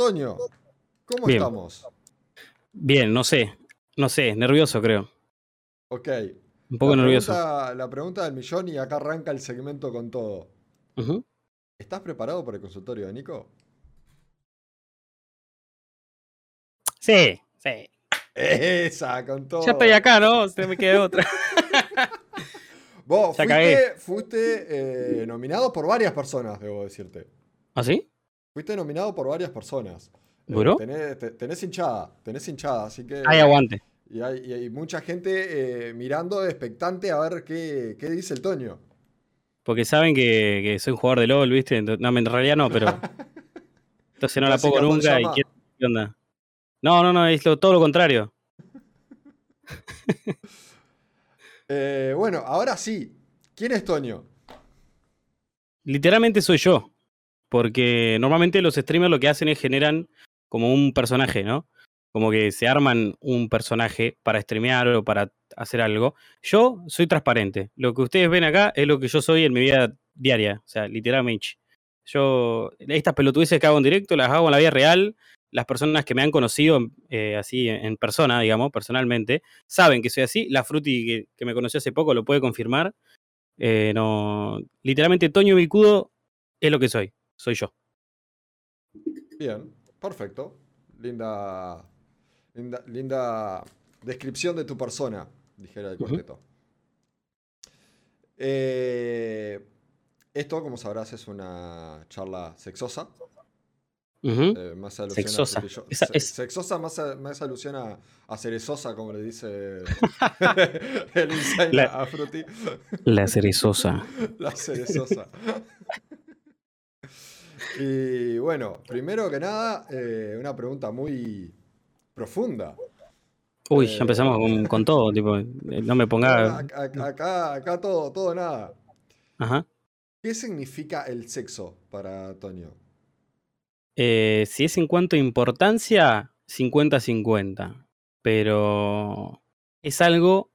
Toño, ¿cómo Bien. estamos? Bien, no sé. No sé, nervioso creo. Ok. Un poco la nervioso. Pregunta, la pregunta del millón y acá arranca el segmento con todo. ¿Estás preparado para el consultorio de Nico? Sí, sí. Esa, con todo. Ya estoy acá, ¿no? Se me queda otra. Vos Ya fuiste, fuiste eh, nominado por varias personas, debo decirte. ¿Ah, sí? Fuiste nominado por varias personas. Eh, ¿Bueno? tenés, te- tenés hinchada, tenés hinchada, así que... Hay aguante. Y hay, y hay mucha gente eh, mirando expectante a ver qué, qué dice el Toño. Porque saben que, que soy un jugador de LOL, ¿viste? No, en realidad no, pero. Entonces no la pongo nunca y. ¿qué, qué onda? No, no, no, es lo- todo lo contrario. Eh, bueno, ahora sí. ¿Quién es Toño? Literalmente soy yo. Porque normalmente los streamers lo que hacen es generan como un personaje, ¿no? Como que se arman un personaje para streamear o para hacer algo. Yo soy transparente. Lo que ustedes ven acá es lo que yo soy en mi vida diaria. O sea, literalmente. Yo, estas pelotudeces que hago en directo las hago en la vida real. Las personas que me han conocido eh, así en, persona, digamos, personalmente, saben que soy así. La Fruti que, me conoció hace poco lo puede confirmar. Eh, no, literalmente Toño Bicudo es lo que soy. Soy yo. Bien, perfecto. Linda, linda, linda descripción de tu persona, dijera el cuarteto. Eh, esto, como sabrás, es una charla sexosa. Eh, más alusión a Sexosa. frutillo- Esa se- es- Sexosa más, a- más alusión a, a cerezosa, como le dice el La- a Fruti. La cerezosa. La cerezosa. Y bueno, primero que nada, eh, una pregunta muy profunda. Uy, Eh, ya empezamos con, con todo, tipo, eh, no me ponga. Acá, acá- todo, todo nada. Ajá. ¿Qué significa el sexo para? Eh, si es en cuanto a importancia, 50-50. Pero es algo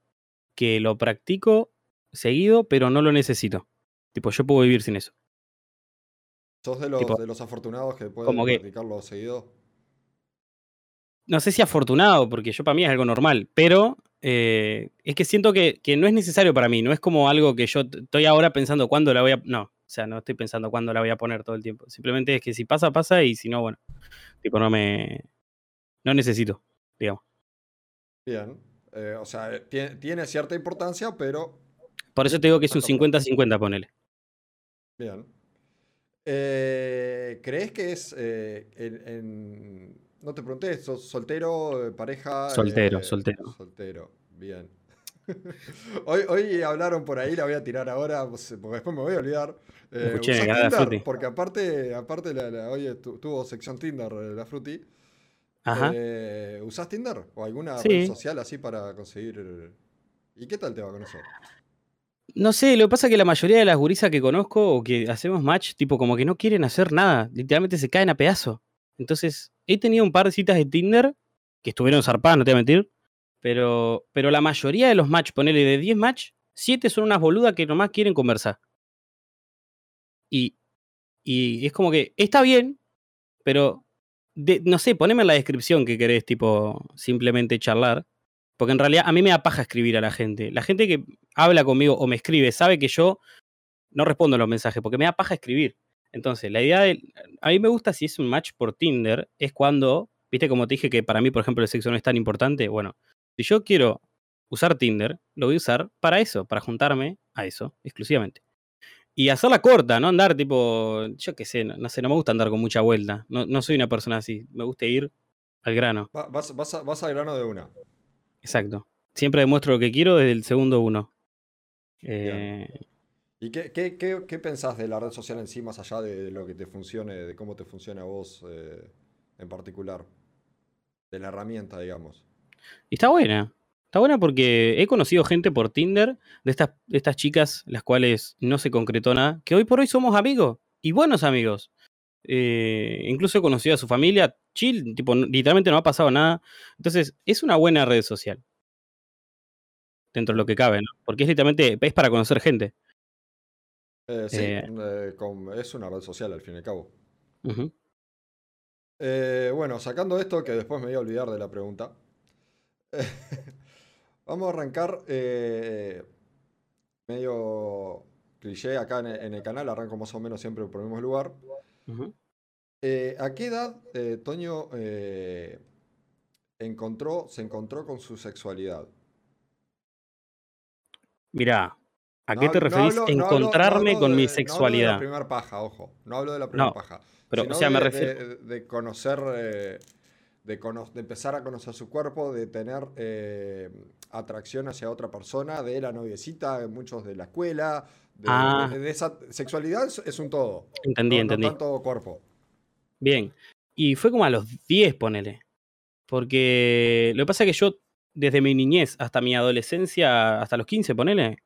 que lo practico seguido, pero no lo necesito. Tipo, yo puedo vivir sin eso. ¿Sos de los, Tipo, de los afortunados que pueden practicarlo seguido? no sé si afortunado, porque yo para mí es algo normal, pero eh, es que siento que, que no es necesario para mí, no es como algo que yo estoy ahora pensando cuándo la voy a... No, o sea, no estoy pensando cuándo la voy a poner todo el tiempo. Simplemente es que si pasa, pasa y si no, bueno, tipo, no me... No necesito, digamos. Bien. Eh, o sea, eh, tiene, tiene cierta importancia, pero Por eso te digo que es un Bueno, 50-50, ponele. bien. Eh, ¿Crees que es eh, en, en- No te pregunté, ¿sos soltero, eh, pareja? Soltero, eh, soltero. Soltero, bien. hoy, hoy hablaron por ahí, la voy a tirar ahora, porque después me voy a olvidar. Escuché, ¿usás ganada Tinder? Porque aparte, aparte la, la- hoy tu- tuvo sección Tinder la Fruti. Ajá. ¿Usás Tinder? ¿O alguna Sí. red social así para conseguir... ¿Y qué tal te va a conocer? No sé, lo que pasa es que la mayoría de las gurisas que conozco o que hacemos match, tipo, como que no quieren hacer nada. Literalmente se caen a pedazo. Entonces, he tenido un par de citas de Tinder que estuvieron zarpadas, no te voy a mentir. Pero, pero la mayoría de los match, ponele de 10 match, 7 son unas boludas que nomás quieren conversar. Y, y es como que está bien, pero de- no sé, poneme en la descripción que querés, tipo, simplemente charlar. Porque en realidad a mí me da paja escribir a la gente. La gente que habla conmigo o me escribe sabe que yo no respondo los mensajes porque me da paja escribir. Entonces, la idea de. A mí me gusta si es un match por Tinder, es cuando. Viste, como te dije que para mí, por ejemplo, el sexo no es tan importante. Bueno, si yo quiero usar Tinder, lo voy a usar para eso, para juntarme a eso, exclusivamente. Y hacerla corta, no andar tipo. Yo qué sé, no, no sé, no me gusta andar con mucha vuelta. No, no soy una persona así. Me gusta ir al grano. Va- Vas, vas, a- vas al grano de una. Exacto. Siempre demuestro lo que quiero desde el segundo uno. Eh, ¿Y qué, qué, qué, qué pensás de la red social en sí, más allá de lo que te funcione, de cómo te funciona a vos eh, en particular? De la herramienta, digamos. y está buena. Está buena porque he conocido gente por Tinder de estas, de estas chicas, las cuales no se concretó nada, que hoy por hoy somos amigos y buenos amigos. Eh, incluso he conocido a su familia, chill, tipo, literalmente no ha pasado nada. Entonces, es una buena red social. Dentro de lo que cabe, ¿no? Porque es literalmente, es para conocer gente. Eh, sí, Eh. con- es una red social al fin y al cabo. Eh, bueno, sacando esto, que después me voy a olvidar de la pregunta. Vamos a arrancar medio cliché acá en el canal, arranco más o menos siempre por el mismo lugar. Ujú. Eh, ¿a qué edad eh, Toño eh, encontró, se encontró con su sexualidad? Mirá, ¿a No qué te no referís hablo- no hablo- no encontrarme hablo con de- mi No hablo de sexualidad? la primera paja, ojo. No hablo de la primera No, paja. pero, sino o sea, me de, refiero. de- de conocer, eh, de, de empezar a conocer su cuerpo, de tener eh, atracción hacia otra persona, de la noviecita, muchos de la escuela. De, Ah. de- de esa sexualidad es, un todo. Entendí, no, no entendí. tanto cuerpo. Bien. Y fue como a los 10, ponele. Porque lo que pasa es que yo, desde mi niñez hasta mi adolescencia, hasta los 15, ponele,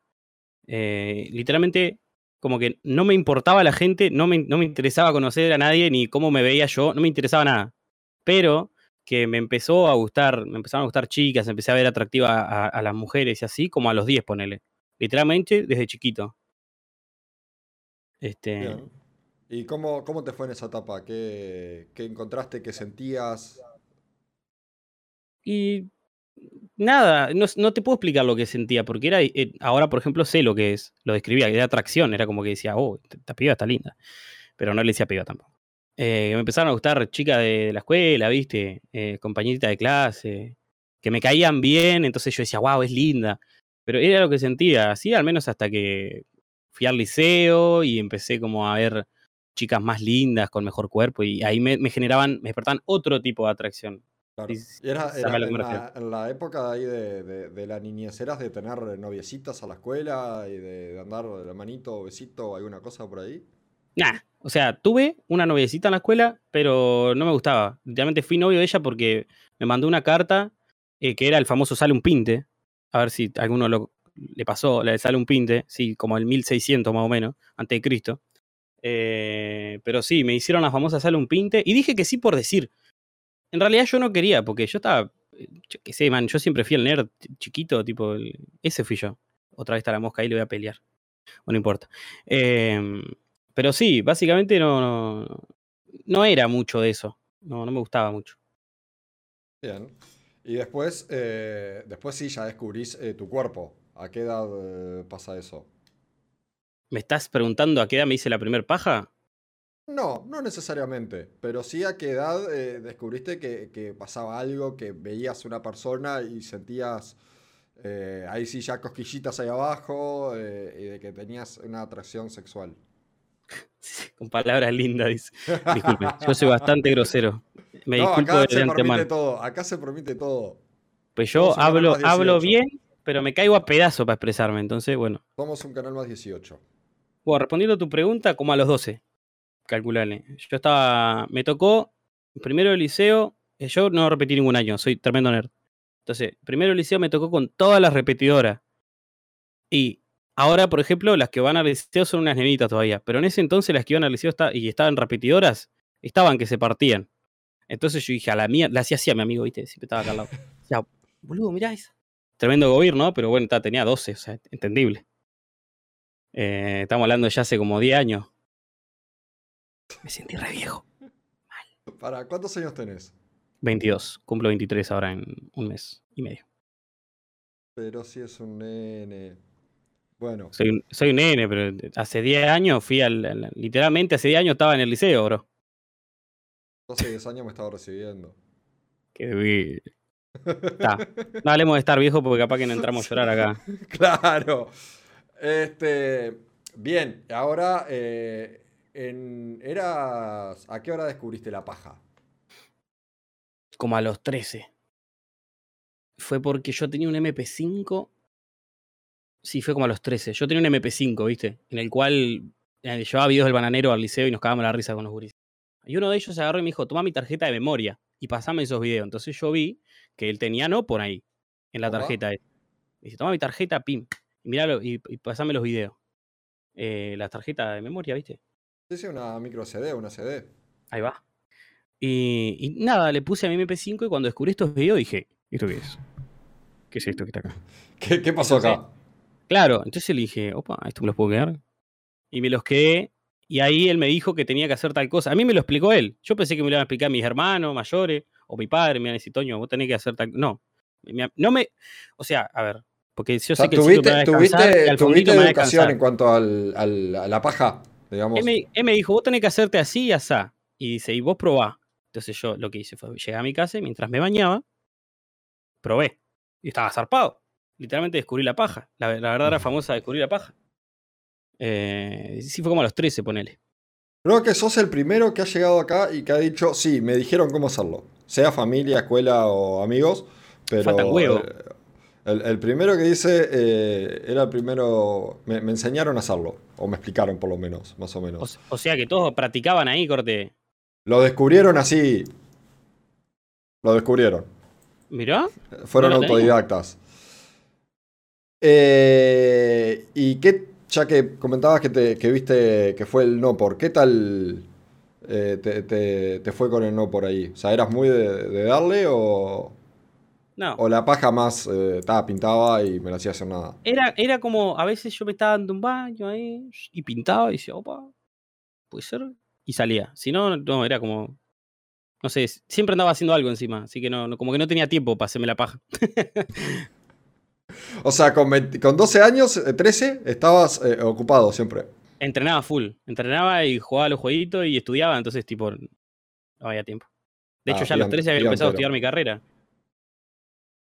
eh, literalmente como que no me importaba la gente, no me, no me interesaba conocer a nadie ni cómo me veía yo, no me interesaba nada. Pero que me empezó a gustar, me empezaron a gustar chicas, empecé a ver atractiva a, a las mujeres y así, como a los 10, ponele. Literalmente desde chiquito. Este, Bien. ¿Y cómo, cómo te fue en esa etapa? ¿Qué, qué encontraste? ¿Qué sentías? Y nada, no, no te puedo explicar lo que sentía, porque era, eh, ahora por ejemplo sé lo que es, lo describía, era atracción, era como que decía, oh, esta piba está linda, pero no le decía piba tampoco. Eh, me empezaron a gustar chicas de, de la escuela, viste, eh, compañeritas de clase, que me caían bien, entonces yo decía, wow, es linda, pero era lo que sentía, así al menos hasta que fui al liceo y empecé como a ver chicas más lindas, con mejor cuerpo, y ahí me, me generaban, me despertaban otro tipo de atracción. Claro. Y era, era en, la, en la época de ahí de, de- de la niñez, ¿eras de tener noviecitas a la escuela y de, de andar de la manito, besito alguna cosa por ahí? Nah, o sea, tuve una noviecita en la escuela, pero no me gustaba. Literalmente fui novio de ella porque me mandó una carta eh, que era el famoso Sale un Pinte. A ver si alguno lo, le pasó, la de Sale un Pinte, sí, como el 1600 más o menos, antes de Cristo. Eh, pero sí, me hicieron la famosa Sale un Pinte y dije que sí por decir. En realidad yo no quería, porque yo estaba, eh, yo qué sé, man, yo siempre fui el nerd ch- chiquito, tipo, ese fui yo. Otra vez está la mosca ahí, le voy a pelear. Bueno, no importa. Em, pero sí, básicamente no, no, no era mucho de eso. No, no me gustaba mucho. Bien. Y después, eh, después sí, ya descubrís eh, tu cuerpo. ¿A qué edad eh, pasa eso? ¿Me estás preguntando a qué edad me hice la primer paja? No, no necesariamente, pero sí a qué edad eh, descubriste que, que pasaba algo, que veías una persona y sentías eh, ahí sí ya cosquillitas ahí abajo eh, y de que tenías una atracción sexual. Con palabras lindas, dice. Disculpe, yo soy bastante grosero. Me No, disculpo acá de se permite todo, acá se permite todo. Pues yo hablo, hablo 18. bien, pero me caigo a pedazo para expresarme. Entonces, bueno. Somos un canal más 18. Bueno, respondiendo a tu pregunta, como a los 12. Calculale. Yo estaba. Me tocó primero el liceo. eh, Yo no repetí ningún año, soy tremendo nerd. Entonces, primero el liceo me tocó con todas las repetidoras. Y ahora, por ejemplo, las que van al liceo son unas nenitas todavía. Pero en ese entonces las que iban al liceo y estaban repetidoras, estaban que se partían. Entonces yo dije, a la mía, la hacía así a mi amigo, ¿viste? Siempre estaba acá al lado. O sea, boludo, mirá esa. Tremendo gobierno, ¿no? pero bueno, ta, tenía 12, o sea, entendible. Eh, estamos hablando ya hace como 10 años. Me sentí re viejo. ¿Para cuántos años tenés? 22, cumplo 23 ahora en un mes y medio. Pero si es un nene. Bueno, Soy un, soy un nene, pero hace 10 años fui al, al- Literalmente hace 10 años estaba en el liceo, bro. hace 10 años me estaba recibiendo. Qué Ta, No hablemos de estar viejo porque capaz que no entramos a llorar acá. Claro. Este, bien, ahora, eh, en, eras, ¿a qué hora descubriste la paja? Como a los 13. Fue porque yo tenía un MP5. Sí, fue como a los 13. Yo tenía un MP5, ¿viste? En el cual eh, llevaba videos del bananero al liceo y nos cagábamos la risa con los guris. Y uno de ellos se agarró y me dijo, toma mi tarjeta de memoria y pasame esos videos. Entonces yo vi que él tenía no por ahí, en la tarjeta. esa. Dice, toma mi tarjeta, pim. Y miralo y, y pasame los videos. Eh, la tarjeta de memoria, ¿viste? Sí, sí, una micro CD, una CD. Ahí va. Y, y nada, le puse a mi MP5 y cuando descubrí estos videos dije, ¿esto qué es? ¿Qué es esto que está acá? ¿Qué, qué pasó acá? Claro, entonces le dije, opa, esto me los puedo quedar. Y me los quedé Y ahí él me dijo que tenía que hacer tal cosa. A mí me lo explicó él. Yo pensé que me lo iban a explicar mis hermanos mayores o mi padre. Me iban a decir, Toño, vos tenés que hacer tal No. No me. O sea, a ver. Porque yo sé que tuviste, el tuviste, tuviste educación en cuanto al, al, a la paja, digamos. Él me, él me, dijo, vos tenés que hacerte así y asá. Y dice, y vos probá. Entonces yo lo que hice fue, llegué a mi casa y mientras me bañaba, probé. Y estaba zarpado. Literalmente descubrí la paja. La, la verdad era famosa descubrir la paja. Eh, sí, fue como a los 13, ponele. Creo que sos el primero que ha llegado acá y que ha dicho, sí, me dijeron cómo hacerlo. Sea familia, escuela o amigos. Pero huevo. El, primero que dice eh, era el primero. Me, enseñaron a hacerlo. O me explicaron, por lo menos, más o menos. O, sea que todos practicaban ahí, corte. Lo descubrieron así. Lo descubrieron. ¿Mirá? Fueron autodidactas. Eh, ¿Y qué, ya que comentabas que, te, que viste que fue el no por, ¿qué tal eh, te, fue con el no por ahí? O sea, ¿eras muy de, darle o, no. o la paja más eh, estaba pintaba y me la hacía hacer nada? Era, era como, a veces yo me estaba dando un baño ahí y pintaba y decía, opa, puede ser, y salía. Si no, no, era como, no sé, siempre andaba haciendo algo encima, así que no, como que no tenía tiempo para hacerme la paja. o sea, con, con 12 años, 13, eh, estabas eh, ocupado siempre. Entrenaba full, entrenaba y jugaba los jueguitos y estudiaba, entonces tipo, no había tiempo. De hecho, ah, ya a los 13 había empezado a estudiar mi carrera.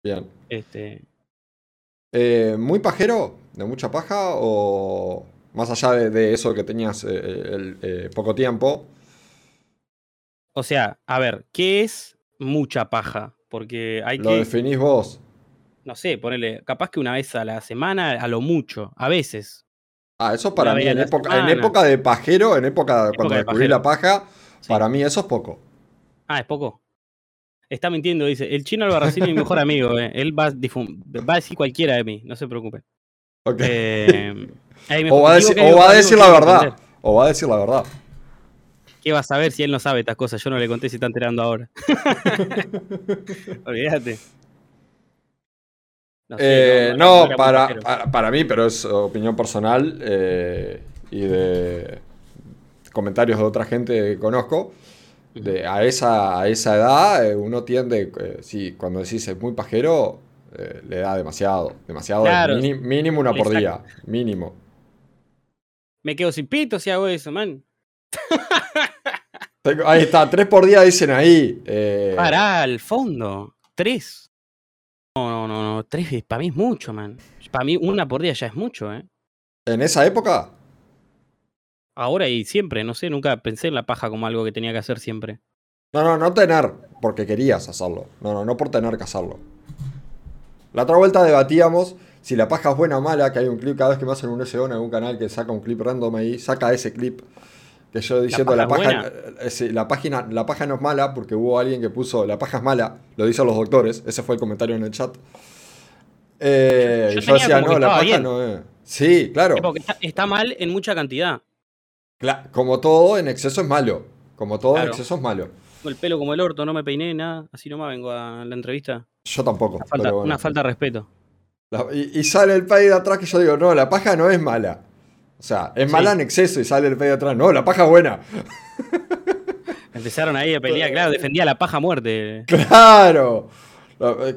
Bien. Este... Eh, ¿Muy pajero? ¿De mucha paja? ¿O más allá de, eso que tenías el, poco tiempo? O sea, a ver, ¿qué es mucha paja? Porque hay Lo definís vos. No sé, ponele, capaz que una vez a la semana, a lo mucho, a veces. Ah, eso para mí, en época, en época, de pajero, en época, cuando descubrí la paja, para mí eso es poco. Ah, es poco. Está mintiendo, dice. El chino Albarracín es mi mejor amigo, eh. Él va a, va a, decir cualquiera de mí, no se preocupe. Eh, o va a decir, o va a decir la verdad. O va a decir la verdad. ¿Qué vas a ver si él no sabe estas cosas? Yo no le conté si está enterando ahora. Olvídate. No, eh, para, para, mí, pero es opinión personal eh, y de comentarios de otra gente que conozco. De, a, esa, a esa edad eh, uno tiende, sí, cuando decís es muy pajero, le da demasiado. Demasiado. mínimo una por día. Mínimo. Me quedo sin pito si hago eso, man. Ahí está, tres por día dicen ahí. Pará, al fondo. Tres. No, no, no, no. Tres para mí es mucho, man. Para mí una por día ya es mucho, ¿eh? ¿En esa época? Ahora y siempre, no sé, nunca pensé en la paja como algo que tenía que hacer siempre. No, no, no tener, porque querías hacerlo. No, no, no por tener que hacerlo. La otra vuelta debatíamos si la paja es buena o mala, que hay un clip cada vez que me hacen un SEO en algún canal que saca un clip random ahí, saca ese clip que yo diciendo la paja, eh, la, página, la paja no es mala porque hubo alguien que puso la paja es mala, lo dicen los doctores, ese fue el comentario en el chat. Eh, yo, decía, no, la paja no es. Sí, claro. Porque está, mal en mucha cantidad. como todo, en exceso es malo. Como todo, en exceso es malo. El pelo como el orto, no me peiné, nada. Así nomás vengo a la entrevista. Yo tampoco. Una falta, de respeto. y, y, sale el país de atrás que yo digo, no, la paja no es mala. O sea, es mala en exceso y sale el pedo atrás. No, la paja buena. Empezaron ahí a pelear, claro, defendía la paja muerte. Claro.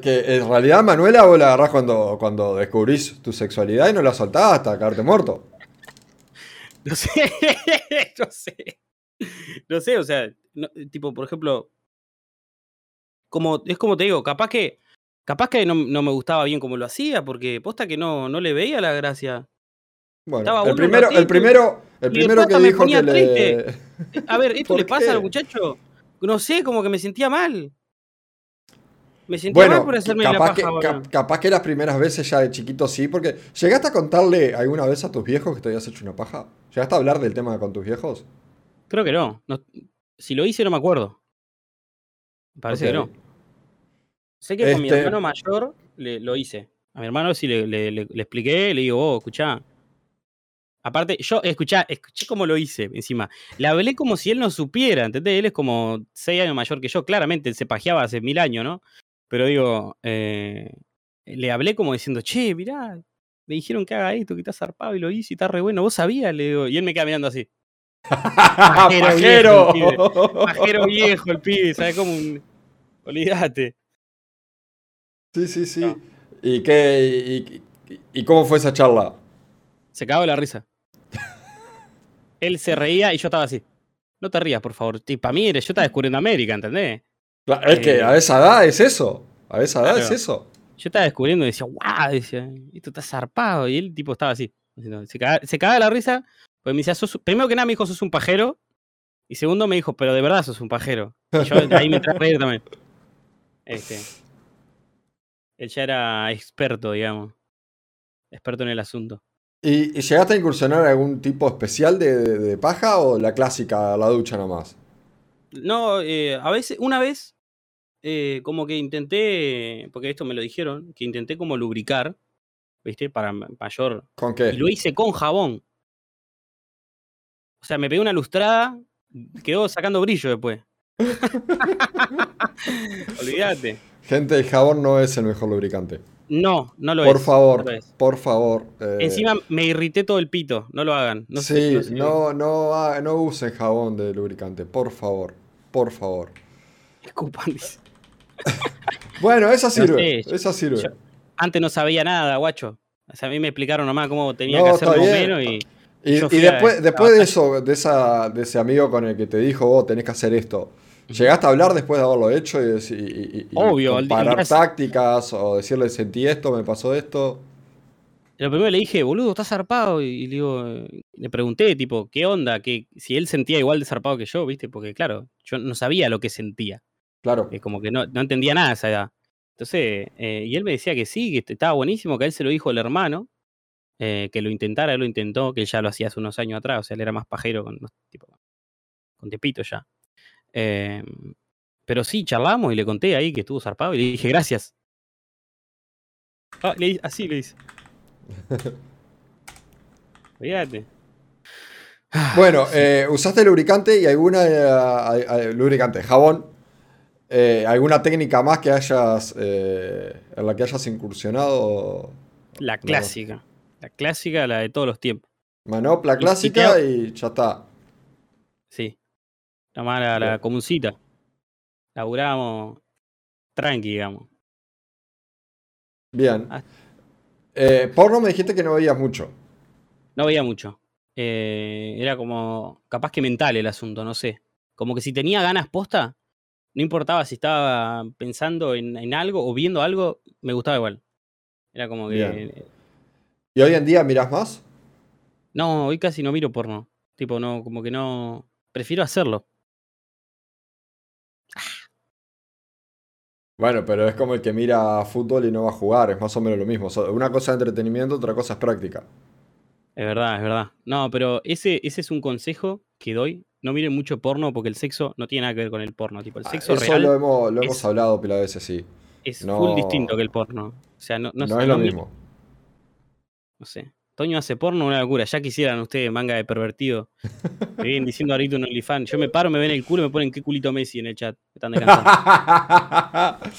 Que en realidad, Manuela, vos la agarrás cuando, cuando descubrís tu sexualidad y no la soltás hasta quedarte muerto. No sé, no sé. No sé, o sea, tipo, por ejemplo, como, es como te digo, capaz que, capaz que no, no, me gustaba bien como lo hacía, porque posta que no, no le veía la gracia. Bueno, el primero, el primero, el primero que dijo que le... A ver, ¿esto le pasa al muchacho? No sé, como que me sentía mal. Me sentía mal por hacerme capaz la paja, que, capaz que las primeras veces ya de chiquito sí, porque ¿llegaste a contarle alguna vez a tus viejos que te habías hecho una paja? ¿Llegaste a hablar del tema con tus viejos? Creo que no. si lo hice no me acuerdo. Parece que no. Sé que con mi este hermano mayor le, lo hice. A mi hermano sí le, le, le, expliqué, le digo, oh, escuchá, Aparte, yo escuché, escuché cómo lo hice encima. Le hablé como si él no supiera, ¿entendés? Él es como seis años mayor que yo. Claramente él se pajeaba hace mil años, ¿no? Pero digo, eh, le hablé como diciendo, che, mirá, me dijeron que haga esto, que está zarpado y lo hice y está re bueno. ¿Vos sabías? Le digo, y él me queda mirando así. ¡Pajero! viejo. Pajero viejo el pibe, ¿sabes? Como un. Olvídate. Sí, sí, sí. No. ¿Y, qué, y, y- y cómo fue esa charla? Se cagó de la risa. Él se reía y yo estaba así. No te rías, por favor. Para mí, yo estaba descubriendo América, ¿entendés? Es que Eh, a esa edad es eso. A esa edad es Claro. eso. Yo estaba descubriendo y decía, guau, decía, esto está zarpado. Y él, tipo, estaba así. diciendo, Se cagaba, se cagaba la risa. Pues me decía, sos, primero que nada me dijo, sos un pajero. Y segundo me dijo, pero de verdad sos un pajero. Y yo ahí me entré a reír también. Este. Él ya era experto, digamos. Experto en el asunto. ¿Y, y llegaste a incursionar algún tipo especial de, de- de paja o la clásica, la ducha nomás? No, eh, a veces, una vez, eh, como que intenté, porque esto me lo dijeron, que intenté como lubricar, ¿viste? Para ma- mayor. ¿Con qué? Y lo hice con jabón. O sea, me pegué una lustrada, quedó sacando brillo después. Olvídate. Gente, el jabón no es el mejor lubricante. No, no lo por es. favor, no lo es. por favor. eh, Encima me irrité todo el pito, no lo hagan. No sé- sí, no sé- no, no, no usen jabón de lubricante, por favor. Por favor. Escupan. Bueno, esa sirve. sé, esa sirve. yo- Antes no sabía nada, guacho. O sea, a mí me explicaron nomás cómo tenía que hacer está más o bien. menos y. Y, a- después, a después de eso, de, esa, de ese amigo con el que te dijo, vos tenés que hacer esto, ¿llegaste a hablar después de haberlo hecho y, y- Obvio, comparar tácticas o decirle sentí esto, me pasó esto? Lo primero le dije, boludo, estás zarpado. Y, le digo, le pregunté, tipo, ¿qué onda? Que si él sentía igual de zarpado que yo, ¿viste? Porque, claro, yo no sabía lo que sentía. Claro. eh, como que no, no entendía nada a esa edad. Entonces, eh, y él me decía que sí, que estaba buenísimo, que a él se lo dijo el hermano, eh, que lo intentara, él lo intentó, que él ya lo hacía hace unos años atrás, o sea, él era más pajero con, tipo, con Tepito ya. Eh, pero sí, charlamos y le conté ahí que estuvo zarpado y le dije, gracias. Ah, le di- así le dice. Fíjate. Bueno, eh, usaste lubricante y alguna eh, lubricante, jabón, eh, alguna técnica más que hayas eh, en la que hayas incursionado. La No. clásica. La clásica, la de todos los tiempos. Manopla y clásica y ya está. Sí. La mala, la Bien. comuncita. Laburábamos tranqui, digamos. Bien. Ah. Eh, porno me dijiste que no veías mucho. No veía mucho. Eh, era como, capaz que mental el asunto, no sé. Como que si tenía ganas posta, no importaba si estaba pensando en, en algo o viendo algo, me gustaba igual. Era como que... Bien. ¿Y hoy en día mirás más? No, hoy casi no miro porno. Tipo, no, como que no... Prefiero hacerlo. Bueno, pero es como el que mira fútbol y no va a jugar, es más o menos lo mismo. Una cosa es entretenimiento, otra cosa es práctica. Es verdad, es verdad. No, pero ese, ese es un consejo que doy. No miren mucho porno porque el sexo no tiene nada que ver con el porno. Tipo, el Ah, sexo Eso real lo hemos, lo hemos es- hablado pila veces, sí. es no- full distinto que el porno. O sea, no, No, no, es lo mismo. No sé. Toño hace porno, una locura. Ya quisieran ustedes, manga de pervertido. Me vienen diciendo ahorita un OnlyFans. Yo me paro, me ven el culo y me ponen qué culito Messi en el chat. Me están descansando.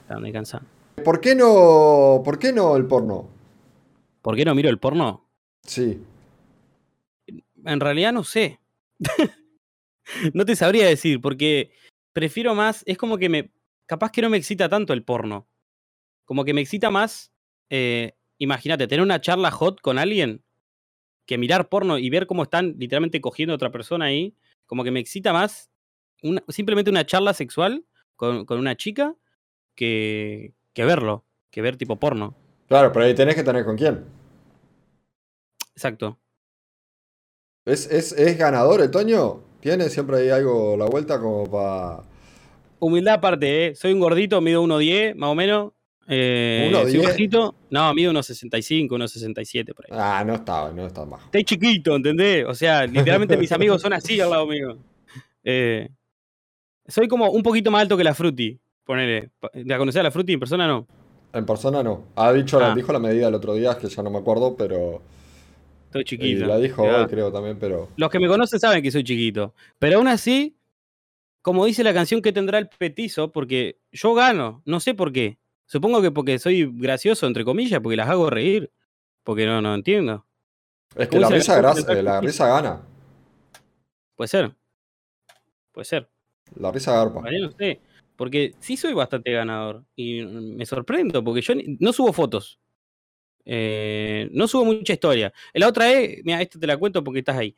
están descansando. ¿Por qué no, por qué no el porno? ¿Por qué no miro el porno? Sí. En realidad no sé. no te sabría decir, porque prefiero más. Es como que me. Capaz que no me excita tanto el porno. Como que me excita más. eh, Imagínate, tener una charla hot con alguien que mirar porno y ver cómo están literalmente cogiendo a otra persona ahí. Como que me excita más una- simplemente una charla sexual con, con una chica que, que verlo, que ver tipo porno. Claro, pero ahí tenés que tener con quién. Exacto. ¿Es, es, es ganador el Toño? ¿Tiene siempre ahí algo la vuelta como para... Humildad aparte, ¿eh? Soy un gordito, mido 1,10 más o menos. Eh, soy un 1,10. bajito. No, mido 1,65, 1,67 por ahí. Ah, no está, no está bajo. Estoy chiquito, ¿entendés? O sea, literalmente mis amigos son así al lado mío. Eh, soy como un poquito más alto que la Fruity. Ponele. ¿La conocés a la Fruity en persona no? En persona no. Ha dicho, la- Ah. dijo la medida el otro día, que ya no me acuerdo, pero... Estoy Y chiquito. la dijo hoy, creo, también, pero... Los que me conocen saben que soy chiquito. Pero aún así, como dice la canción que tendrá el petizo, porque yo gano, no sé por qué. Supongo que porque soy gracioso, entre comillas, porque las hago reír. Porque no, no entiendo. Es que ¿Cómo la risa, eh, la risa gana. Puede ser. Puede ser. La risa garpa. Vale, no sé. Porque sí soy bastante ganador. Y me sorprendo, porque yo ni- no subo fotos. Eh, no subo mucha historia. La otra vez, mira, esto te la cuento porque estás ahí.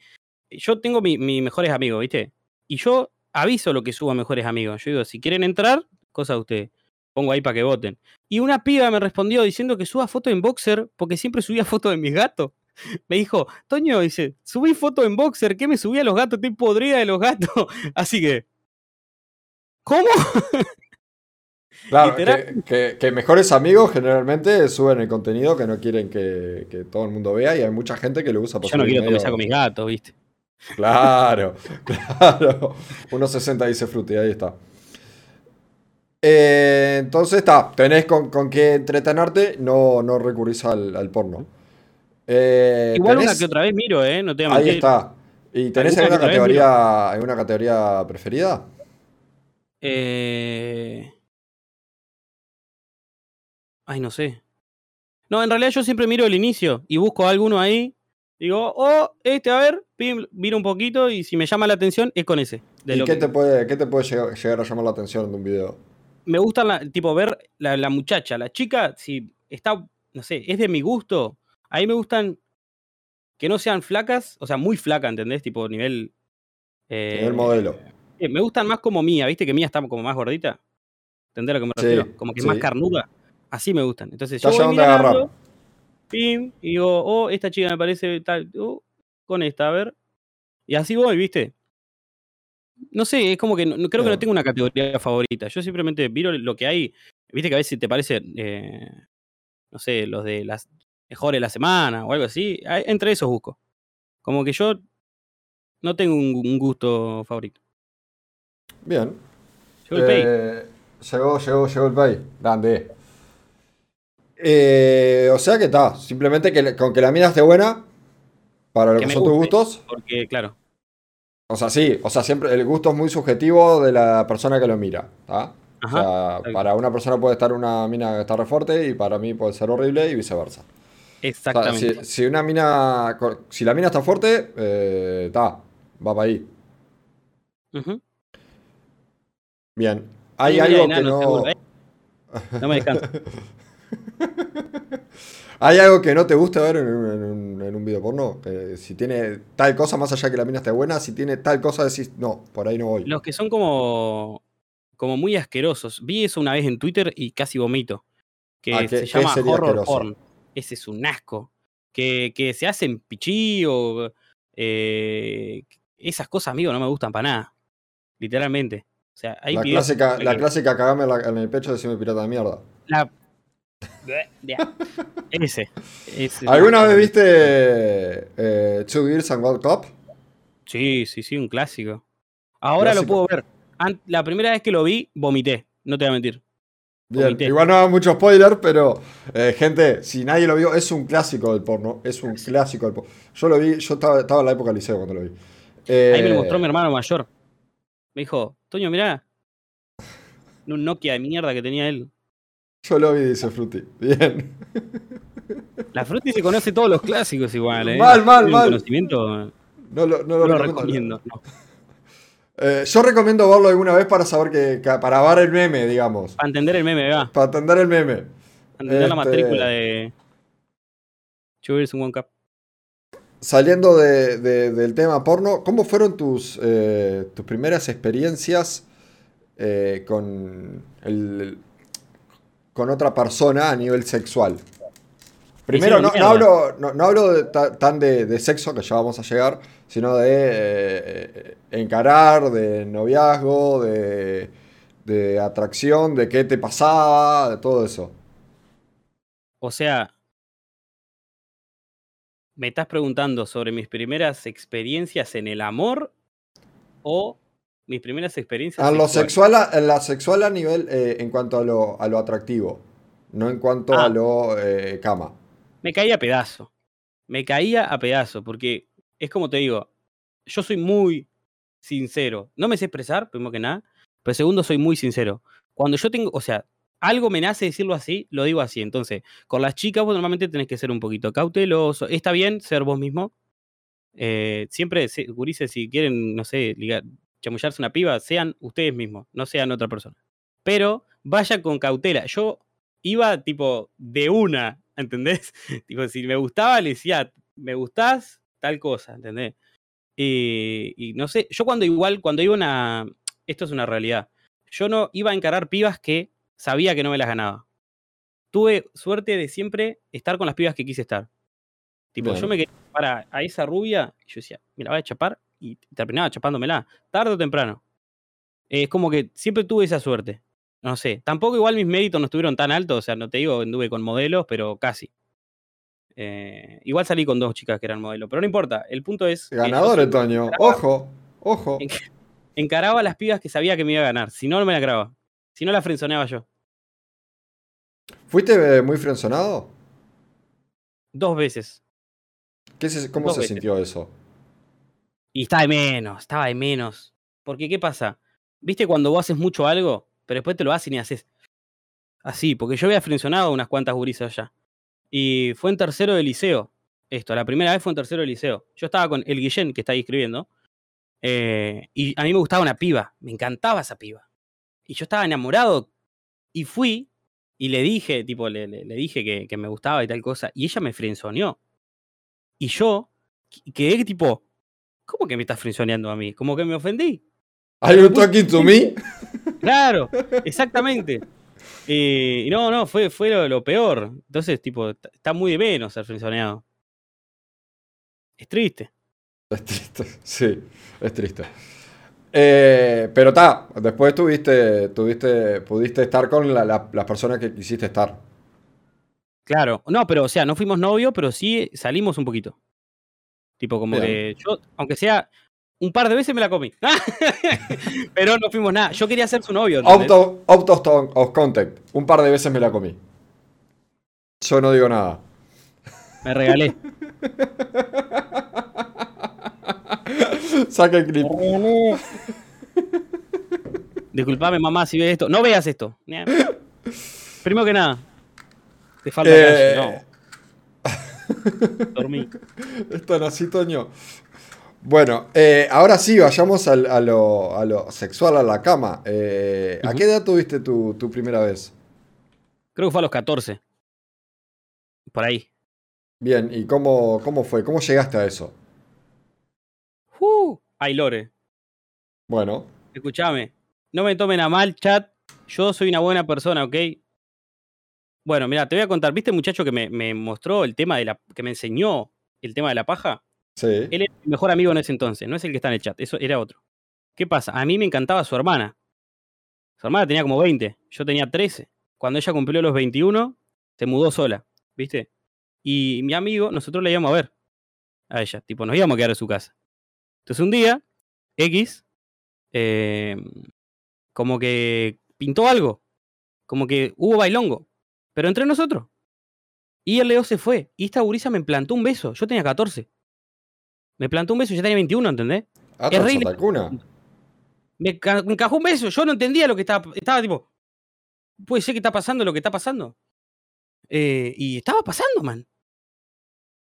Yo tengo mi- mis mejores amigos, ¿viste? Y yo aviso lo que subo a mejores amigos. Yo digo, si quieren entrar, cosa de ustedes. Pongo ahí para que voten. Y una piba me respondió diciendo que suba foto en boxer porque siempre subía fotos de mis gatos. Me dijo, Toño, dice, subí foto en boxer, ¿qué me subí a los gatos? Estoy podrida de los gatos. Así que. ¿Cómo? Claro, que, que- que mejores amigos generalmente suben el contenido que no quieren que, que todo el mundo vea y hay mucha gente que lo usa para Yo no quiero comenzar con mis gatos, ¿viste? Claro, claro. 1.60 dice Frutti, ahí está. Eh, entonces está, tenés con, con qué entretenerte, no, no recurrís al, al porno. Eh, Igual tenés- una que otra vez miro, ¿eh? No te a Ahí está. ¿Y tenés Alguna categoría, alguna categoría preferida? Eh... Ay, no sé. No, en realidad yo siempre miro el inicio y busco alguno ahí. Digo, oh, este, a ver, pim, miro un poquito y si me llama la atención es con ese. De ¿Y lo qué que- te puede, qué te puede llegar, llegar a llamar la atención de un video? Me gusta, la, tipo, ver la, la muchacha, la chica, si está, no sé, es de mi gusto. Ahí me gustan que no sean flacas, o sea, muy flaca, ¿entendés? Tipo, nivel... eh, Nivel modelo. Eh, me gustan más como Mía, ¿viste? Que Mía está como más gordita. ¿Entendés a lo que me Sí, refiero? Como que más carnuda. Así me gustan. Entonces Ya yo voy mirando, pim, y digo, oh, esta chica me parece tal, oh, con esta, a ver. Y así voy, ¿viste? No sé, es como que no, creo que no tengo una categoría favorita. Yo simplemente miro lo que hay. Viste que a veces te parece, eh, no sé, los de las mejores de la semana o algo así. Entre esos busco. Como que yo no tengo un, un gusto favorito. Bien. Yo el pay. Eh, llegó, llegó, llegó el pay. Grande. Eh, o sea que está. Simplemente que con que la mina esté buena. Para lo Que son tus gustos. Porque, claro, O sea, sí. O sea, siempre el gusto es muy subjetivo de la persona que lo mira. ¿tá? O Ajá, sea, exacto. para una persona puede estar una mina que está re fuerte y para mí puede ser horrible y viceversa. O sea, exactamente. si, si una mina. Si la mina está fuerte, eh, está. va para ahí. Ujú. Bien. Hay Sí, algo que no. ¿eh? No me descanso. ¿Hay algo que no te gusta ver en un, en un- en un video porno? Si tiene tal cosa, más allá que la mina esté buena, si tiene tal cosa, decís, no, por ahí no voy. Los que son como, como muy asquerosos. Vi eso una vez en Twitter y casi vomito. Que Ah, ¿qué- se llama horror asqueroso? porn. Ese es un asco. Que, que se hacen pichí o eh, esas cosas, amigo, no me gustan para nada. Literalmente. O sea, hay la, clásica, que- la clásica cagame en, el pecho de decirme pirata de mierda. la- Ese. ese. ¿Alguna vez viste eh, Two Gears and World Cup? Sí, sí, sí, un clásico. Ahora Clásico. lo puedo ver. La primera vez que lo vi, vomité. No te voy a mentir. Bien, igual no hago mucho spoiler, pero eh, gente, si nadie lo vio, es un clásico del porno. Es un clásico del porno. Yo lo vi, yo estaba, estaba en la época del liceo cuando lo vi. Ahí me lo Eh, mostró mi hermano mayor. Me dijo, Toño, mirá. Un Nokia de mierda que tenía él. Yo lo vi, dice Fruity. Bien. La Fruity se conoce todos los clásicos igual, ¿eh? Mal, mal, mal. conocimiento, no No lo, no lo recomiendo. recomiendo. no. Eh, yo recomiendo verlo alguna vez para saber que, que- para ver el meme, digamos. Para entender el meme, va. Para entender el meme. Para entender la Este- matrícula de. One Cup. Saliendo de- de- del tema porno, ¿cómo fueron tus, eh, tus primeras experiencias eh, con, el- con otra persona a nivel sexual? Primero, no, hablo, no, no hablo de ta- tan de, de sexo, que ya vamos a llegar, sino de eh, encarar, de noviazgo, de, de atracción, de qué te pasaba, de todo eso. O sea. ¿Me estás preguntando sobre mis primeras experiencias en el amor? ¿O mis primeras experiencias A lo sexual, a, en la sexual a nivel, eh, en cuanto a lo, a lo atractivo, no en cuanto Ah. a lo eh, cama. Me caía a pedazo. Me caía a pedazo, porque es como te digo, yo soy muy sincero. No me sé expresar, primero que nada, pero segundo, soy muy sincero. Cuando yo tengo, o sea, algo me nace decirlo así, lo digo así. Entonces, con las chicas vos normalmente tenés que ser un poquito cauteloso. Está bien ser vos mismo, Eh, siempre, se- gurises, si quieren, no sé, ligar, chamullarse una piba, sean ustedes mismos, no sean otra persona. Pero vayan con cautela. Yo iba tipo de una, ¿entendés? tipo, si me gustaba, le decía, me gustás, tal cosa, ¿entendés? Y, y no sé, yo cuando igual, cuando iba una. Esto es una realidad. Yo no iba a encarar pibas que sabía que no me las ganaba. Tuve suerte de siempre estar con las pibas que quise estar. Tipo, yo me quería para a esa rubia y yo decía, mira, voy a chapar y terminaba chapándomela, tarde o temprano. Es como que siempre tuve esa suerte. No sé, tampoco igual mis méritos no estuvieron tan altos, o sea, no te digo anduve con modelos, pero casi. Eh, igual salí con dos chicas que eran modelos, pero no importa. El punto es. Ganador, encaraba- Ojo, ojo. en- Encaraba a las pibas que sabía que me iba a ganar. Si no, no me la grababa. Si no, la frenzoneaba yo. ¿Fuiste eh, muy frenzonado? Dos veces. ¿Qué se- ¿Cómo Dos se veces. sintió eso? Y estaba de menos, estaba de menos. Porque, ¿qué pasa? ¿Viste cuando vos haces mucho algo, pero después te lo hacen y haces así? Porque yo había frencionado unas cuantas gurisas ya. Y fue en tercero de liceo. Esto, la primera vez fue en tercero de liceo. Yo estaba con el Guillén, que está escribiendo. eh, y a mí me gustaba una piba. Me encantaba esa piba. Y yo estaba enamorado. Y fui y le dije, tipo, le, le- le dije que, que me gustaba y tal cosa. Y ella me frenzoneó. Y yo qu- quedé tipo, ¿cómo que me estás frenzoneando a mí? Como que me ofendí. ¿Are you talking to me? Claro, exactamente. Eh, y no, no, fue, fue lo, lo peor. Entonces, tipo, está muy de menos ser frenzoneado. Es triste. Es triste, sí, es triste. Eh, pero está, después tuviste, tuviste, pudiste estar con la- la- las personas que quisiste estar. Claro. No, pero, o sea, no fuimos novios, pero sí salimos un poquito. Tipo, como Bien. que yo, aunque sea un par de veces me la comí. pero no fuimos nada. Yo quería ser su novio. ¿entendés? Out of, of contact. Un par de veces me la comí. Yo no digo nada. Me regalé. Saca el clip. Disculpame, mamá, si ves esto. No veas esto. Primero que nada. Te falta Eh, calle. No. Dormí. Están así, Toño. Bueno, eh, ahora sí, vayamos al- a, lo, a lo sexual, a la cama. Eh, ¿A qué edad tuviste tu, tu primera vez? Creo que fue a los 14. Por ahí. Bien, ¿y cómo, cómo fue? ¿Cómo llegaste a eso? Uh, ay, Lore. Bueno, Escuchame. No me tomen a mal, chat. Yo soy una buena persona, ¿ok? Bueno, mira, te voy a contar. ¿Viste el muchacho que me, me mostró el tema de la. que me enseñó el tema de la paja? sí. Él era mi mejor amigo en ese entonces, no es el que está en el chat, eso era otro. ¿Qué pasa? A mí me encantaba su hermana. Su hermana tenía como 20, yo tenía 13. Cuando ella cumplió los 21, se mudó sola, ¿viste? Y mi amigo, nosotros la íbamos a ver a ella, tipo, nos íbamos a quedar en su casa. Entonces un día, X, eh, como que pintó algo, como que hubo bailongo, pero entre nosotros. Y el Leo se fue, y esta gurisa me plantó un beso, yo tenía 14. Me plantó un beso, yo tenía 21, ¿entendés? Atrás, es rey-. Me, ca- me encajó un beso, yo no entendía lo que estaba, estaba tipo, puede ser que está pasando lo que está pasando. Eh, y estaba pasando, man.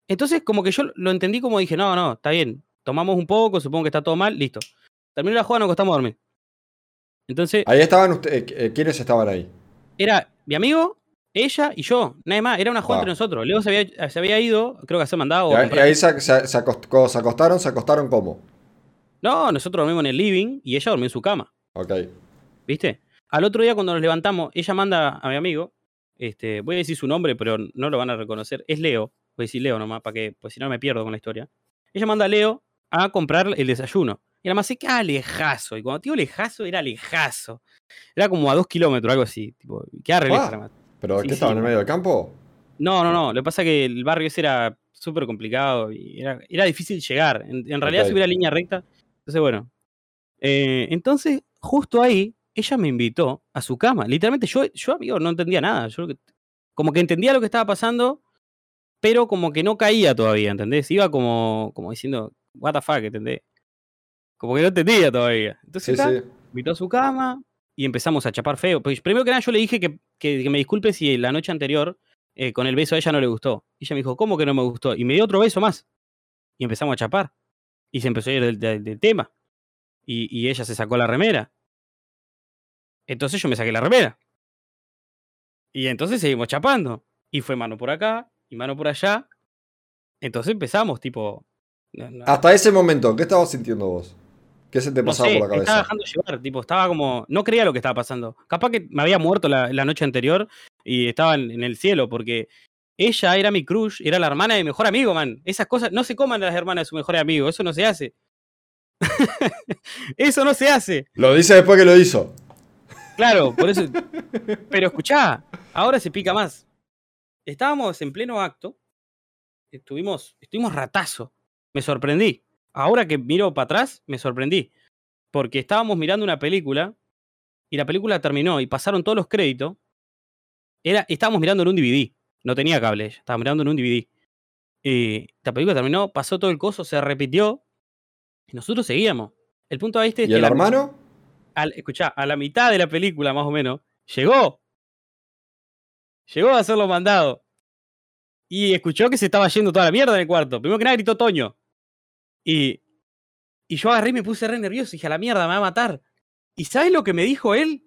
Entonces, como que yo lo entendí como dije, no, no, está bien, tomamos un poco, supongo que está todo mal, listo. Terminó la jugada, nos acostamos a dormir. Entonces, Ahí estaban ustedes. eh, ¿Quiénes estaban ahí? era mi amigo, ella y yo, nadie más, era una jugada Ah. entre nosotros. Leo se había, se había ido, creo que hacer mandado. Y o a ahí, y comprar- ahí se, se- se se acostaron, ¿se acostaron cómo? No, nosotros dormimos en el living y ella dormía en su cama. Ok. ¿Viste? Al otro día cuando nos levantamos, ella manda a mi amigo, este, voy a decir su nombre, pero no lo van a reconocer, es Leo, voy a decir Leo nomás, para que, pues si no me pierdo con la historia. Ella manda a Leo a comprar el desayuno. Y además se queda lejazo, y cuando te digo lejazo, era lejazo. Era como a dos kilómetros, algo así, tipo, queda re Ah. ¿Pero Sí, qué estaban sí. en medio del campo? No, no, no, lo que pasa es que el barrio ese era súper complicado y era, era difícil llegar. En, en realidad Ok. si hubiera línea recta. Entonces, bueno. Eh, entonces, justo ahí, ella me invitó a su cama. Literalmente, yo, yo amigo, no entendía nada. Yo como que entendía lo que estaba pasando, pero como que no caía todavía, ¿entendés? Iba como, como diciendo, what the fuck, ¿entendés? Como que no entendía todavía. Entonces, Sí, invitó a su cama y empezamos a chapar feo. Pues primero que nada yo le dije que, que- me disculpe si la noche anterior eh, con el beso a ella no le gustó. Y ella me dijo, ¿cómo que no me gustó? Y me dio otro beso más. y empezamos a chapar. Y se empezó a ir del, tema. Y, y ella se sacó la remera. Entonces yo me saqué la remera. Y entonces seguimos chapando. Y fue mano por acá y mano por allá. Entonces empezamos, tipo. Hasta ese momento, ¿qué estabas sintiendo vos? ¿Qué se te no pasaba sé, por la me estaba cabeza? dejando llevar, tipo, estaba como. No creía lo que estaba pasando. Capaz que me había muerto la, la noche anterior y estaba en, en el cielo, porque ella era mi crush, era la hermana de mi mejor amigo, man. Esas cosas, no se coman las hermanas de su mejor amigo, eso no se hace. eso no se hace. Lo dice después que lo hizo. Claro, por eso. Pero escuchá, ahora se pica más. Estábamos en pleno acto. Estuvimos, estuvimos ratazo. Me sorprendí. Ahora que miro para atrás, me sorprendí. Porque estábamos mirando una película y la película terminó y pasaron todos los créditos. Era, estábamos mirando en un DVD. No tenía cable, estaba mirando en un DVD. Y la película terminó, pasó todo el coso, se repitió y nosotros seguíamos. El punto de este es ¿Y que el la- hermano? al, escuchá, a la mitad de la película, más o menos, llegó. Llegó a hacer los mandados. Y escuchó que se estaba yendo toda la mierda en el cuarto. Primero que nada gritó Toño. Y, y yo agarré y me puse re nervioso. Dije, a la mierda, me va a matar. ¿Y sabes lo que me dijo él?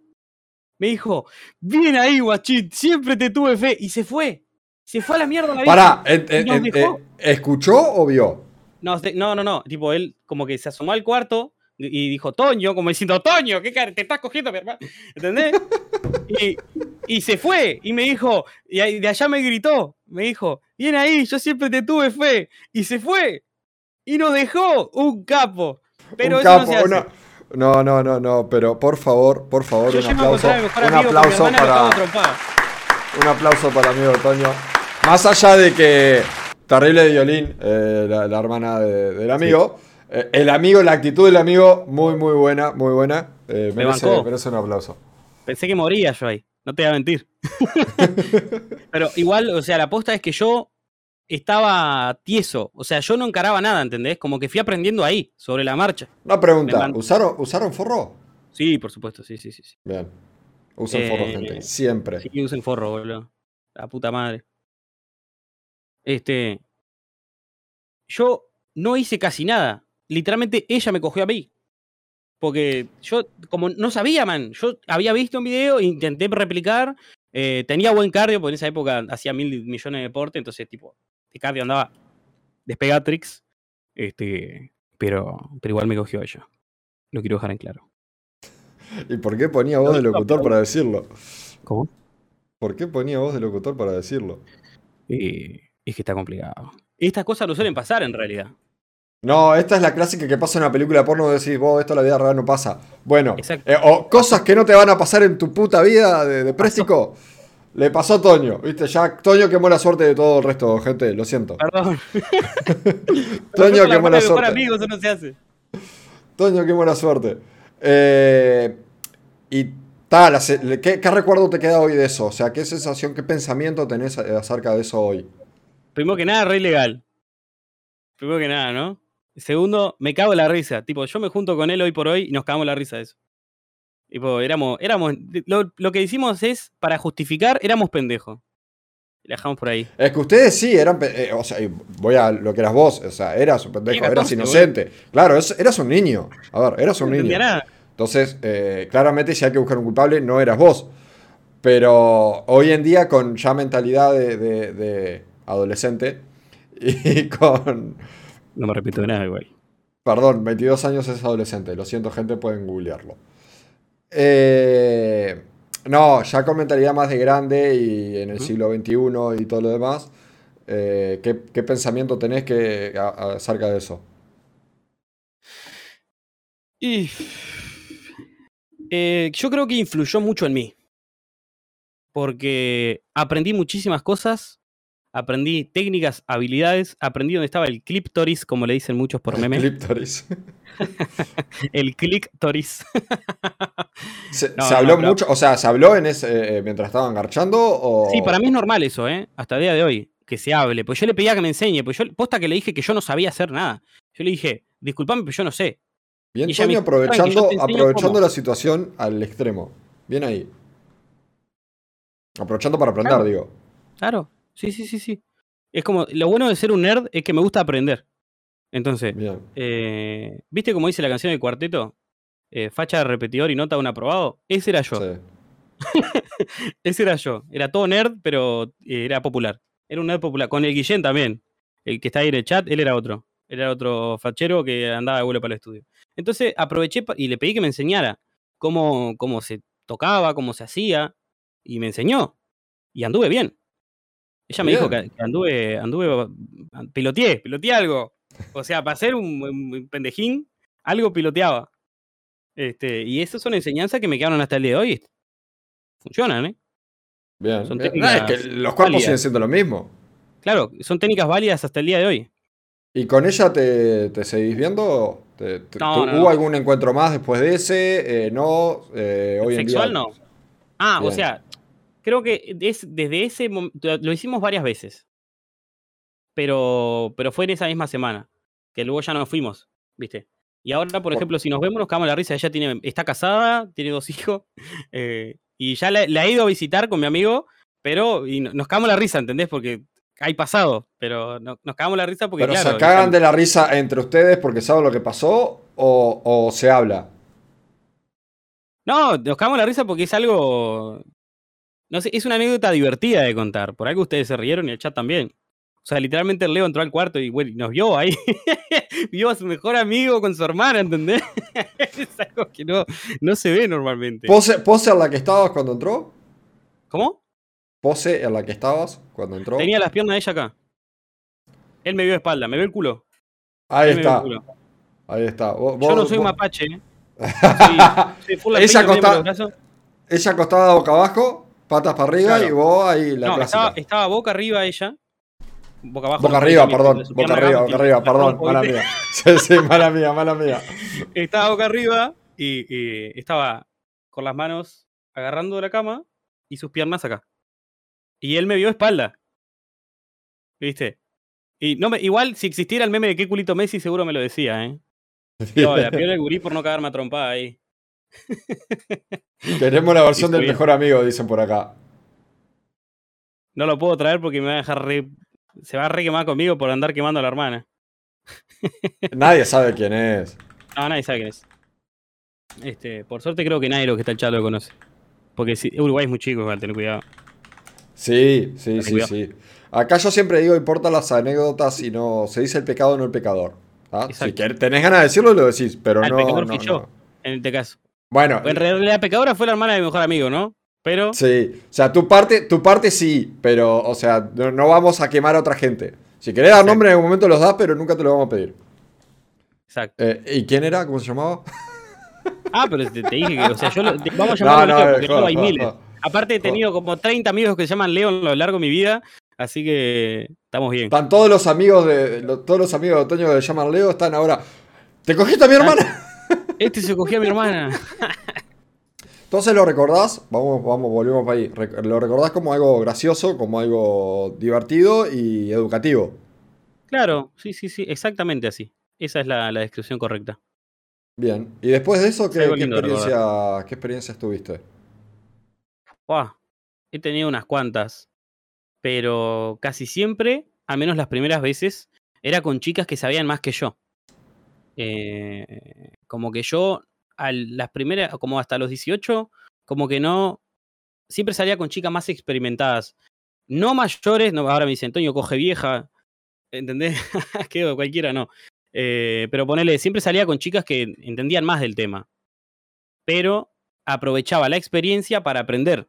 Me dijo, bien ahí, guachín, siempre te tuve fe. Y se fue. Se fue a la mierda la vieja. Pará, y eh, ¿escuchó o vio? No, no, no, no. Tipo, él como que se asomó al cuarto y y dijo, Toño, como diciendo, Toño, ¿qué cara? Te estás cogiendo, mi hermano. ¿Entendés? y, y se fue y me dijo, y de allá me gritó, me dijo, bien ahí, yo siempre te tuve fe. Y se fue. Y nos dejó un capo. Pero Un eso capo, no se hace. una- No, no, no, no, pero por favor, por favor, Yo un aplauso, un aplauso para, un aplauso para mi amigo Toño. Más allá de que terrible de violín, eh, la, la hermana de- del amigo, eh, el amigo, la actitud del amigo, muy, muy buena, muy buena. Eh, Me merece, bancó. merece un aplauso. Pensé que moría yo ahí, no te voy a mentir. Pero igual, o sea, la aposta es que yo estaba tieso, o sea, yo no encaraba nada, ¿entendés? Como que fui aprendiendo ahí, sobre la marcha. Una pregunta, ¿usaron, ¿usaron forro? Sí, por supuesto, sí, sí, sí. sí. Bien. Usen forro, Eh, gente. Siempre. Sí, usen forro, boludo. La puta madre. Este. Yo no hice casi nada. Literalmente ella me cogió a mí. Porque yo, como no sabía, man, yo había visto un video, intenté replicar, eh, tenía buen cardio, porque en esa época hacía mil millones de deporte, entonces, tipo, cardio andaba despegatrix. Este, pero, pero igual me cogió ella. Lo quiero dejar en claro. ¿Y por qué ponía voz de locutor para decirlo? ¿Cómo? ¿Por qué ponía voz de locutor para decirlo? Eh, es que está complicado. Estas cosas no suelen pasar en realidad. No, esta es la clásica que pasa en una película de porno. Decís, vos, esto en la vida real no pasa. Bueno, eh, o cosas que no te van a pasar en tu puta vida de, de préstico. Le pasó a Toño, ¿viste? Ya Toño quemó la suerte de todo el resto, gente. Lo siento. Perdón. Toño quemó la mejor suerte. amigo, eso no se hace. Toño, qué buena suerte. Eh, y tal, ¿qué, ¿qué recuerdo te queda hoy de eso? O sea, ¿qué sensación, qué pensamiento tenés acerca de eso hoy? Primero que nada, re ilegal. Primero que nada, ¿no? Segundo, me cago en la risa. Tipo, yo me junto con él hoy por hoy y nos cagamos la risa de eso. Tipo, éramos, éramos, lo, lo que hicimos es, para justificar, éramos pendejos. Y la dejamos por ahí. Es que ustedes sí eran, eh, o sea, voy a lo que eras vos, o sea, eras un pendejo, eras 14, inocente. Claro, es- eras un niño. A ver, eras un no niño. nada. Entonces, eh, claramente si hay que buscar un culpable, no eras vos. Pero hoy en día, con ya mentalidad de, de- de adolescente y con, No me repito de nada igual. perdón, 22 años es adolescente, lo siento gente, pueden googlearlo. Eh, no, ya con mentalidad más de grande y en el siglo XXI y todo lo demás, eh, ¿qué, qué pensamiento tenés que, a- a- acerca de eso? Y. eh, yo creo que influyó mucho en mí. Porque aprendí muchísimas cosas. Aprendí técnicas, habilidades. Aprendí dónde estaba el cliptoris, como le dicen muchos por meme. Cliptoris. El cliptoris. ¿Se, No, se habló mucho? O sea, ¿se habló en ese, eh, mientras estaban garchando? O... Sí, para mí es normal eso, ¿eh? Hasta el día de hoy. Que se hable. Pues yo le pedía que me enseñe. Pues yo, posta que le dije que yo no sabía hacer nada. Yo le dije, disculpame, pero yo no sé. Bien, y ella me Toño, dijo, "Tranqui, yo aprovechando, aprovechando cómo". la situación al extremo. Bien ahí. Aprovechando para aprender, Claro. digo. Claro. Sí, sí, sí, sí. Es como, lo bueno de ser un nerd es que me gusta aprender. Entonces, eh, ¿viste cómo dice la canción del cuarteto? Eh, facha de repetidor y nota un aprobado. Ese era yo. Sí. Ese era yo. Era todo nerd, pero eh, era popular. Era un nerd popular. Con el Guillén también. El que está ahí en el chat, él era otro. Él era otro fachero que andaba de vuelo para el estudio. Entonces aproveché y le pedí que me enseñara cómo, cómo se tocaba, cómo se hacía. Y me enseñó. Y anduve bien. Ella me dijo Bien. que anduve, anduve, piloteé, piloteé algo. O sea, para ser un, un pendejín, algo piloteaba. Este, y esas son enseñanzas que me quedaron hasta el día de hoy. Funcionan, ¿eh? Bien. Son bien. No, es que técnicas los cuerpos válidas. siguen siendo lo mismo. Claro, son técnicas válidas hasta el día de hoy. ¿Y con ella te, te seguís viendo? ¿Te- te- No, ¿Hubo no. algún encuentro más después de ese? Eh, no. eh, hoy en Sexual día. no. Ah, o sea, creo que es, desde ese momento, lo hicimos varias veces. Pero, pero fue en esa misma semana, que luego ya nos fuimos, ¿viste? Y ahora, por ejemplo, si nos vemos, nos cagamos la risa. Ella tiene, está casada, tiene dos hijos, eh, y ya la, la he ido a visitar con mi amigo, pero y no- nos cagamos la risa, ¿entendés? Porque hay pasado, pero no- nos cagamos la risa porque, ¿Pero claro, se cagan de la risa entre ustedes porque saben lo que pasó? ¿O, o se habla? No, nos cagamos la risa porque es algo. No sé, es una anécdota divertida de contar. Por algo ustedes se rieron y el chat también. O sea, literalmente el Leo entró al cuarto y bueno, nos vio ahí. vio a su mejor amigo con su hermana, ¿entendés? es algo que no, no se ve normalmente. ¿Pose, ¿Pose en la que estabas cuando entró? ¿Cómo? ¿Pose en la que estabas cuando entró? Tenía las piernas de ella acá. Él me vio de espalda, me vio el culo. Ahí Él está. culo. Ahí está. Vos- Yo no soy vos- mapache. ¿eh? Soy, Ella latino, medio acosta- con los brazos. Ella acostada boca abajo, patas para arriba Claro. y vos ahí la No, estaba boca arriba ella. Boca abajo. Boca arriba, perdón. Boca arriba, boca arriba, perdón. Mala mía. Sí, sí, mala mía, mala mía. estaba boca arriba y, y estaba con las manos agarrando la cama y sus piernas acá. Y él me vio espalda. ¿Viste? Y no me, igual, si existiera el meme de qué culito Messi, seguro me lo decía, ¿eh? No, la piola del gurí por no cagarme a trompada ahí. Queremos la versión del mejor amigo, dicen por acá. No lo puedo traer porque me va a dejar re. Se va a re quemar conmigo por andar quemando a la hermana. Nadie sabe quién es. No, nadie sabe quién es. Este, por suerte creo que nadie de los que está en chat lo conoce. Porque si, Uruguay es muy chico, igual, tener cuidado. Sí, sí, sí, sí. Acá yo siempre digo, importan las anécdotas y no se dice el pecado, no el pecador. ¿ah? Si Exacto. quer- tenés ganas de decirlo, lo decís, pero Ah, el no, pecador no, fui yo. no. En este caso. Bueno, En realidad la pecadora fue la hermana de mi mejor amigo, ¿no? Pero. sí. O sea, tu parte, tu parte sí, pero, o sea, no, no vamos a quemar a otra gente. Si querés dar nombre en algún momento los das, pero nunca te lo vamos a pedir. Exacto. Eh, ¿Y quién era? ¿Cómo se llamaba? Ah, pero te, te dije que, o sea, yo lo- te- vamos a No, llamarlo no, Leo, porque Leo hay miles. Aparte he tenido como 30 amigos que se llaman Leo a lo largo de mi vida, así que estamos bien. Están todos los amigos de todos los amigos de Otoño que le llaman Leo están ahora. ¿Te cogiste a mi hermana? Este se cogió a mi hermana. Entonces lo recordás, vamos, vamos, volvemos para ahí. Lo recordás como algo gracioso, como algo divertido y educativo. Claro, sí, sí, sí, exactamente así. Esa es la, la descripción correcta. Bien. Y después de eso, ¿qué, Algo qué lindo de experiencia, ¿qué experiencias tuviste? He tenido unas cuantas, pero casi siempre, al menos las primeras veces, era con chicas que sabían más que yo. Eh, como que yo, a las primeras, como hasta los 18, como que no, siempre salía con chicas más experimentadas. No mayores, no, ahora me dice Antonio, coge vieja, ¿entendés? que cualquiera no. Eh, pero ponele, siempre salía con chicas que entendían más del tema. Pero aprovechaba la experiencia para aprender.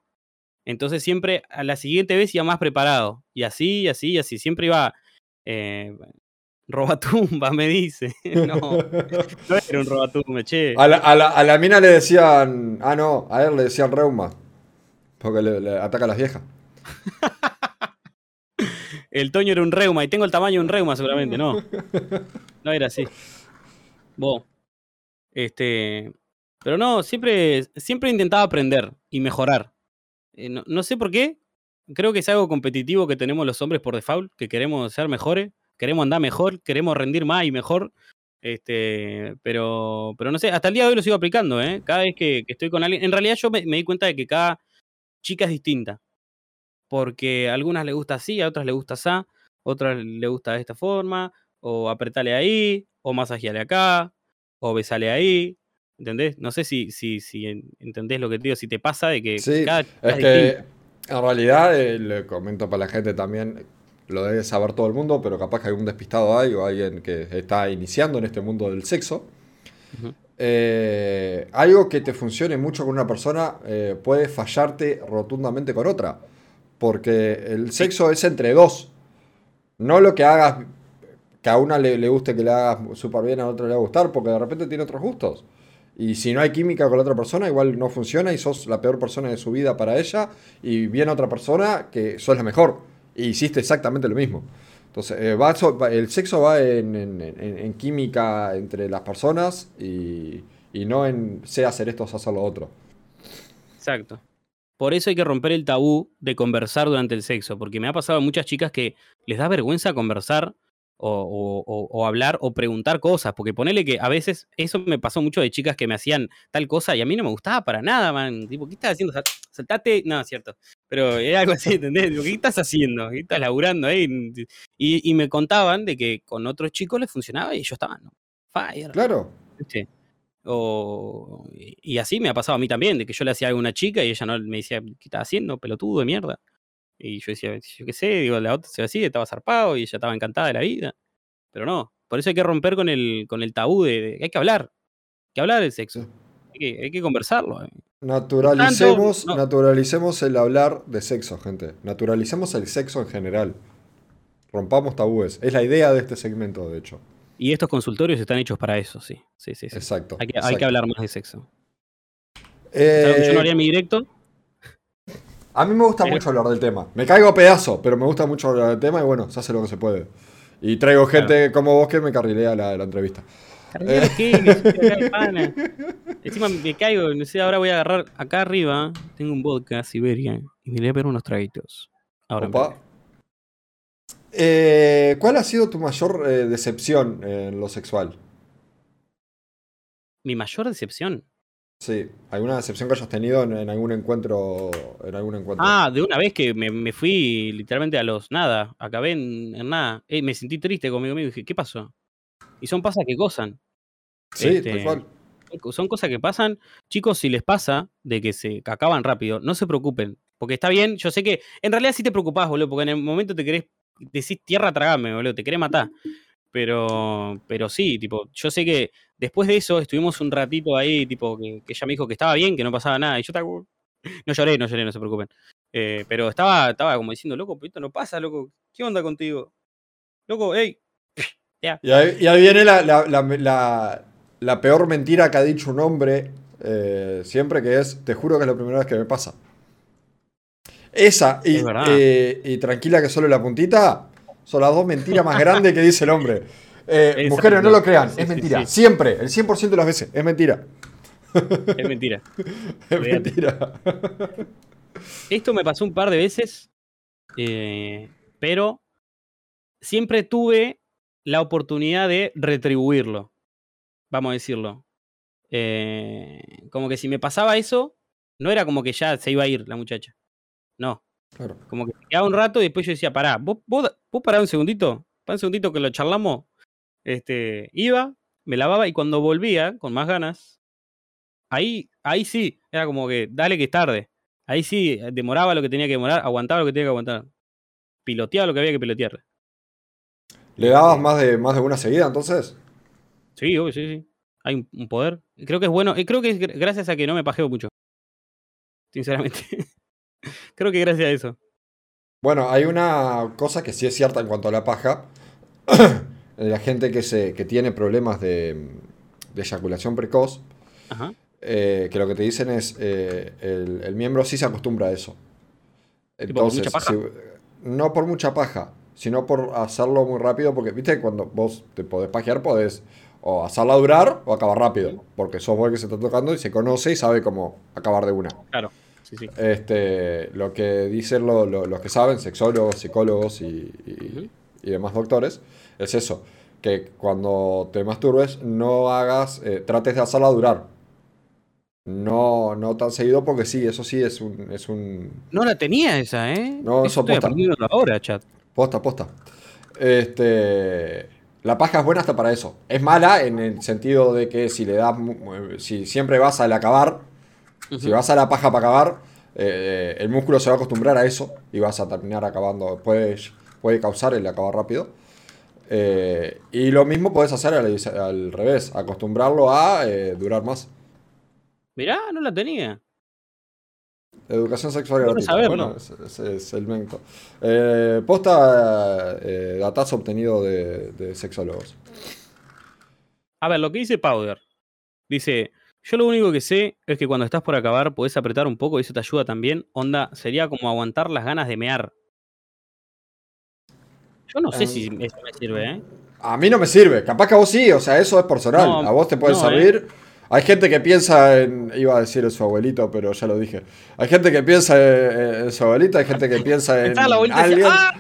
Entonces siempre a la siguiente vez iba más preparado. Y así, y así, y así. Siempre iba. Eh, robatumba, me dice. no, no era un robatumba, che. A la, a la- a la mina le decían. Ah, no, a él le decían reuma. Porque le, le ataca a las viejas. El Toño era un reuma y tengo el tamaño de un reuma seguramente, no. No era así. Vos. Este. Pero no, siempre, siempre intentaba aprender y mejorar. Eh, no, no sé por qué. Creo que es algo competitivo que tenemos los hombres por default, que queremos ser mejores, queremos andar mejor, queremos rendir más y mejor. Este, pero, pero no sé, hasta el día de hoy lo sigo aplicando, ¿eh? Cada vez que, que estoy con alguien. En realidad yo me, me di cuenta de que cada chica es distinta. Porque a algunas le gusta así, a otras le gusta así, a otras le gusta de esta forma, o apretale ahí, o masajeale acá, o besale ahí. ¿Entendés? No sé si, si, si entendés lo que te digo, si te pasa de que Sí, cada es es que en realidad, eh, le comento para la gente también, lo debe saber todo el mundo, pero capaz que algún despistado hay o alguien que está iniciando en este mundo del sexo. Eh, algo que te funcione mucho con una persona eh, puede fallarte rotundamente con otra. Porque el sexo es entre dos. No lo que hagas, que a una le, le guste que le hagas súper bien, a otra le va a gustar, porque de repente tiene otros gustos. Y si no hay química con la otra persona, igual no funciona y sos la peor persona de su vida para ella. Y viene otra persona que sos la mejor. Y hiciste exactamente lo mismo. Entonces, eh, el sexo va en, química entre las personas y, y no en sé hacer esto, sé hacer lo otro. Exacto. Por eso hay que romper el tabú de conversar durante el sexo, porque me ha pasado a muchas chicas que les da vergüenza conversar o, o- o- o hablar o preguntar cosas, porque ponele que a veces eso me pasó mucho de chicas que me hacían tal cosa y a mí no me gustaba para nada, man. Tipo, ¿qué estás haciendo? Sal- Saltate. No, es cierto. Pero era algo así, ¿entendés? Digo, ¿qué estás haciendo? ¿Qué estás laburando ahí? Y, y me contaban de que con otros chicos les funcionaba y ellos estaban, ¿no? Fire. Claro. O, y así me ha pasado a mí también, de que yo le hacía algo a una chica y ella no me decía, ¿qué estás haciendo? Pelotudo de mierda. Y yo decía, yo qué sé, digo, la otra se así, estaba zarpado y ella estaba encantada de la vida. Pero no, por eso hay que romper con el, con el tabú de, hay que hablar, hay que hablar del sexo, Sí. hay que, hay que conversarlo. eh. naturalicemos, no. naturalicemos el hablar de sexo, gente. Naturalicemos el sexo en general. Rompamos tabúes. Es la idea de este segmento, de hecho. Y estos consultorios están hechos para eso, sí. Sí, sí, sí. Exacto. Hay que, hay que hablar más de sexo. Que yo no Eh, haría mi directo. A mí me gusta Pero- mucho hablar del tema. Me caigo a pedazo, pero me gusta mucho hablar del tema y bueno, se hace lo que se puede. Y traigo gente como vos que me carrilea la, la entrevista. Carrilero, ¿qué? Me subí acá de pana. Encima me caigo, no sé, ahora voy a agarrar acá arriba, tengo un vodka Siberia y me voy a ver unos traguitos. Ahora Opa. Eh, ¿Cuál ha sido tu mayor eh, decepción en lo sexual? Mi mayor decepción. Sí, ¿alguna decepción que hayas tenido en, en algún encuentro? En algún encuentro? Ah, de una vez que me, me fui literalmente a los nada, acabé en, en nada. Eh, me sentí triste conmigo mismo y dije, ¿qué pasó? Y son pasas que gozan. sí, este, tal cual. Son cosas que pasan. Chicos, si les pasa de que se acaban rápido, no se preocupen. Porque está bien, yo sé que en realidad sí te preocupás, boludo, porque en el momento te querés, decís tierra, tragame, boludo, te querés matar. Pero, pero sí, tipo, yo sé que después de eso estuvimos un ratito ahí, tipo, que, que ella me dijo que estaba bien, que no pasaba nada. Y yo estaba No lloré, no lloré, no se preocupen. Eh, pero estaba, estaba como diciendo, loco, pero esto no pasa, loco. ¿Qué onda contigo? Loco, hey. Y ahí, y ahí viene la, la- la- la- la peor mentira que ha dicho un hombre eh, siempre, que es, te juro que es la primera vez que me pasa. Esa y, Es eh, y tranquila que solo la puntita son las dos mentiras más grandes que dice el hombre. Eh, mujeres, no lo crean, Sí, es mentira. sí. Siempre, el 100% de las veces, es mentira. Es mentira. Es mentira. Esto me pasó un par de veces, eh, pero siempre tuve la oportunidad de retribuirlo, vamos a decirlo. Eh, como que si me pasaba eso, no era como que ya se iba a ir la muchacha. No, Claro. como que quedaba un rato y después yo decía, pará, vos, vos, vos pará un segundito, pará un segundito que lo charlamos. Este, iba, me lavaba y cuando volvía con más ganas, ahí, ahí sí, era como que, dale que es tarde. Ahí sí, eh, demoraba lo que tenía que demorar, aguantaba lo que tenía que aguantar. Piloteaba lo que había que pilotear. ¿Le dabas más de, más de una seguida entonces? Sí, obvio, sí, sí. Hay un, poder. Creo que es bueno. Creo que es gr- gracias a que no me pajeo mucho. Sinceramente. creo que gracias a eso. Bueno, hay una cosa que sí es cierta en cuanto a la paja. La gente que, se, que tiene problemas de, de eyaculación precoz, Ajá. eh, que lo que te dicen es, eh, el, el miembro sí se acostumbra a eso. ¿Tipo por mucha paja? si- no por mucha paja, sino por hacerlo muy rápido, porque, viste, cuando vos te podés pajear, podés o hacerla durar o acabar rápido, porque sos vos el que se está tocando y se conoce y sabe cómo acabar de una. Claro. Sí, sí. Este, lo que dicen lo- lo- los que saben, sexólogos, psicólogos y, y demás doctores, es eso, que cuando te masturbes no hagas, eh, trates de hacerla durar. No, no tan seguido porque sí, eso sí es un, es un No la tenía esa, ¿eh? No, eso estoy posta. aprendiendo ahora, chat. posta, posta. Este, La paja es buena hasta para eso. Es mala en el sentido de que si le das. Si siempre vas al acabar. Si vas a la paja para acabar. eh, el músculo se va a acostumbrar a eso. Y vas a terminar acabando. Puede, puede causar el acabar rápido. Eh, y lo mismo puedes hacer al, al revés. Acostumbrarlo a eh, durar más. Mirá, no la tenía. Educación sexual gratuita. saberlo. Bueno, ese ese es el mento. Eh, posta datazo obtenido de, de sexólogos. A ver, lo que dice Powder. Dice, yo lo único que sé es que cuando estás por acabar podés apretar un poco y eso te ayuda también. Onda, sería como aguantar las ganas de mear. Yo no sé Em, si eso me sirve, ¿eh? A mí no me sirve. Capaz que a vos sí, o sea, eso es personal. No, a vos te puede no, servir. Hay gente que piensa en. Iba a decir en su abuelito, pero ya lo dije. Hay gente que piensa en, en su abuelito, hay gente que piensa en. Alguien. decía, ¡ah!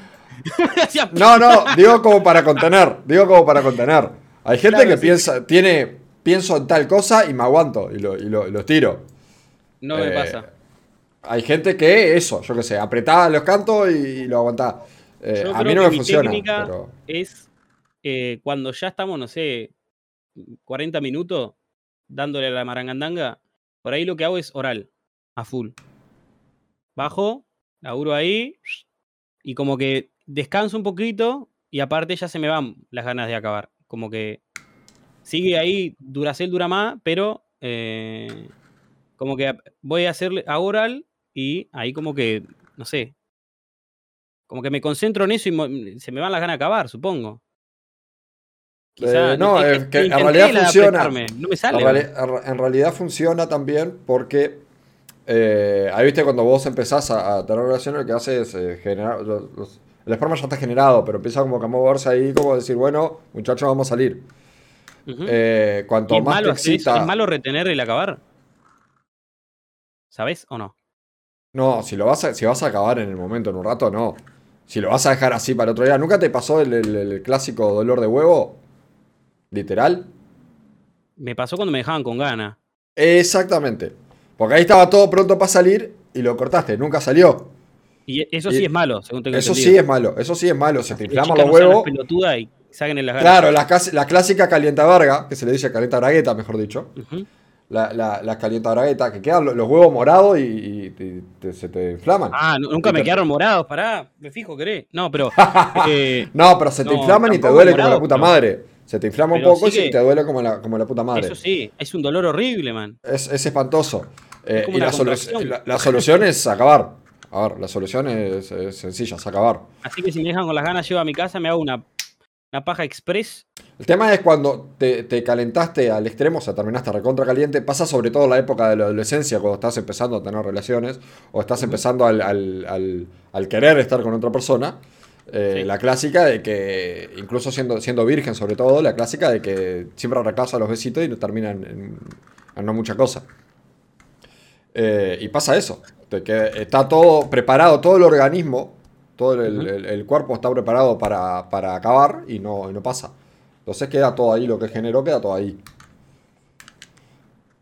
No, no, digo como para contener. Digo como para contener. Hay gente Claro, que sí. piensa, tiene. Pienso en tal cosa y me aguanto y lo, y lo, y lo tiro. No me Eh, pasa. Hay gente que eso, yo qué sé, apretaba los cantos y, y lo aguantaba. Eh, Yo a creo mí no que me mi funciona. técnica pero- es eh, cuando ya estamos, no sé, 40 minutos dándole a la marangandanga, por ahí lo que hago es oral, a full. Bajo, laburo ahí y como que descanso un poquito y aparte ya se me van las ganas de acabar. Como que sigue ahí, Duracel dura más, pero eh, como que voy a hacerle a oral y ahí como que, no sé, como que me concentro en eso y mo- se me van las ganas de acabar, supongo. Quizá, Eh, no, es es que en realidad funciona. No me sale. en re- en realidad funciona también porque eh, ahí viste cuando vos empezás a, a tener relaciones, lo que hace es eh, generar. los- los- el esperma ya está generado, pero empieza como que a moverse ahí, como decir, bueno, muchachos, vamos a salir. Ujú. Eh, ¿Y cuanto más te malo excita. ¿Es malo retener el acabar? ¿Sabes o no? No, si lo vas a, si vas a acabar en el momento, en un rato, no. Si lo vas a dejar así para otro día, ¿nunca te pasó el, el- el clásico dolor de huevo? Literal. Me pasó cuando me dejaban con ganas. Exactamente. Porque ahí estaba todo pronto para salir y lo cortaste, nunca salió. Y eso Y- sí es malo, según tengo Eso entendido. sí es malo, eso sí es malo. Se te Las inflaman los las huevos. pelotudas y saquen en las ganas. Claro, la, la clásica calienta verga, que se le dice calienta bragueta, mejor dicho. Ujú. La, la, la calienta bragueta, que quedan lo- los huevos morados y, y te- te- se te inflaman. Ah, nu- nunca me te- quedaron morados, pará, me fijo, querés. No, pero. eh, No, pero se te No, inflaman y te duele como la puta pero- madre. Se te inflama un poco y sí te duele como la, como la puta madre. eso sí, es un dolor horrible, man. Es, es espantoso. Eh, y la, solu- contracción. la- la solución es acabar. A ver, la solución es, es sencilla, es acabar. Así que si me dejan con las ganas, llevo a mi casa, me hago una, una paja express. El tema es cuando te, te calentaste al extremo, o sea, terminaste recontra caliente, pasa sobre todo la época de la adolescencia, cuando estás empezando a tener relaciones, o estás empezando al, al- al- al querer estar con otra persona. Eh, Sí. La clásica de que, incluso siendo, siendo virgen sobre todo, la clásica de que siempre recasa los besitos y no termina en, no mucha cosa. Eh, y pasa eso, de que está todo preparado, todo el organismo, todo el, Ujú. el- el cuerpo está preparado para, para acabar y no, y no pasa. Entonces queda todo ahí, lo que generó queda todo ahí.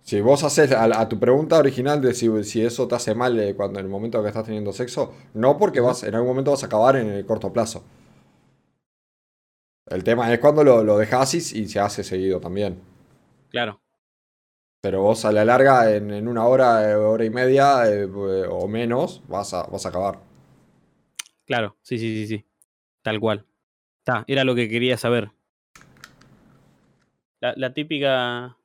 Si vos haces a, a tu pregunta original de si, si eso te hace mal eh, cuando en el momento que estás teniendo sexo, no porque vas, en algún momento vas a acabar en el corto plazo. El tema es cuando lo, lo dejas y, y se hace seguido también. Claro. Pero vos a la larga, en, en una hora, eh, hora y media eh, o menos, vas a, vas a acabar. Claro, sí, sí, sí, sí. Tal cual. Está, era lo que quería saber. La, la típica.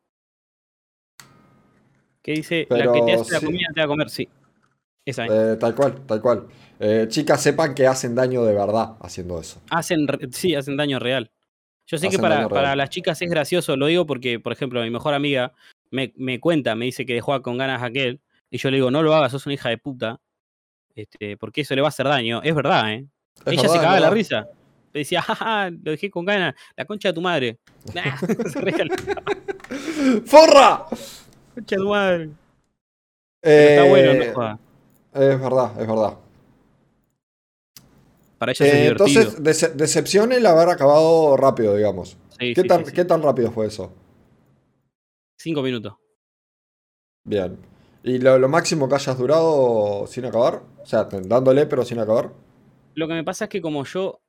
que dice? la que te hace la comida te va a comer, sí. Esa es. Eh, tal cual, tal cual. Eh, chicas, sepan que hacen daño de verdad haciendo eso. Hacen, sí, hacen daño real. Yo sé que para, para las chicas es gracioso, lo digo porque, por ejemplo, mi mejor amiga me, me cuenta, me dice que dejó con ganas a aquel, y yo le digo, no lo hagas, sos una hija de puta, este, porque eso le va a hacer daño. Es verdad, ¿eh? Es Ella verdad, se cagaba de la risa. Decía, jaja, lo dejé con ganas, la concha de tu madre. Nah, se ¡Forra! concha de tu madre. Pero está bueno, Eh, no joda. Es verdad, es verdad. Para ella es Eh, divertido. entonces, dece- decepción el haber acabado rápido, digamos. Sí, ¿Qué, sí, tan, sí. ¿Qué tan rápido fue eso? Cinco minutos. Bien. ¿Y lo, lo máximo que hayas durado sin acabar? O sea, dándole pero sin acabar. Lo que me pasa es que como yo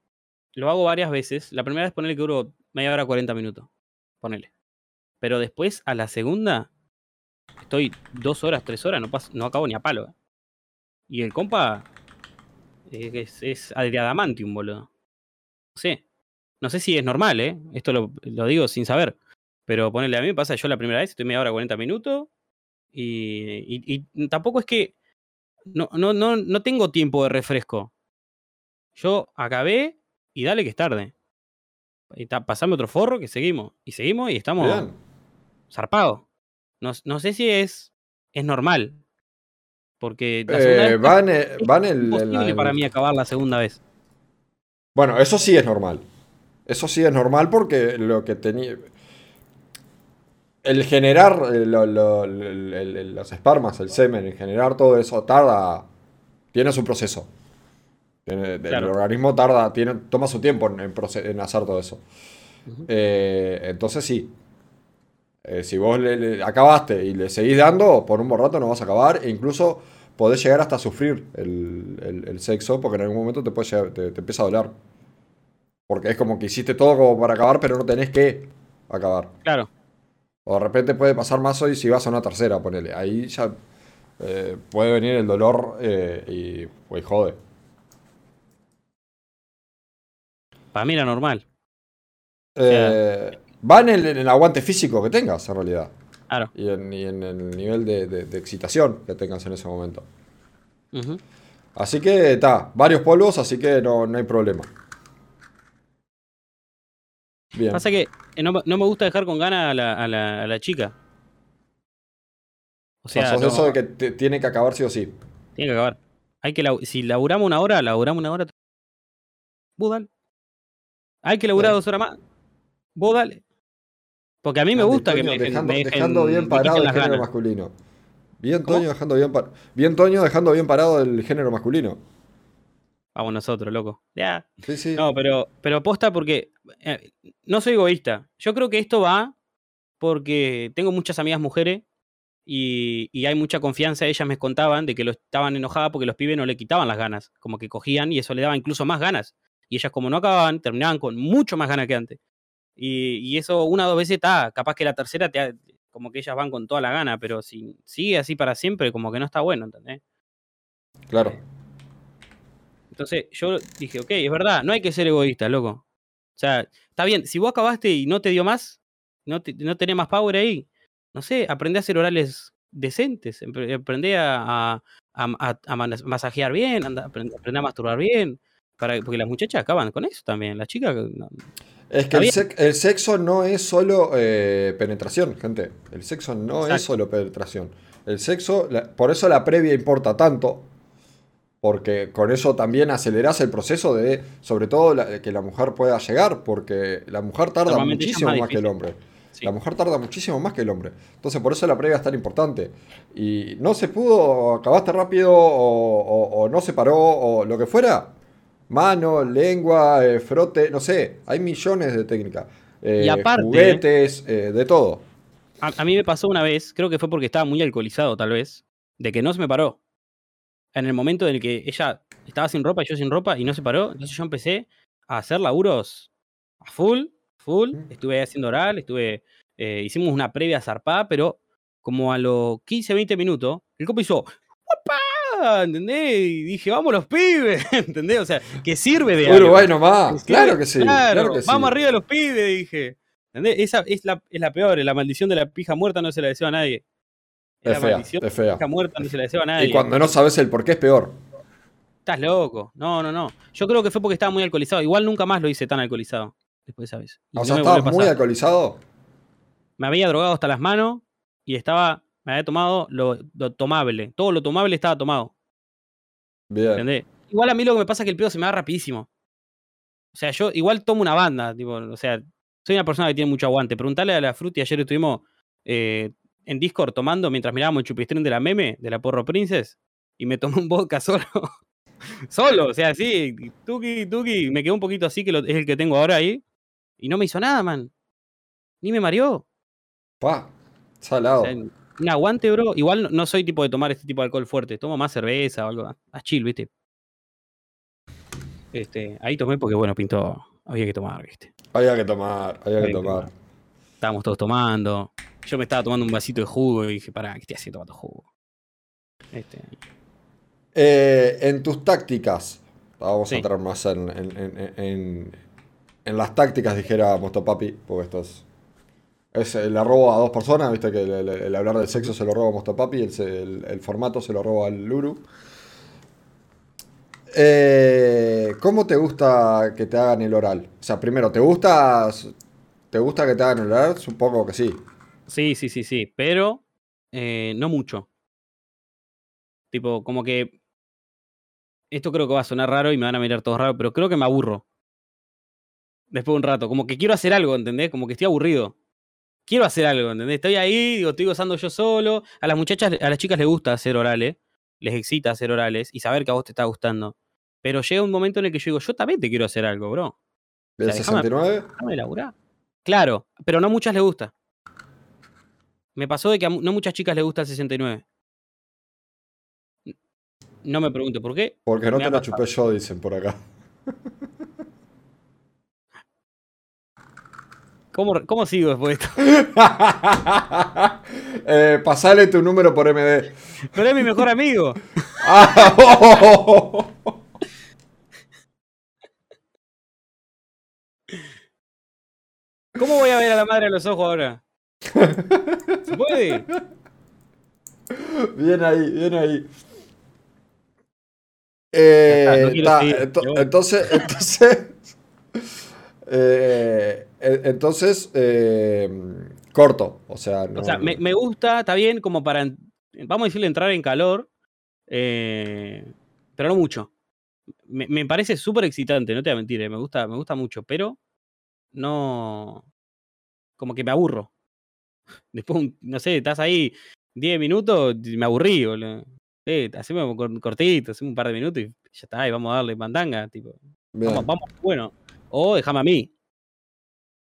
lo hago varias veces, la primera vez ponerle que duró media hora, 40 minutos. Ponele. Pero después, a la segunda, estoy dos horas, tres horas, no, no acabo ni a palo. ¿eh? Y el compa es, es Adriadamantium, boludo. No sé. No sé si es normal, ¿eh? Esto lo, lo digo sin saber. Pero ponele, a mí me pasa, yo la primera vez estoy media hora, 40 minutos. Y, y, y tampoco es que no, no, no, no tengo tiempo de refresco. Yo acabé y dale que es tarde. Y ta- pasame otro forro que seguimos. Y seguimos y estamos Bien. zarpados. No, no sé si es, es normal. Porque la segunda Eh, vez van, es van el, imposible la- para mí acabar la segunda vez. Bueno, eso sí es normal. Eso sí es normal porque lo que tenía. El generar eh, lo- lo- el- el- el- los espermas, el semen, el generar todo eso tarda. Tiene su proceso. El Claro. organismo tarda, tiene, toma su tiempo en, en hacer todo eso. Eh, entonces sí. Eh, si vos le, le acabaste y le seguís dando, por un buen rato no vas a acabar. E incluso podés llegar hasta a sufrir el, el- el sexo, porque en algún momento te, puede llegar- te, te empieza a doler. Porque es como que hiciste todo como para acabar, pero no tenés que acabar. Claro. O de repente puede pasar más hoy si vas a una tercera, ponele. Ahí ya eh, puede venir el dolor y pues jode. Para mí era normal. Eh, va en el, en el aguante físico que tengas, en realidad. Claro. Y en, y en el nivel de, de- de excitación que tengas en ese momento. Así que está, varios polvos, así que no, no hay problema. Bien. Pasa que eh, no, me- no me gusta dejar con ganas a la, a la, a la chica. O sea, no, eso de que te- tiene que acabar sí o sí. tiene que acabar. Hay que si laburamos una hora, laburamos una hora. Dale. Hay que laburar dos horas más. Vos dale. Porque a mí me gusta que me dejen, dejando, me dejen- dejando bien parado el género ganas. masculino. Bien, ¿Cómo? Toño, dejando bien, par- bien Toño dejando bien parado el género masculino. Vamos nosotros, loco. Ya. Sí, sí. No, pero, pero posta porque eh, no soy egoísta. Yo creo que esto va porque tengo muchas amigas mujeres y, y hay mucha confianza. Ellas me contaban de que lo estaban enojadas porque los pibes no le quitaban las ganas. Como que cogían y eso le daba incluso más ganas. Y ellas como no acababan, terminaban con mucho más ganas que antes. Y, y eso una o dos veces está. Capaz que la tercera te, como que ellas van con toda la gana, pero si sigue así para siempre, como que no está bueno, ¿entendés? Claro. Entonces yo dije, ok, es verdad, no hay que ser egoísta, loco. O sea, está bien, si vos acabaste y no te dio más, no, te- no tenés más power ahí, no sé, aprendé a hacer orales decentes, aprendé a, a, a- a- masajear bien, aprendé a masturbar bien, para, porque las muchachas acaban con eso también, las chicas... no- Es que el, bien. sex- el sexo no es solo eh, penetración, gente. El sexo no es solo penetración. El sexo, la- por eso la previa importa tanto, porque con eso también acelerás el proceso de, sobre todo, la- que la mujer pueda llegar, porque la mujer tarda Normalmente muchísimo más más que el hombre. sí. La mujer tarda muchísimo más que el hombre. Entonces, por eso la previa es tan importante. Y no se pudo, o acabaste rápido, o, o- o no se paró, o lo que fuera. Mano, lengua, eh, frote, no sé. Hay millones de técnicas. Eh, Y aparte- juguetes, eh, de todo. A, a mí me pasó una vez, creo que fue porque estaba muy alcoholizado tal vez, de que no se me paró. En el momento en el que ella estaba sin ropa y yo sin ropa y no se paró, entonces yo empecé a hacer laburos a full, full. Estuve haciendo oral, estuve, eh, hicimos una previa zarpada, pero como a los 15, 20 minutos, el copo hizo ¡Opa! ¿Entendés? Y dije, vamos los pibes, ¿entendés? O sea, que sirve de algo. Uruguay nomás. Claro que sí. Claro, Claro que sí. vamos arriba de los pibes, dije. ¿Entendés? Esa es la, es la peor, la maldición de la pija muerta no se la deseo a nadie. Es la fea, maldición es de la fea. pija muerta no se la deseo a nadie. Y cuando no sabes el por qué es peor. Estás loco. No, no, no. Yo creo que fue porque estaba muy alcoholizado. Igual nunca más lo hice tan alcoholizado. Después de esa vez. Y O no sea, estabas muy alcoholizado. Me había drogado hasta las manos y estaba. Me había tomado lo, lo tomable. Todo lo tomable estaba tomado. Bien. ¿Entendés? Igual a mí lo que me pasa es que el pedo se me va rapidísimo. O sea, yo igual tomo una banda, tipo, o sea, soy una persona que tiene mucho aguante. Preguntale a la Fruti, ayer estuvimos eh, en Discord tomando mientras mirábamos el chupistrín de la meme, de la Porro Princess, y me tomé un vodka solo. solo, o sea, así, tuki, tuki, me quedó un poquito así, que lo- es el que tengo ahora ahí, y no me hizo nada, man. Ni me mareó. Pa. O Salado. sea, un aguante, bro. Igual no, soy tipo de tomar este tipo de alcohol fuerte. Tomo más cerveza o algo. Más chill, ¿viste? Este, ahí tomé porque, bueno, pintó había que tomar, ¿viste? Había que tomar, había que Había que tomar. Estábamos todos tomando. Yo me estaba tomando un vasito de jugo y dije, pará, ¿qué estoy haciendo tomando jugo? Este, Eh, en tus tácticas, vamos Sí. a entrar más en, en- en- en- en las tácticas, dijera Mostopapi, porque esto es, es el robo a dos personas, viste que el, hablar del sexo se lo roba a se- el- el formato se lo roba al Luru. Eh, ¿Cómo te gusta que te hagan el oral? O sea, primero, ¿te gusta, ¿te gusta que te hagan el oral? Supongo que sí. Sí, sí, sí, sí, pero eh, no mucho. Tipo, como que. Esto creo que va a sonar raro y me van a mirar todos raro, pero creo que me aburro. Después de un rato. Como que quiero hacer algo, ¿entendés? Como que estoy aburrido. Quiero hacer algo, ¿entendés? Estoy ahí, digo, estoy gozando yo solo. A las muchachas, a las chicas les gusta hacer orales. Les excita hacer orales y saber que a vos te está gustando. Pero llega un momento en el que yo digo, yo también te quiero hacer algo, bro. ¿Del O sea, déjame- 69? Déjame laburar. Claro, pero no a muchas les gusta. Me pasó de que a no muchas chicas les gusta el 69. N- No me pregunto por qué. Porque no Me te la chupé yo, dicen por acá. ¿Cómo, cómo sigo después de esto? eh, pasale tu número por MD. Pero es mi mejor amigo. Ah, oh. ¿Cómo voy a ver a la madre a los ojos ahora? ¿Se puede? Bien ahí, bien ahí. Eh, no ta, seguir, ento- entonces, entonces, eh, eh, entonces, eh, corto, o sea, no, O sea, me, me gusta, está bien, como para, vamos a decirle, entrar en calor, eh, pero no mucho. Me, me parece súper excitante, no te voy a mentir, me, gusta, me gusta mucho, pero no, como que me aburro. Después, no sé, estás ahí 10 minutos y me aburrí, boludo. Eh, hacemos cortito, hacemos un par de minutos y ya está, y vamos a darle mandanga, tipo. Vamos, vamos, bueno. O déjame a mí.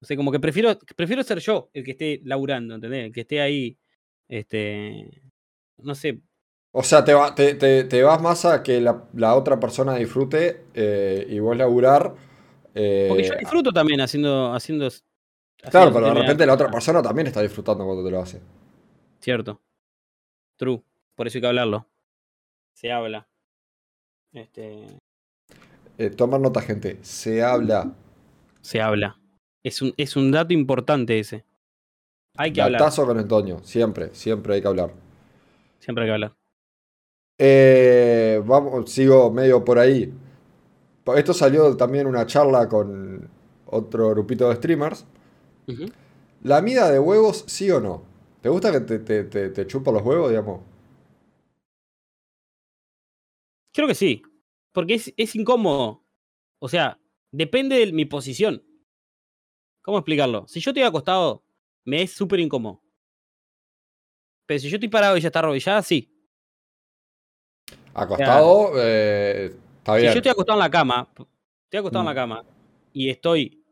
O sea, como que prefiero, prefiero ser yo el que esté laburando, ¿entendés? El que esté ahí, este, no sé, O sea, te, va- te, te- te vas más a que la, la otra persona disfrute eh, y vos laburar. eh, porque yo disfruto también haciendo, haciendo, claro, pero de repente la otra persona también está disfrutando cuando te lo hace. Cierto. True. Por eso hay que hablarlo. Se habla. Este, Eh, tomar nota, gente. Se habla. se habla. Es un, es un dato importante ese. Hay que hablar. Datazo con Antonio. Siempre, siempre hay que hablar. Siempre hay que hablar. Eh, vamos, sigo medio por ahí. Esto salió también una charla con otro grupito de streamers. ¿La mida de huevos, sí o no? ¿Te gusta que te, te, te, te chupa los huevos, digamos? Creo que sí. Porque es, es incómodo. O sea, depende de mi posición. ¿Cómo explicarlo? Si yo estoy acostado, me es súper incómodo. Pero si yo estoy parado y ella está arrodillada, sí. Acostado, eh, está Si bien. yo estoy acostado en la cama, estoy acostado en Mm. la cama y estoy.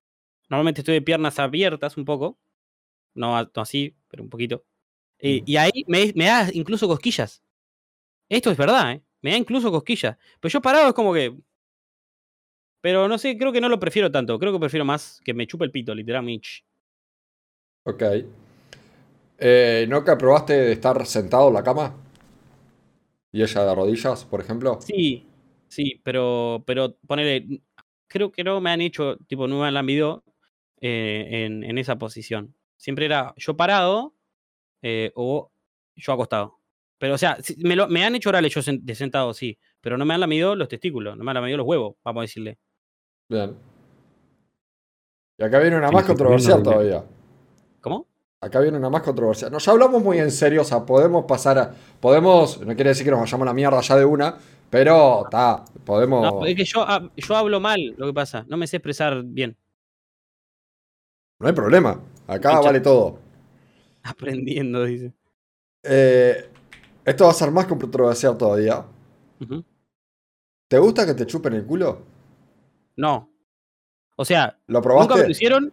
Normalmente estoy de piernas abiertas un poco. No, así, pero un poquito. Y, Mm. y ahí me, me da incluso cosquillas. Esto es verdad, ¿eh? Me da incluso cosquillas. Pero yo parado es como que. Pero no sé, creo que no lo prefiero tanto. Creo que prefiero más que me chupe el pito, literalmente. Ok. Eh, ¿No que probaste de estar sentado en la cama? ¿Y ella de rodillas, por ejemplo? Sí, sí, pero, pero ponele. Creo que no me han hecho, tipo, no me han video eh, en, en esa posición. Siempre era yo parado eh, o yo acostado. Pero, o sea, sí, me, lo- me han hecho orales yo de sentado, sí. Pero no me han lamido los testículos, no me han lamido los huevos, vamos a decirle. Bien. Y acá viene una Sí, más controversial todavía. ¿Cómo? Acá viene una más controversial. No, ya hablamos muy en serio, o sea, podemos pasar a. Podemos. No quiere decir que nos vayamos a la mierda ya de una, pero está. Podemos. No, es que yo, yo hablo mal, lo que pasa. No me sé expresar bien. No hay problema. Acá Escucha. vale todo. Aprendiendo, dice. Eh, esto va a ser más controversial todavía. Ujú. ¿Te gusta que te chupen el culo? No. O sea, ¿Lo Nunca me lo hicieron.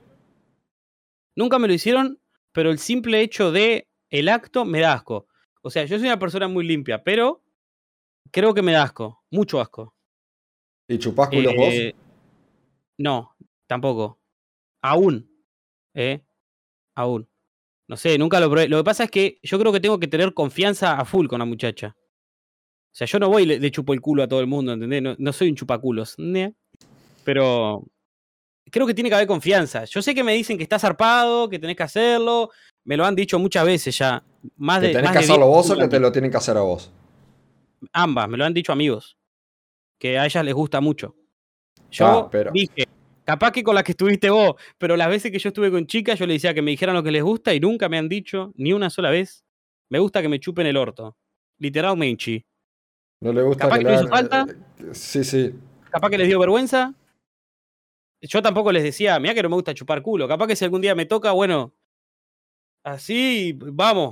Nunca me lo hicieron, pero el simple hecho de el acto me da asco. O sea, yo soy una persona muy limpia, pero creo que me da asco, mucho asco. ¿Y chupás culos Eh, no, Tampoco. Aún. ¿Eh? Aún. No sé, nunca lo probé. Lo que pasa es que yo creo que tengo que tener confianza a full con la muchacha. O sea, yo no voy y le, le chupo el culo a todo el mundo, ¿entendés? No, no soy un chupaculos. Pero creo que tiene que haber confianza. Yo sé que me dicen que está zarpado, que tenés que hacerlo. Me lo han dicho muchas veces ya. Más ¿Que de, tenés más que de hacerlo 10 vos o que te lo tienen que hacer a vos? Ambas, me lo han dicho amigos. Que a ellas les gusta mucho. Yo Ah, pero- dije, capaz que con las que estuviste vos, pero las veces que yo estuve con chicas, yo le decía que me dijeran lo que les gusta y nunca me han dicho, ni una sola vez, me gusta que me chupen el orto. Literalmente. ¿No le gusta Capaz que que le hizo falta. eh, Sí, sí. Capaz que les dio vergüenza. Yo tampoco les decía, mira que no me gusta chupar culo. Capaz que si algún día me toca, bueno, así, vamos.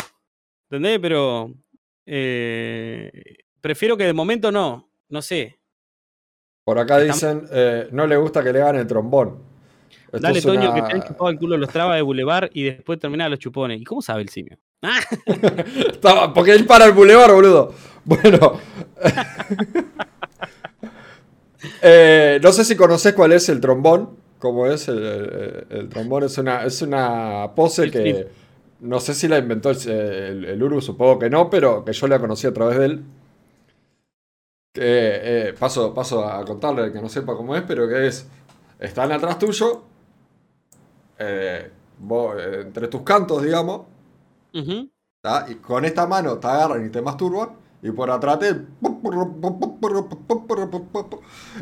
¿Entendés? Pero eh, prefiero que de momento no. No sé. Por acá dicen, eh, no le gusta que le hagan el trombón. Esto Dale, Toño, que te han chupado el culo los trabas de Boulevard y después terminaba los chupones. ¿Y cómo sabe el simio? Ah, porque él para el bulevar, boludo. Bueno. Eh, no sé si conoces cuál es el trombón. ¿Cómo es el, el- el trombón? Es una, es una pose que no sé si la inventó el, el- el Uru, supongo que no, pero que yo la conocí a través de él. Que, eh, paso, paso a contarle al que no sepa cómo es, pero que es, están atrás tuyo, eh, vos, eh, entre tus cantos, digamos. Y con esta mano te agarran y te masturban. Y por atrás te.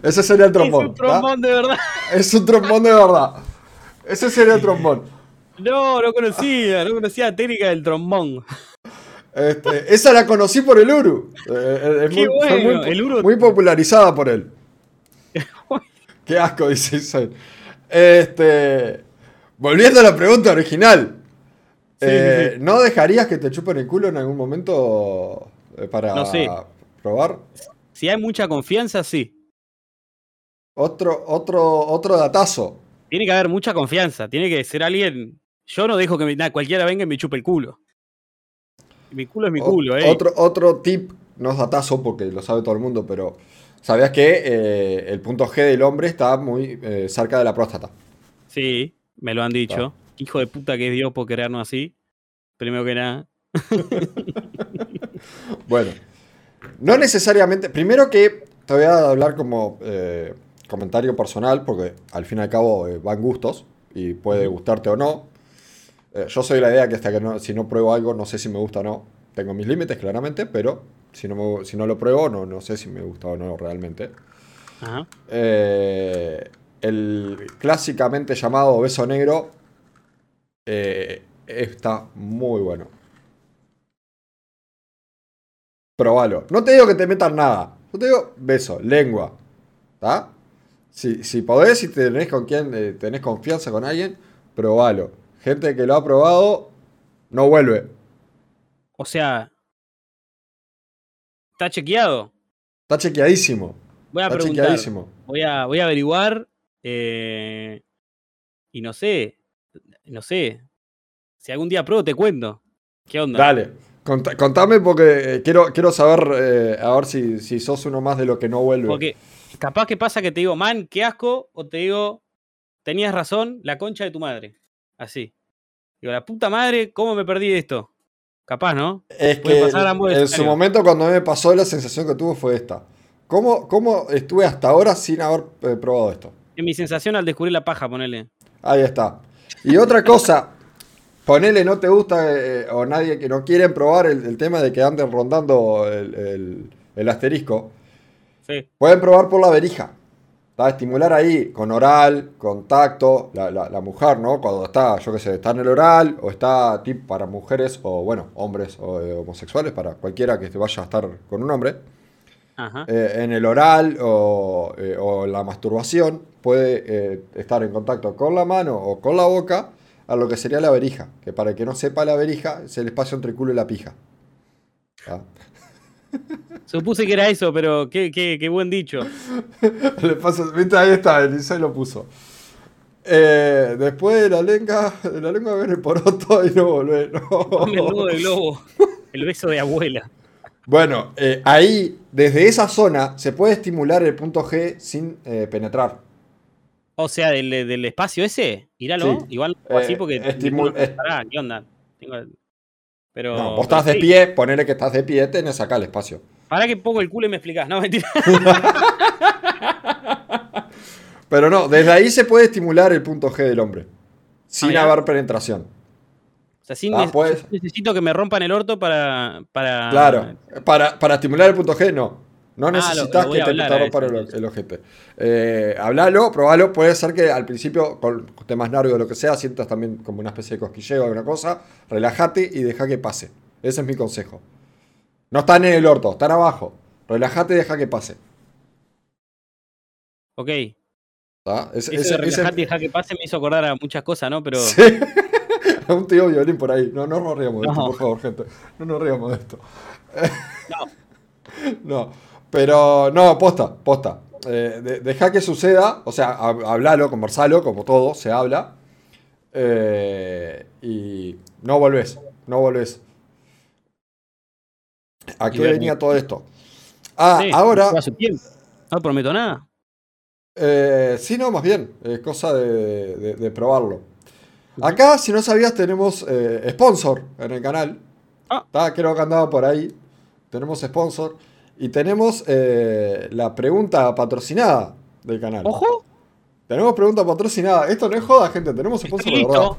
Ese sería el trombón. Es un ¿tá? trombón de verdad. Es un trombón de verdad. Ese sería el trombón. No, no conocía, no conocía la técnica del trombón. Este, esa la conocí por el Uru. Eh, eh, es Qué muy, fue muy, el Uru- muy popularizada por él. Qué asco, dice Isabel. Este. Volviendo a la pregunta original. Sí, eh, sí. ¿No dejarías que te chupen el culo en algún momento para No sé. probar? Si hay mucha confianza, sí. Otro, otro, otro datazo. Tiene que haber mucha confianza. Tiene que ser alguien. Yo no dejo que me- cualquiera venga y me chupe el culo. Mi culo es mi culo, eh. Otro, otro tip, no es datazo porque lo sabe todo el mundo, pero ¿sabías que eh, el punto G del hombre está muy eh, cerca de la próstata? Sí, me lo han dicho. Claro. Hijo de puta que es Dios por crearnos así. Primero que nada. Bueno, no necesariamente. Primero que te voy a hablar como eh, comentario personal, porque al fin y al cabo van gustos y puede gustarte o no. Eh, yo soy la idea que hasta que no, si no pruebo algo, no sé si me gusta o no. Tengo mis límites, claramente, pero si no, me- si no lo pruebo, no, no sé si me gusta o no realmente. Ajá. Eh, el clásicamente llamado beso negro eh, está muy bueno. Probalo. No te digo que te metas nada. Yo te digo beso, lengua. ¿Está? Si, si podés, si tenés con quien eh, tenés confianza con alguien, probalo. Gente que lo ha probado, no vuelve. O sea. ¿Está chequeado? Está chequeadísimo. Voy a Está preguntar. chequeadísimo. Voy a, voy a averiguar. eh, y no sé. No sé. Si algún día pruebo, te cuento. ¿Qué onda? Dale, cont- contame porque eh, quiero, quiero saber eh, a ver si, si sos uno más de lo que no vuelve. Porque capaz que pasa que te digo, man, qué asco, o te digo, tenías razón, la concha de tu madre. Así. Digo, la puta madre, ¿cómo me perdí de esto? Capaz, ¿no? es puede que pasar en su momento cuando me pasó la sensación que tuve fue esta. ¿Cómo, cómo estuve hasta ahora sin haber eh, probado esto? Es mi sensación al descubrir la paja, ponele. Ahí está. Y otra cosa, ponele no te gusta eh, o nadie que no quieren probar el, el tema de que anden rondando el, el- el asterisco. Sí. Pueden probar por la verija. ¿Tá? Estimular ahí con oral, con tacto, la, la- la mujer, ¿no? Cuando está, yo qué sé, está en el oral o está tip para mujeres o, bueno, hombres o eh, homosexuales, para cualquiera que vaya a estar con un hombre. Ajá. Eh, en el oral o, eh, o la masturbación puede eh, estar en contacto con la mano o con la boca a lo que sería la verija. Que para el que no sepa la verija es el espacio entre el culo y la pija. ¿tá? Supuse que era eso, pero qué, qué, qué buen dicho. Le viste, ahí está, Elisa lo puso. Eh, después de la lengua, de la lengua viene el poroto y no volvé. no. Ponme el nudo de globo. El beso de abuela. Bueno, eh, ahí, desde esa zona, se puede estimular el punto G sin eh, penetrar. O sea, del, del espacio ese, íralo. Sí. Igual así porque. estimul- ninguno- pará, ¿Qué onda? Tengo- Pero. No, vos pero estás de pie, ponele que estás de pie, tenés acá el espacio. Pará que pongo el culo y me explicás. No, mentira. Pero no, desde ahí se puede estimular el punto G del hombre. Sin Ah, haber penetración. O sea, sin Ah, pues. necesito que me rompan el orto para. para Claro. Para, para estimular el punto G, no. No Ah, necesitas que te, hablar te a rompan eso, el, el ojete. Eh, hablalo, probalo. Puede ser que al principio, con temas largos o lo que sea, sientas también como una especie de cosquilleo o alguna cosa. Relájate y deja que pase. Ese es mi consejo. No están en el orto, están abajo. Relájate y deja que pase. Ok. ¿tá? Es- Eso de relajarte y dejar que pase me hizo acordar a muchas cosas, ¿no? Pero. Sí. Un tío violín por ahí. No, no nos riamos de esto, No. por favor, gente. No nos riamos de esto. No. Pero, no, posta, posta. Eh, de- deja que suceda, o sea, hab- hablalo, conversalo, como todo, se habla. Eh, y no volvés, no volvés. ¿A qué venía todo esto? Ah, Sí, ahora, lleva su tiempo. No prometo nada. eh, sí, no, más bien, es cosa de, de- de probarlo. Acá, si no sabías, tenemos eh, sponsor en el canal. Ah. Está, creo que andaba por ahí. Tenemos sponsor. Y tenemos eh, la pregunta patrocinada del canal. ¡Ojo! Tenemos pregunta patrocinada. Esto no es joda, gente. Tenemos sponsor de verdad.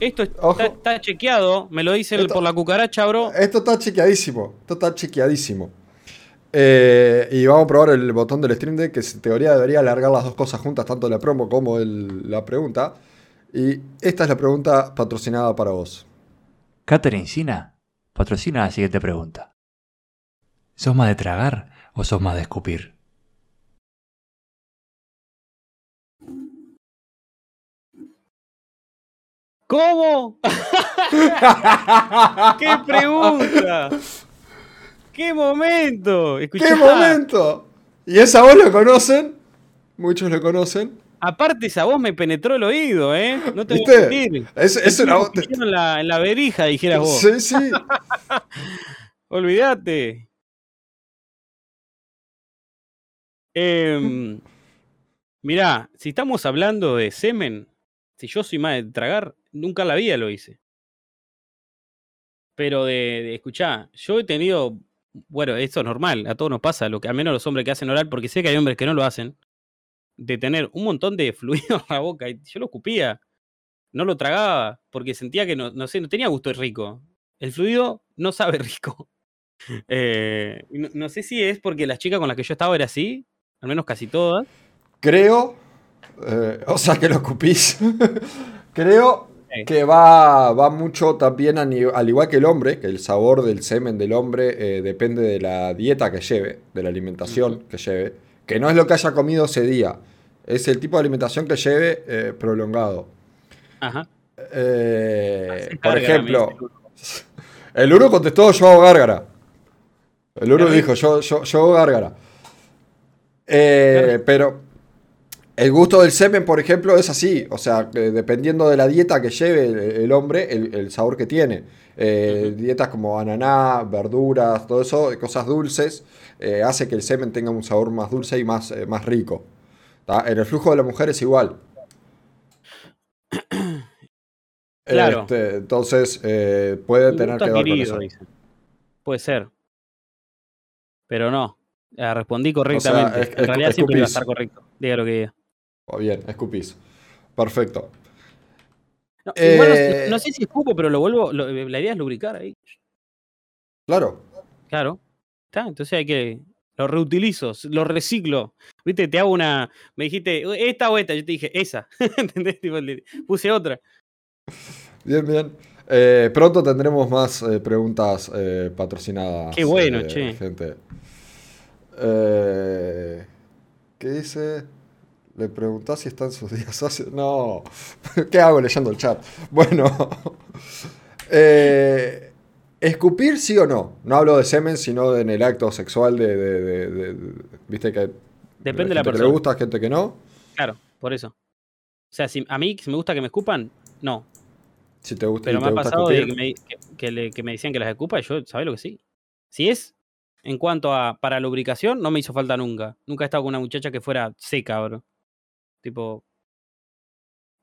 Esto está, Ojo. está chequeado. Me lo dice el- Esto- por la cucaracha, bro. Esto está chequeadísimo. Esto está chequeadísimo. Eh, y vamos a probar el botón del Stream Deck, que en teoría debería alargar las dos cosas juntas, tanto la promo como el- la pregunta. Y esta es la pregunta patrocinada para vos. Catherine Sina patrocina la siguiente pregunta. ¿Sos más de tragar o sos más de escupir? ¿Cómo? ¡Qué pregunta! ¡Qué momento! Escuchá, ¡Qué momento! Y esa voz lo conocen. Muchos lo conocen. Aparte, esa voz me penetró el oído, ¿eh? No te voy a ¿Viste? mentir. Es, es una voz. En la, en la verija, dijeras vos. Sí, sí. Olvídate. Em, mirá, si estamos hablando de semen, si yo soy más de tragar, nunca en la vida lo hice. Pero de, de escuchá, yo he tenido, bueno, esto es normal, a todos nos pasa, lo que, al menos los hombres que hacen oral, porque sé que hay hombres que no lo hacen, de tener un montón de fluido en la boca y yo lo escupía, no lo tragaba, porque sentía que no, no sé, no tenía gusto rico. El fluido no sabe rico. Eh, no, sé si es porque la chica con la que yo estaba era así, al menos casi todas. Creo. eh, o sea, que lo escupís. Creo. Que va, va mucho también, al igual que el hombre, que el sabor del semen del hombre eh, depende de la dieta que lleve, de la alimentación que lleve, que no es lo que haya comido ese día, es el tipo de alimentación que lleve eh, prolongado. Ajá. Eh, por ejemplo, el Uru contestó, yo hago gárgara. El Uru dijo, yo, yo, yo hago gárgara. Pero el gusto del semen, por ejemplo, es así. O sea, que dependiendo de la dieta que lleve el, el hombre, el, el sabor que tiene. Eh. Dietas como ananá, verduras, todo eso, cosas dulces, eh, hace que el semen tenga un sabor más dulce y más, eh, más rico. ¿tá? En el flujo de la mujer es igual. Claro. Este, entonces, eh, puede tener que ver con eso. Puede ser. Pero no. Ah, respondí correctamente. es- en es- realidad siempre iba a estar correcto. Diga lo que diga. Oh, bien, escupís. Perfecto. No, no Eh, no, sé si escupo, pero lo vuelvo. lo- la idea es lubricar ahí. Claro. Claro. Está, entonces hay que. Lo reutilizo, lo reciclo. Viste, te hago una. Me dijiste, esta o esta. Yo te dije, esa. ¿Entendés? Tipo, puse otra. Bien, bien. Eh, pronto tendremos más eh, preguntas eh, patrocinadas. Qué bueno, eh, che. Gente. Eh, ¿Qué dice? Le preguntás si está en sus días socios. No. ¿Qué hago leyendo el chat? Bueno. Eh, ¿Escupir sí o no? No hablo de semen, sino en el acto sexual de... de- de- de- de- Viste que Depende de la gente que persona. le gusta, gente que no. Claro, por eso. O sea, si a mí si me gusta que me escupan, no. Si te gusta, Pero me ha pasado de que me, que, que le- que me decían que las escupa y yo, ¿sabes lo que sí? Si es en cuanto a para lubricación, no me hizo falta nunca. Nunca he estado con una muchacha que fuera seca, bro. Tipo,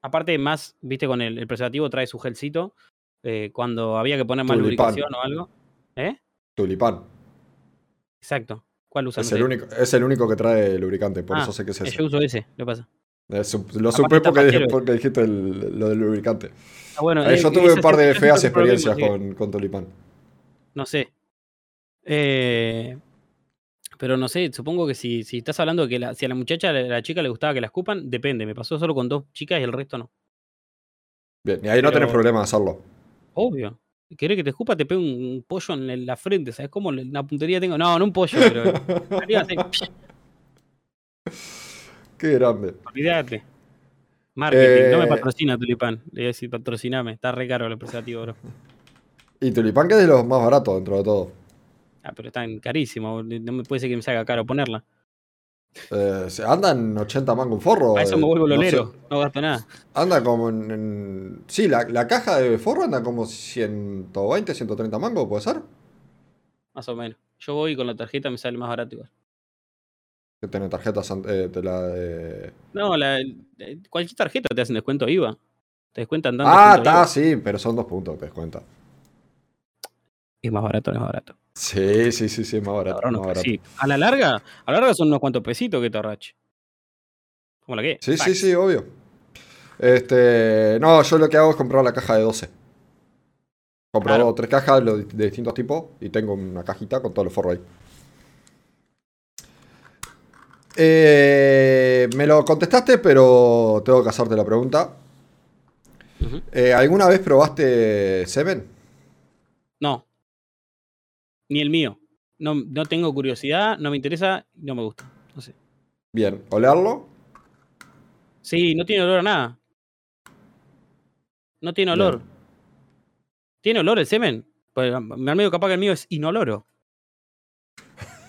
Aparte, más, viste, con el, el preservativo trae su gelcito. eh, cuando había que poner más Tulipán. lubricación o algo. ¿Eh? Tulipán. Exacto. ¿Cuál usan Es el, único, es el único que trae lubricante, por Ah, eso sé que es Eh, ese. Yo uso ese, ¿qué pasa? Eh, lo supe porque, porque dijiste el- lo del lubricante. Ah, bueno, Eh, yo tuve un par de feas lo experiencias con, con Tulipán. No sé. Eh, pero no sé, supongo que si, si estás hablando de que la- si a la muchacha, a la, la chica le gustaba que la escupan, depende. Me pasó solo con dos chicas y el resto no. Bien, y ahí no Pero- tenés problema de hacerlo. Obvio. ¿Querés que te escupa? Te pego un, pollo en la frente. ¿Sabes cómo la puntería tengo? No, no un pollo, pero. Qué grande. olvídate. Marketing. No me Eh, patrocina Tulipán. Le voy a decir, patrociname. Está re caro el preservativo, bro. Y Tulipán que es de los más baratos dentro de todo. Ah, pero están carísimos. No me puede ser que me salga caro ponerla. Eh, se- anda en 80 mangos un forro. A eso eh, me vuelvo no sé. lolero. No gasto nada. Anda como en, en- Sí, la, la caja de forro anda como 120, 130 mangos, ¿puede ser? Más o menos. Yo voy con la tarjeta, me sale más barato igual. Que tiene tarjetas eh, de la de... No, la, eh, cualquier tarjeta te hacen descuento IVA. Te descuentan tanto. Ah, está, sí, pero son dos puntos que te das cuenta. Es más barato, no es más barato. Sí, sí, sí, sí, más barato. Más barato. A la larga, a la larga son unos cuantos pesitos que te ahorrache. ¿Cómo la que? Sí, sí, sí, obvio. Este, no, yo lo que hago es comprar la caja de 12. Compro Claro. tres cajas de distintos tipos y tengo una cajita con todos los forros ahí. Eh, me lo contestaste, pero tengo que hacerte la pregunta. Eh, ¿Alguna vez probaste semen? No. Ni el mío. No, no tengo curiosidad, no me interesa, no me gusta. No sé. Bien, ¿olerlo? Sí, no tiene olor a nada. No tiene olor. Bien. ¿Tiene olor el semen? Pues me medio capaz que el mío es inoloro.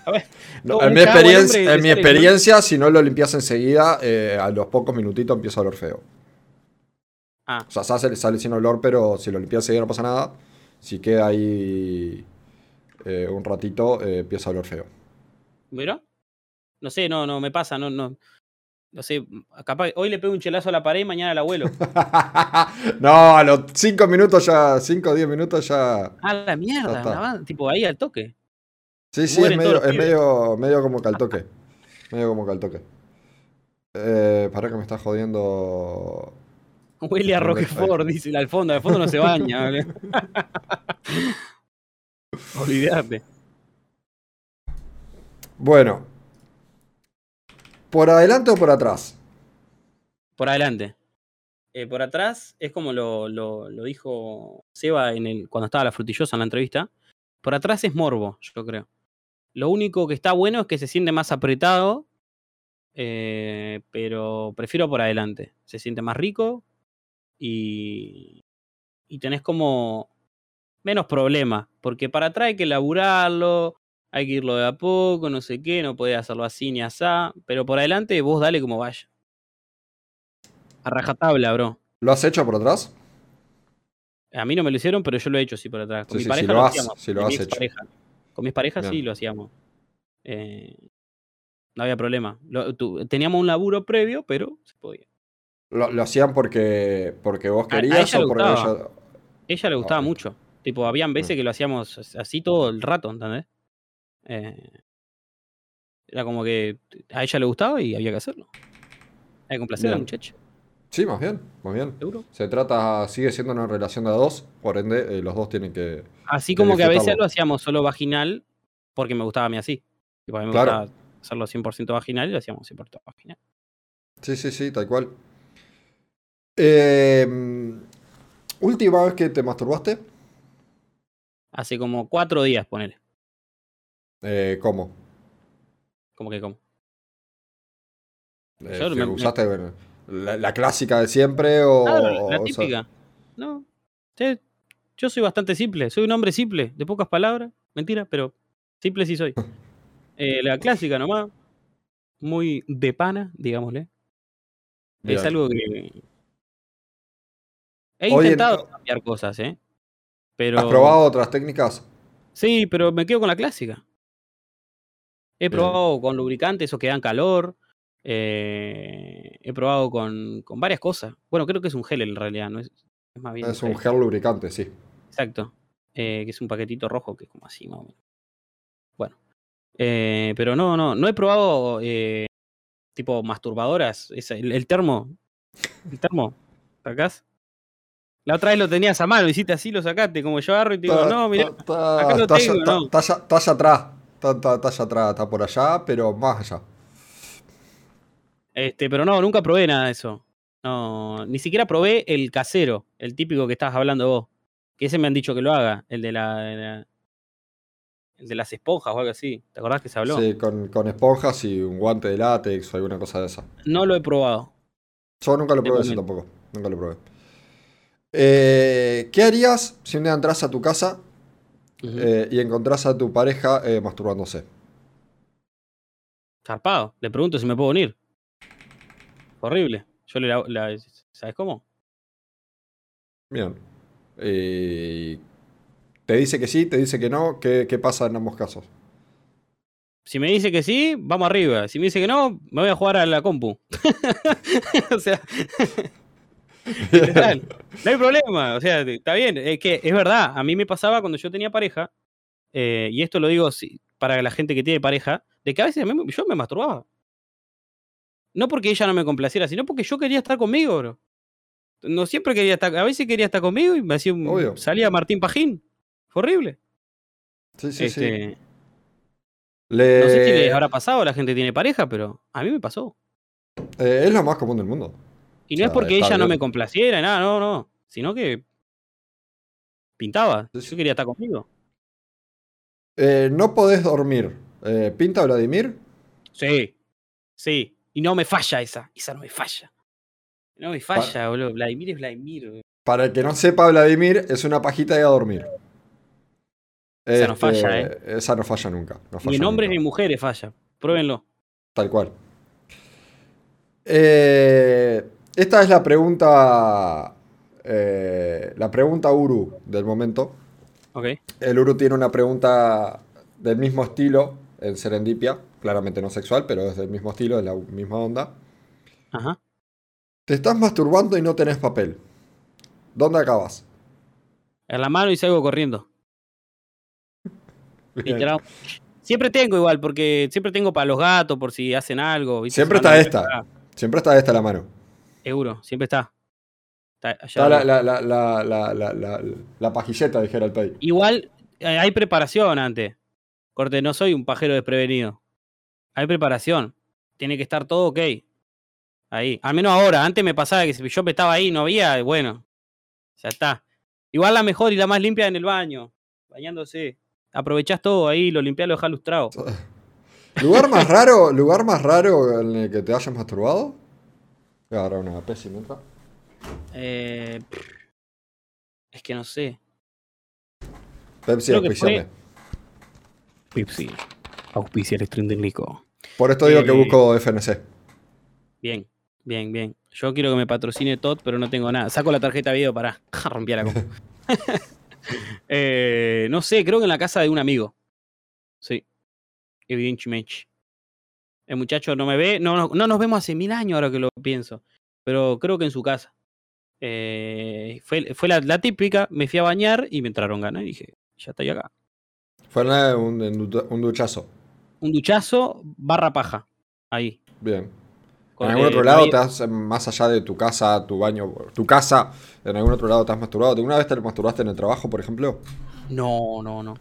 A ver. No, en mi, experiencia, en mi experiencia, si no lo limpias enseguida, eh, a los pocos minutitos empieza a oler feo. Ah, O sea, sale, sale sin olor, pero si lo limpias enseguida no pasa nada. Si queda ahí eh, un ratito, eh, empieza a oler feo. ¿Mira? No sé, no, no me pasa, no, no. No sé, capaz hoy le pego un chelazo a la pared y mañana al abuelo. no, a los 5 minutos ya, 5 o 10 minutos ya. Ah, la mierda, tipo ahí al toque. Sí, sí, es Mueren medio, es medio, medio como que al toque. Medio como que al toque. Eh, para que me está jodiendo. Huele a Roquefort, dice al fondo, al fondo no se baña. Olvídate. Bueno. ¿Por adelante o por atrás? Por adelante. Eh, por atrás es como lo, lo- lo dijo Seba en el, cuando estaba la frutillosa en la entrevista. Por atrás es morbo, yo creo. Lo único que está bueno es que se siente más apretado. eh, pero prefiero por adelante. Se siente más rico. Y, y tenés como menos problemas. Porque para atrás hay que laburarlo. Hay que irlo de a poco, no sé qué, no podés hacerlo así ni asá. Pero por adelante vos dale como vaya. A rajatabla, bro. ¿Lo has hecho por atrás? A mí no me lo hicieron, pero yo lo he hecho sí por atrás. Con Sí, mi sí, si pareja lo lo, has- hacíamos. si lo con mi has hecho. Con mis parejas sí lo hacíamos. Eh, no había problema. Lo- teníamos un laburo previo, pero se podía. ¿Lo, lo hacían porque, porque vos A- a querías ella le o porque gustaba. ella- ella le gustaba mucho. Tipo, habían veces que lo hacíamos así todo el rato, ¿entendés? Eh, era como que a ella le gustaba y había que hacerlo. Hay que complacer a la muchacha, Sí, más bien, más bien. seguro. Se trata, sigue siendo una relación de dos, por ende, eh, los dos tienen que. Así como que a veces lo hacíamos solo vaginal, porque me gustaba a mí así. Tipo, a mí me Claro. gustaba hacerlo 100% vaginal y lo hacíamos 100% vaginal. Sí, sí, sí, tal cual. Eh, Última vez que te masturbaste, Hace como cuatro días, ponele. eh, ¿cómo? Como que como. Eh, Yo ¿que me- ¿Usaste la, la clásica de siempre o.? Claro, la o sea, típica. No. Yo soy bastante simple. Soy un hombre simple, de pocas palabras. Mentira, pero simple sí soy. Eh, la clásica nomás. Muy de pana, digámosle. bien. Es algo que. He intentado cambiar cosas, ¿eh? Pero. ¿Has probado otras técnicas? Sí, pero me quedo con la clásica. He Bien. probado con lubricantes, esos que dan calor. Eh, he probado con, con varias cosas. Bueno, creo que es un gel en realidad, no es, es más bien Es un gel lubricante, sí. Exacto. Eh, que es un paquetito rojo que es como así, más o menos. Bueno. Eh, pero no, no, no he probado tipo masturbadoras. Esa- el, el termo. El termo. ¿Sacás? La otra vez lo tenías a mano, hiciste así, lo sacaste. Como yo agarro y te digo, no, mira. está- está- acá lo está tengo, no. está allá- está allá atrás. Está, está- está allá atrás, está por allá, pero más allá. Este, pero no, nunca probé nada de eso. No, ni siquiera probé el casero, el típico que estabas hablando vos. Que ese me han dicho que lo haga, el de la, de la- el de las esponjas o algo así. ¿Te acordás que se habló? Sí, con, con esponjas y un guante de látex o alguna cosa de esa. No lo he probado. Yo nunca lo probé momento. tampoco. Nunca lo probé. Eh, ¿Qué harías si un día entras a tu casa eh, y encontrás a tu pareja eh, masturbándose? Zarpado. Le pregunto si me puedo unir. Horrible. Yo le la, la- ¿Sabes cómo? Bien. Te dice que sí, te dice que no. ¿Qué, qué pasa en ambos casos? Si me dice que sí, vamos arriba. Si me dice que no, me voy a jugar a la compu. o sea, literal. No hay problema. O sea, está bien. Es que es verdad. A mí me pasaba cuando yo tenía pareja, eh, y esto lo digo sí, para la gente que tiene pareja, de que a veces a mí me- yo me masturbaba. No porque ella no me complaciera, sino porque yo quería estar conmigo, bro. No siempre quería estar, a veces quería estar conmigo y me hacía un, Obvio. salía Martín Pajín. Fue horrible. Sí, sí, sí. Este, Le- No sé si les habrá pasado, la gente tiene pareja, pero a mí me pasó. eh, es lo más común del mundo. Y O no es porque ella no me complaciera, nada, no, no. Sino que pintaba. Yo quería estar conmigo. Eh, no podés dormir. Eh, ¿Pinta Vladimir? Sí, sí. Y no me falla esa. Esa no me falla. No me falla, boludo. Vladimir es Vladimir. boludo. Para el que no sepa, Vladimir es una pajita de a dormir. Esa no falla, ¿eh? Esa no falla nunca. no falla Ni en hombres ni mujeres falla. Pruébenlo. Tal cual. Eh, esta es la pregunta. eh, la pregunta Uru del momento. Ok. El Uru tiene una pregunta del mismo estilo en Serendipia. Claramente no sexual, pero es del mismo estilo, de la misma onda. Ajá. Te estás masturbando y no tenés papel. ¿Dónde acabas? En la mano y salgo corriendo. Literal. Siempre tengo igual, porque siempre tengo para los gatos, por si hacen algo. ¿viste? Siempre está esta. Siempre está esta la mano. Seguro, siempre está. Está la, pajilleta, dijera el pay. Igual eh, hay preparación antes. Corte, no soy un pajero desprevenido. Hay preparación. Tiene que estar todo ok. Ahí. Al menos ahora. Antes me pasaba que si yo me estaba ahí no había, bueno. Ya está. Igual la mejor y la más limpia en el baño. Bañándose. Aprovechás todo ahí, lo limpiás, lo dejás lustrado. ¿Lugar más raro, lugar más raro en el que te hayas masturbado? Voy a agarrar una Pepsi mientras. Eh, es que no sé. Pepsi, auspiciame. Pepsi. Auspicia el Nico. Por esto digo que Eh, busco FNC. Bien, bien, bien. Yo quiero que me patrocine Todd, pero no tengo nada. Saco la tarjeta video para rompí la compu. Eh, no sé, creo que en la casa de un amigo. Sí. Evidentemente. El muchacho no me ve. No, no, no nos vemos hace mil años ahora que lo pienso. Pero creo que en su casa. Eh, fue fue la, la típica. Me fui a bañar y me entraron ganas. Y dije, ya estoy acá. Fue nada, un, un duchazo. Un duchazo barra paja. Ahí. Bien. Con- ¿En algún otro lado te has, más allá de tu casa, tu baño, tu casa, en algún otro lado te has masturbado? ¿Alguna vez te masturbaste en el trabajo, por ejemplo? No, no, no.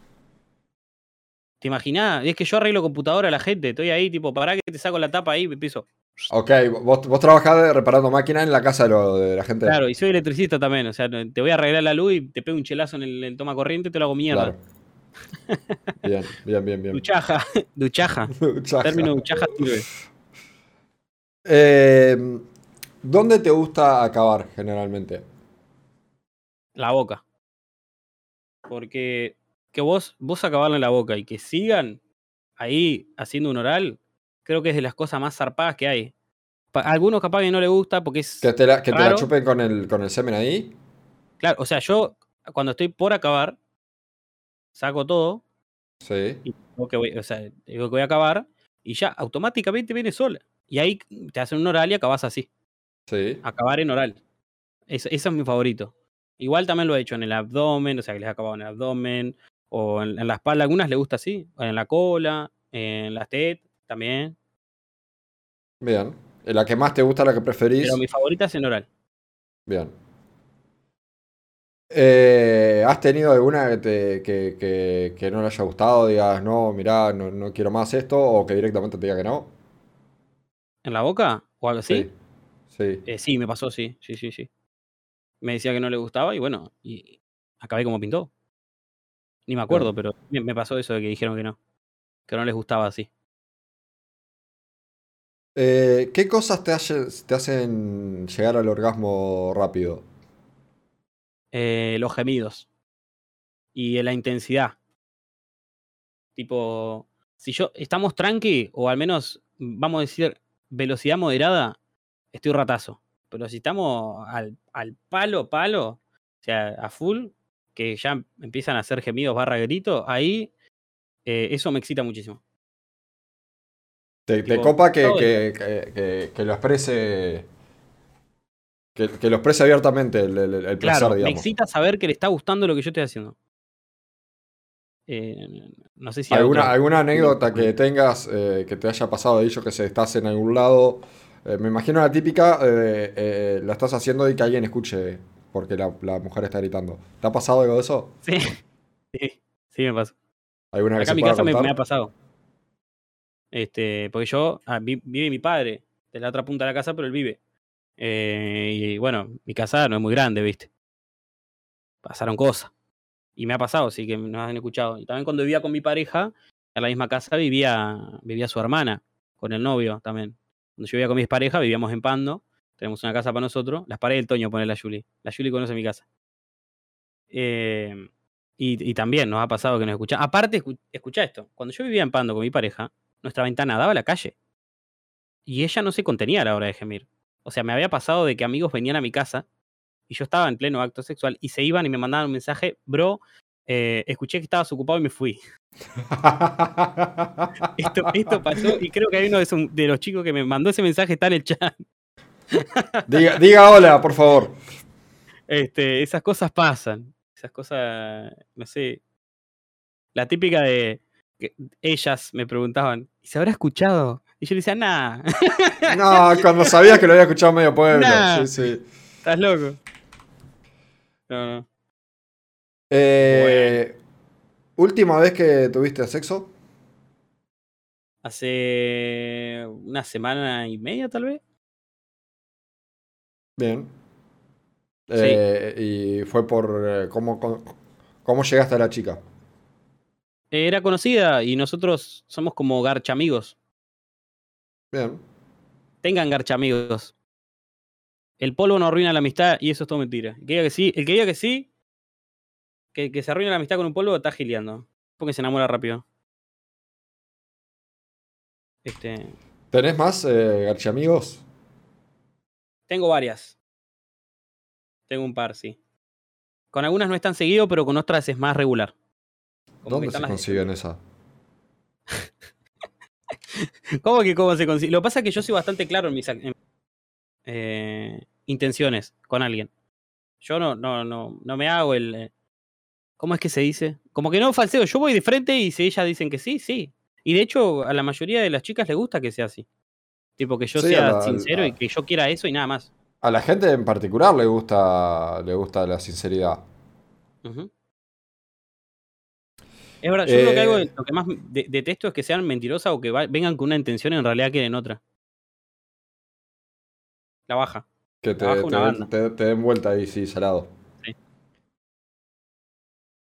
¿Te imaginás? Es que yo arreglo computadora a la gente. Estoy ahí, tipo, para que te saco la tapa ahí piso. Ok, vos, vos trabajás reparando máquinas en la casa de, lo- de la gente. Claro, y soy electricista también. O sea, te voy a arreglar la luz y te pego un chelazo en el, el toma corriente y te lo hago mierda. Claro. Bien, bien, bien, bien. Duchaja, duchaja. Duchaja. Término duchaja sirve. Eh, ¿Dónde te gusta acabar generalmente? La boca. Porque que vos, vos acabarle en la boca y que sigan ahí haciendo un oral, creo que es de las cosas más zarpadas que hay. Pa- a algunos capaz que no le gusta porque es. ¿Que te la, que te la chupen con el, con el semen ahí? Claro, o sea, yo cuando estoy por acabar, saco todo, Sí. y digo que voy, o sea, digo que voy a acabar, y ya automáticamente viene sola. Y ahí te hacen un oral y acabas así. Sí. Acabar en oral. Eso, eso es mi favorito. Igual también lo he hecho en el abdomen, o sea que les he acabado en el abdomen, o en, en la espalda. Algunas les gusta así, en la cola, en las TED también. Bien. La que más te gusta, la que preferís. Pero mi favorita es en oral. Bien. Eh, ¿Has tenido alguna que, te- que, que- que no le haya gustado? Digas, no, mirá, no, no quiero más esto, o que directamente te diga que no. ¿En la boca? ¿O algo así? Sí. Sí. Eh, sí, me pasó, sí, sí, sí, sí. Me decía que no le gustaba y bueno, y acabé como pintó. Ni me acuerdo, pero me, me pasó eso de que dijeron que no. Que no les gustaba así. Eh, ¿qué cosas te, hace- te hacen llegar al orgasmo rápido? Eh, los gemidos. Y la intensidad. Tipo, si yo estamos tranqui, o al menos, vamos a decir, velocidad moderada, estoy ratazo. Pero si estamos al, al palo, palo, o sea, a full, que ya empiezan a hacer gemidos barra gritos, ahí eh, eso me excita muchísimo. ¿Te, copa que, que, que- lo exprese. Que, que lo exprese abiertamente el, el- el placer, Claro, me digamos? excita saber que le está gustando lo que yo estoy haciendo. Eh, no sé si ¿Alguna, alguna anécdota que tengas eh, que te haya pasado de ello, que se estás en algún lado? Eh, me imagino la típica, la estás haciendo y que alguien escuche porque la, la mujer está gritando. ¿Te ha pasado algo de eso? Sí, sí, sí me pasa. ¿Alguna Acá en mi casa me, me ha pasado. Este, porque yo, ah, vi- vive mi padre de la otra punta de la casa, pero él vive. Eh, y bueno, mi casa no es muy grande, ¿viste? Pasaron cosas. Y me ha pasado, sí que nos han escuchado. Y también cuando vivía con mi pareja, en la misma casa vivía, vivía su hermana, con el novio también. Cuando yo vivía con mis parejas, vivíamos en Pando. Tenemos una casa para nosotros. Las paredes del Toño pone la Julie. La Julie conoce mi casa. Eh, y, y también nos ha pasado que nos escucha. Aparte, escu- escucha esto. Cuando yo vivía en Pando con mi pareja, nuestra ventana daba a la calle. Y ella no se contenía a la hora de gemir. O sea, me había pasado de que amigos venían a mi casa y yo estaba en pleno acto sexual y se iban y me mandaban un mensaje, bro, eh, escuché que estabas ocupado y me fui. Esto, esto pasó y creo que hay uno de, esos- de los chicos que me mandó ese mensaje, está en el chat. diga, diga hola, por favor. Este, esas cosas pasan. Esas cosas, no sé. La típica de que ellas me preguntaban, ¿y se habrá escuchado? Y yo le decía, nah, No, cuando sabías que lo había escuchado medio pueblo. Nah. Sí, sí. estás loco. No, no. Eh, ¿Última vez que tuviste sexo? Hace una semana y media, tal vez. Bien. Eh, y fue por. eh, ¿cómo, cómo, cómo llegaste a la chica? Era conocida y nosotros somos como garcha amigos. Bien. Tengan garcha amigos. El polvo no arruina la amistad y eso es todo mentira. El que diga que sí, el que diga que sí, que, que se arruina la amistad con un polvo está gileando. Porque se enamora rápido. Este, ¿Tenés más eh, garchamigos? Tengo varias. Tengo un par, sí. Con algunas no es tan seguido, pero con otras es más regular. Como ¿Dónde se consiguen esa? ¿Cómo que cómo se consigue? Lo que pasa es que yo soy bastante claro en mis en, eh, intenciones con alguien. Yo no, no, no, no me hago el. eh, ¿Cómo es que se dice? Como que no falseo. Yo voy de frente y si ellas dicen que sí, sí. Y de hecho, a la mayoría de las chicas les gusta que sea así. Tipo, que yo Sí, sea la- sincero y que yo quiera eso y nada más. A la gente en particular le gusta, le gusta la sinceridad. Es verdad, yo creo que algo Eh, lo que más de- detesto es que sean mentirosas o que va- vengan con una intención y en realidad quieren otra. La baja. Que te, te una te- te den vuelta ahí, sí, salado. Sí.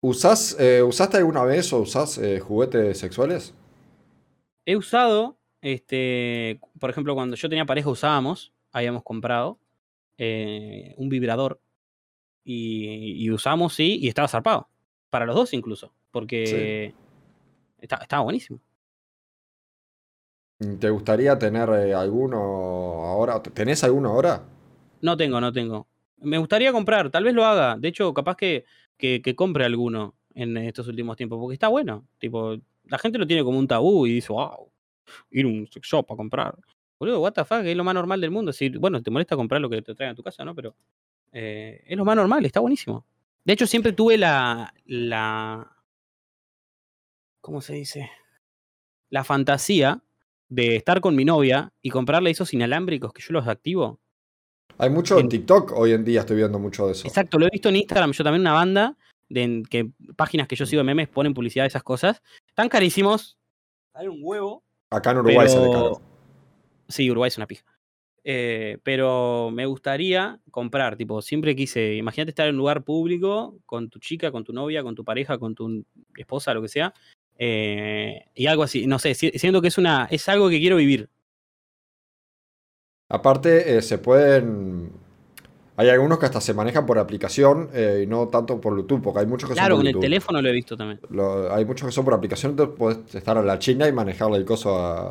¿Usás, eh, ¿Usaste alguna vez o usás eh, juguetes sexuales? He usado, este, por ejemplo, cuando yo tenía pareja usábamos, habíamos comprado eh, un vibrador y, y usamos, sí, y estaba zarpado. Para los dos incluso, porque esta- estaba buenísimo. ¿Te gustaría tener eh, alguno ahora? ¿Tenés alguno ahora? No tengo, no tengo. Me gustaría comprar, tal vez lo haga. De hecho, capaz que, que, que compre alguno en estos últimos tiempos, porque está bueno. Tipo, la gente lo tiene como un tabú y dice, wow, ir a un sex shop a comprar. Boludo, what the fuck, es lo más normal del mundo. Si, bueno, te molesta comprar lo que te traen a tu casa, ¿no? Pero eh, es lo más normal, está buenísimo. De hecho, siempre tuve la, la. ¿Cómo se dice? La fantasía de estar con mi novia y comprarle esos inalámbricos que yo los activo. Hay mucho en TikTok hoy en día, estoy viendo mucho de eso. Exacto, lo he visto en Instagram, yo también una banda de en- que páginas que yo sigo de memes ponen publicidad de esas cosas. Están carísimos. Hay un huevo. Acá en Uruguay sale pero- caro. Sí, Uruguay es una pija. Eh, pero me gustaría comprar, tipo, siempre quise, imagínate estar en un lugar público con tu chica, con tu novia, con tu pareja, con tu esposa, lo que sea, eh, y algo así, no sé, si- siento que es una, es algo que quiero vivir. Aparte, eh, se pueden. Hay algunos que hasta se manejan por aplicación eh, y no tanto por Bluetooth, porque hay muchos que Claro, son por con el teléfono lo he visto también. Lo- hay muchos que son por aplicación, entonces podés estar a la China y manejarle el coso a.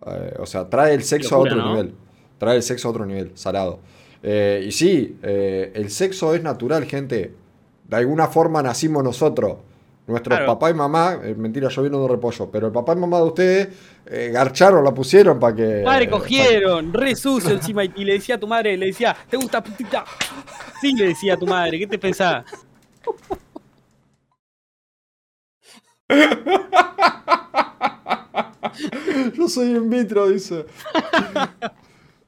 a- o sea, trae el sexo locura, a otro ¿no? nivel. Trae el sexo a otro nivel, salado. Eh, y sí, eh, el sexo es natural, gente. De alguna forma nacimos nosotros. Nuestros Claro. papá y mamá, eh, mentira, yo vino de repollo, pero el papá y mamá de ustedes eh, garcharon, la pusieron para que. Madre, pa- cogieron, re sucio encima, y, y le decía a tu madre, le decía, ¿te gusta putita? Sí, le decía a tu madre, ¿qué te pensás? Yo soy in vitro, dice.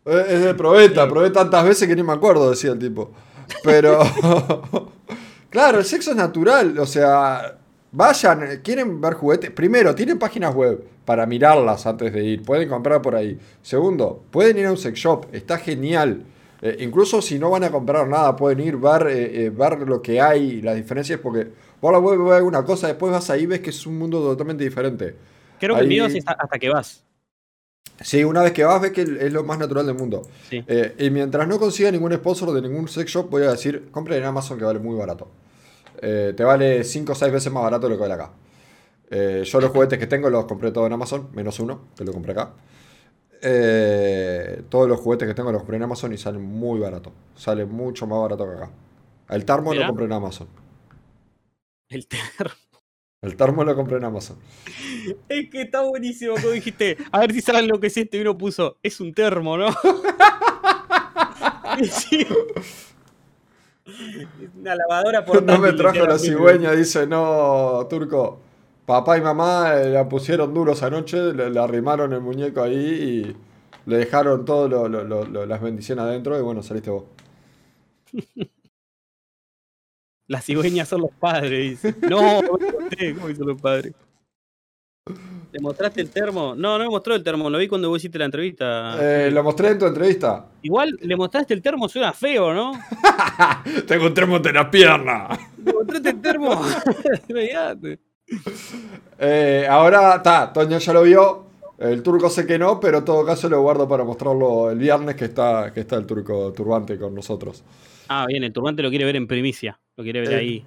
Es de probeta, probé tantas veces que ni me acuerdo, decía el tipo. Pero. claro, el sexo es natural. O sea, vayan, eh, quieren ver juguetes. Primero, tienen páginas web para mirarlas antes de ir. Pueden comprar por ahí. Segundo, pueden ir a un sex shop. Está genial. Eh, incluso si no van a comprar nada, pueden ir, ver, eh, eh, ver lo que hay, las diferencias, porque por la web ves una cosa, después vas ahí y ves que es un mundo totalmente diferente. Creo que el Ahí- miedo es hasta, que vas. Sí, una vez que vas, ves que es lo más natural del mundo. Sí. Y mientras no consiga ningún sponsor de ningún sex shop, voy a decir, compren en Amazon que vale muy barato. Eh, te vale 5 o 6 veces más barato de lo que vale acá. Eh, yo los juguetes que tengo los compré todos en Amazon, menos uno, que lo compré acá. Eh, todos los juguetes que tengo los compré en Amazon y salen muy barato. Sale mucho más barato que acá. El Mirá. lo compré en Amazon. El termo. El Tarmo lo compré en Amazon. Es que está buenísimo como dijiste. A ver si saben lo que es esto. Y uno puso, es un termo, ¿no? Sí. Una lavadora por No me trajo la cigüeña, dice, no, turco. Papá y mamá eh, la pusieron duros anoche, le, le arrimaron el muñeco ahí y le dejaron todas las bendiciones adentro y bueno, saliste vos. Las cigüeñas son los padres, dice. No, ¿cómo son los padres? ¿Le mostraste el termo? No, no me mostró el termo, lo vi cuando vos hiciste la entrevista. Eh, lo mostré en tu entrevista. Igual le mostraste el termo, suena feo, ¿no? Tengo un termote en la pierna. Le mostraste el termo. Eh, ahora está, Toño ya lo vio. El turco sé que no, pero en todo caso lo guardo para mostrarlo el viernes que está, que está el turco turbante con nosotros. ah, bien, el turbante lo quiere ver en primicia. Lo quiere ver Eh, ahí.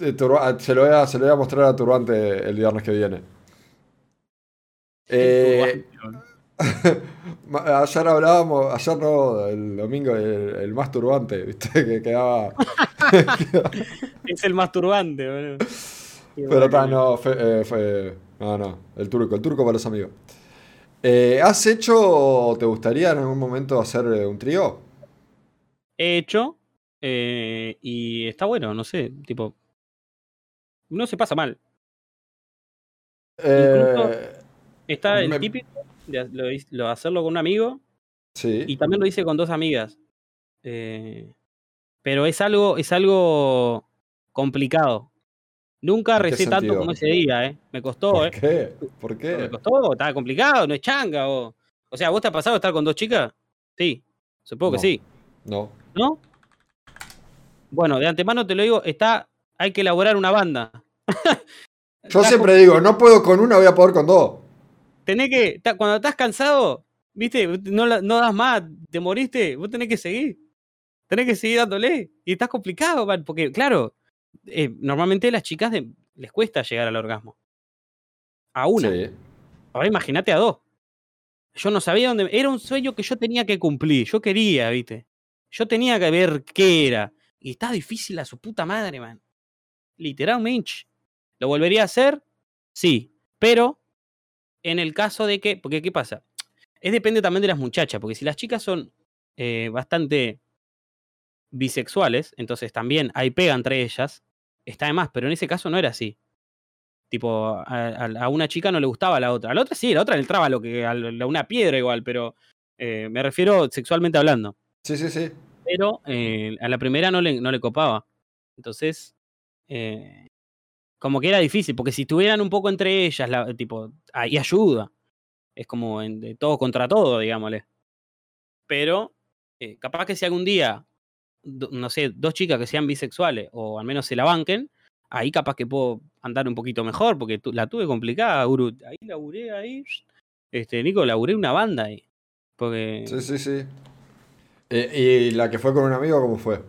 Eh, Turba- se, lo voy a, se lo voy a mostrar a Turbante el viernes que viene. Eh, ayer hablábamos, ayer no, el domingo, el, el más turbante, ¿viste? Que quedaba. Es el masturbante, boludo. Pero está, no, fue, eh, fue- No, no, el turco, el turco para los amigos. Eh, ¿Has hecho o te gustaría en algún momento hacer un trío? He hecho. eh, y está bueno, no sé, tipo. No se pasa mal. Eh, Está el Me- típico de lo, lo- hacerlo con un amigo. sí. Y también lo hice con dos amigas. Eh, pero es algo, es algo complicado. Nunca ¿En qué recé tanto como ese día, ¿eh? Me costó, ¿Por ¿eh? qué? ¿Por Me qué? costó, estaba complicado, no es changa. O, o sea, ¿vos te ha pasado estar con dos chicas? Sí, supongo No. que sí. No. ¿No? Bueno, de antemano te lo digo, está, hay que elaborar una banda. Yo siempre digo, no puedo con una, voy a poder con dos. Tenés que, ta- cuando estás cansado, viste, no, das más, te moriste, vos tenés que seguir. Tenés que seguir dándole. Y estás complicado, man, porque claro, eh, normalmente a las chicas de- les cuesta llegar al orgasmo. A una. Sí. Ahora imagínate a dos. Yo no sabía dónde. Era un sueño que yo tenía que cumplir. Yo quería, viste. Yo tenía que ver qué era. Y está difícil a su puta madre, man. Literalmente. ¿Lo volvería a hacer? Sí. Pero en el caso de que. Porque, ¿qué pasa? Es depende también de las muchachas, porque si las chicas son eh, bastante bisexuales, entonces también hay pega entre ellas, está de más, pero en ese caso no era así. Tipo, a, a- a una chica no le gustaba a la otra. A la otra sí, a la otra le entraba lo que, a la- una piedra igual, pero eh, me refiero sexualmente hablando. Sí, sí, sí. Pero eh, a la primera no le, no le copaba. Entonces, eh, como que era difícil, porque si estuvieran un poco entre ellas, la- tipo, ahí ayuda. Es como en- de todo contra todo, digámosle. Pero, eh, capaz que si algún día, do- no sé, dos chicas que sean bisexuales, o al menos se la banquen, ahí capaz que puedo andar un poquito mejor, porque tu- la tuve complicada, Uru. Ahí laburé, ahí. Este, Nico, laburé una banda ahí. Porque Sí, sí, sí. Eh, ¿Y la que fue con un amigo, cómo fue?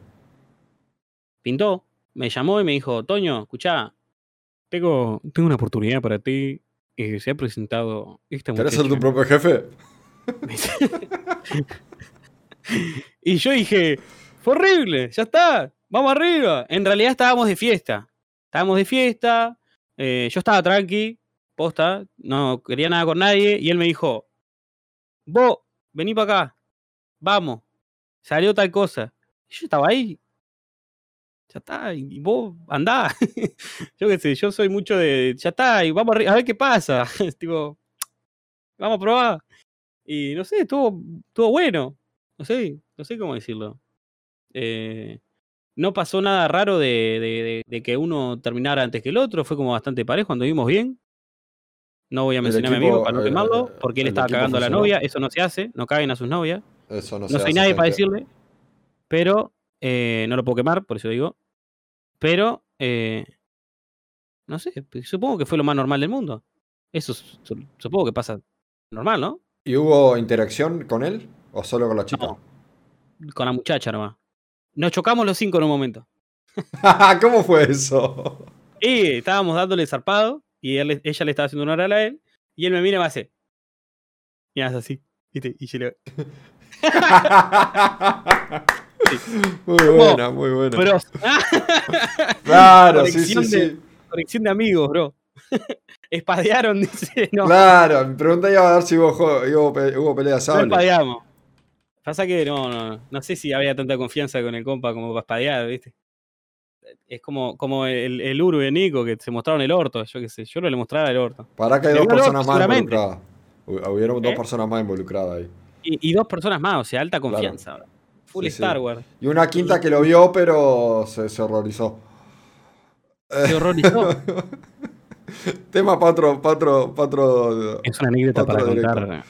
pintó, me llamó y me dijo, Toño, escuchá, tengo, tengo una oportunidad para ti. eh, se ha presentado esta ¿Querés ser tu muchacha". propio jefe? y yo dije, fue horrible, ya está, vamos arriba. En realidad estábamos de fiesta. Estábamos de fiesta, eh, yo estaba tranqui, posta, no quería nada con nadie, y él me dijo, vos, vení para acá, vamos, salió tal cosa. Y yo estaba ahí. Ya está, y vos andá. yo qué sé, yo soy mucho de, ya está, y vamos a ver qué pasa. tipo, vamos a probar. Y no sé, estuvo, estuvo bueno. No sé, no sé cómo decirlo. Eh, no pasó nada raro de, de- de- de que uno terminara antes que el otro. Fue como bastante parejo, anduvimos bien. No voy a mencionar a mi amigo para no eh, quemarlo, porque él estaba cagando a la novia. Eso no se hace, no caguen a sus novias. Eso no, No se soy hace, nadie para decirle, pero eh, no lo puedo quemar, por eso digo. Pero, eh, no sé, supongo que fue lo más normal del mundo. Eso su- su- supongo que pasa normal, ¿no? ¿Y hubo interacción con él o solo con la chica? No. Con la muchacha nomás. Nos chocamos los cinco en un momento. ¿Cómo fue eso? Y estábamos dándole zarpado y él ella le estaba haciendo un oral a él y él me mira y me hace. Y hace así. ¿viste? Y yo le Muy buena, muy buena. Pero, claro, sí, sí, de- sí. conexión de amigos, bro. Espadearon, dice. No, Claro, mi pregunta iba a ver si hubo, hubo, hubo pelea de no espadeamos. Pasa que no, no, no sé si había tanta confianza con el compa como para espadear, ¿viste? Es como, como el, el Uru de Nico que se mostraron el orto, yo qué sé, yo no le mostraba el orto. Para que hay dos personas orto, más involucradas. Hu- Hubieron dos ¿Eh? personas más involucradas ahí. Y, y dos personas más, o sea, alta confianza. bro. Full Sí. Star Wars. Y una quinta que lo vio, pero se, se horrorizó. Se horrorizó. Tema para otro, pa' otro- pa' otro- Es una anécdota para directo. contar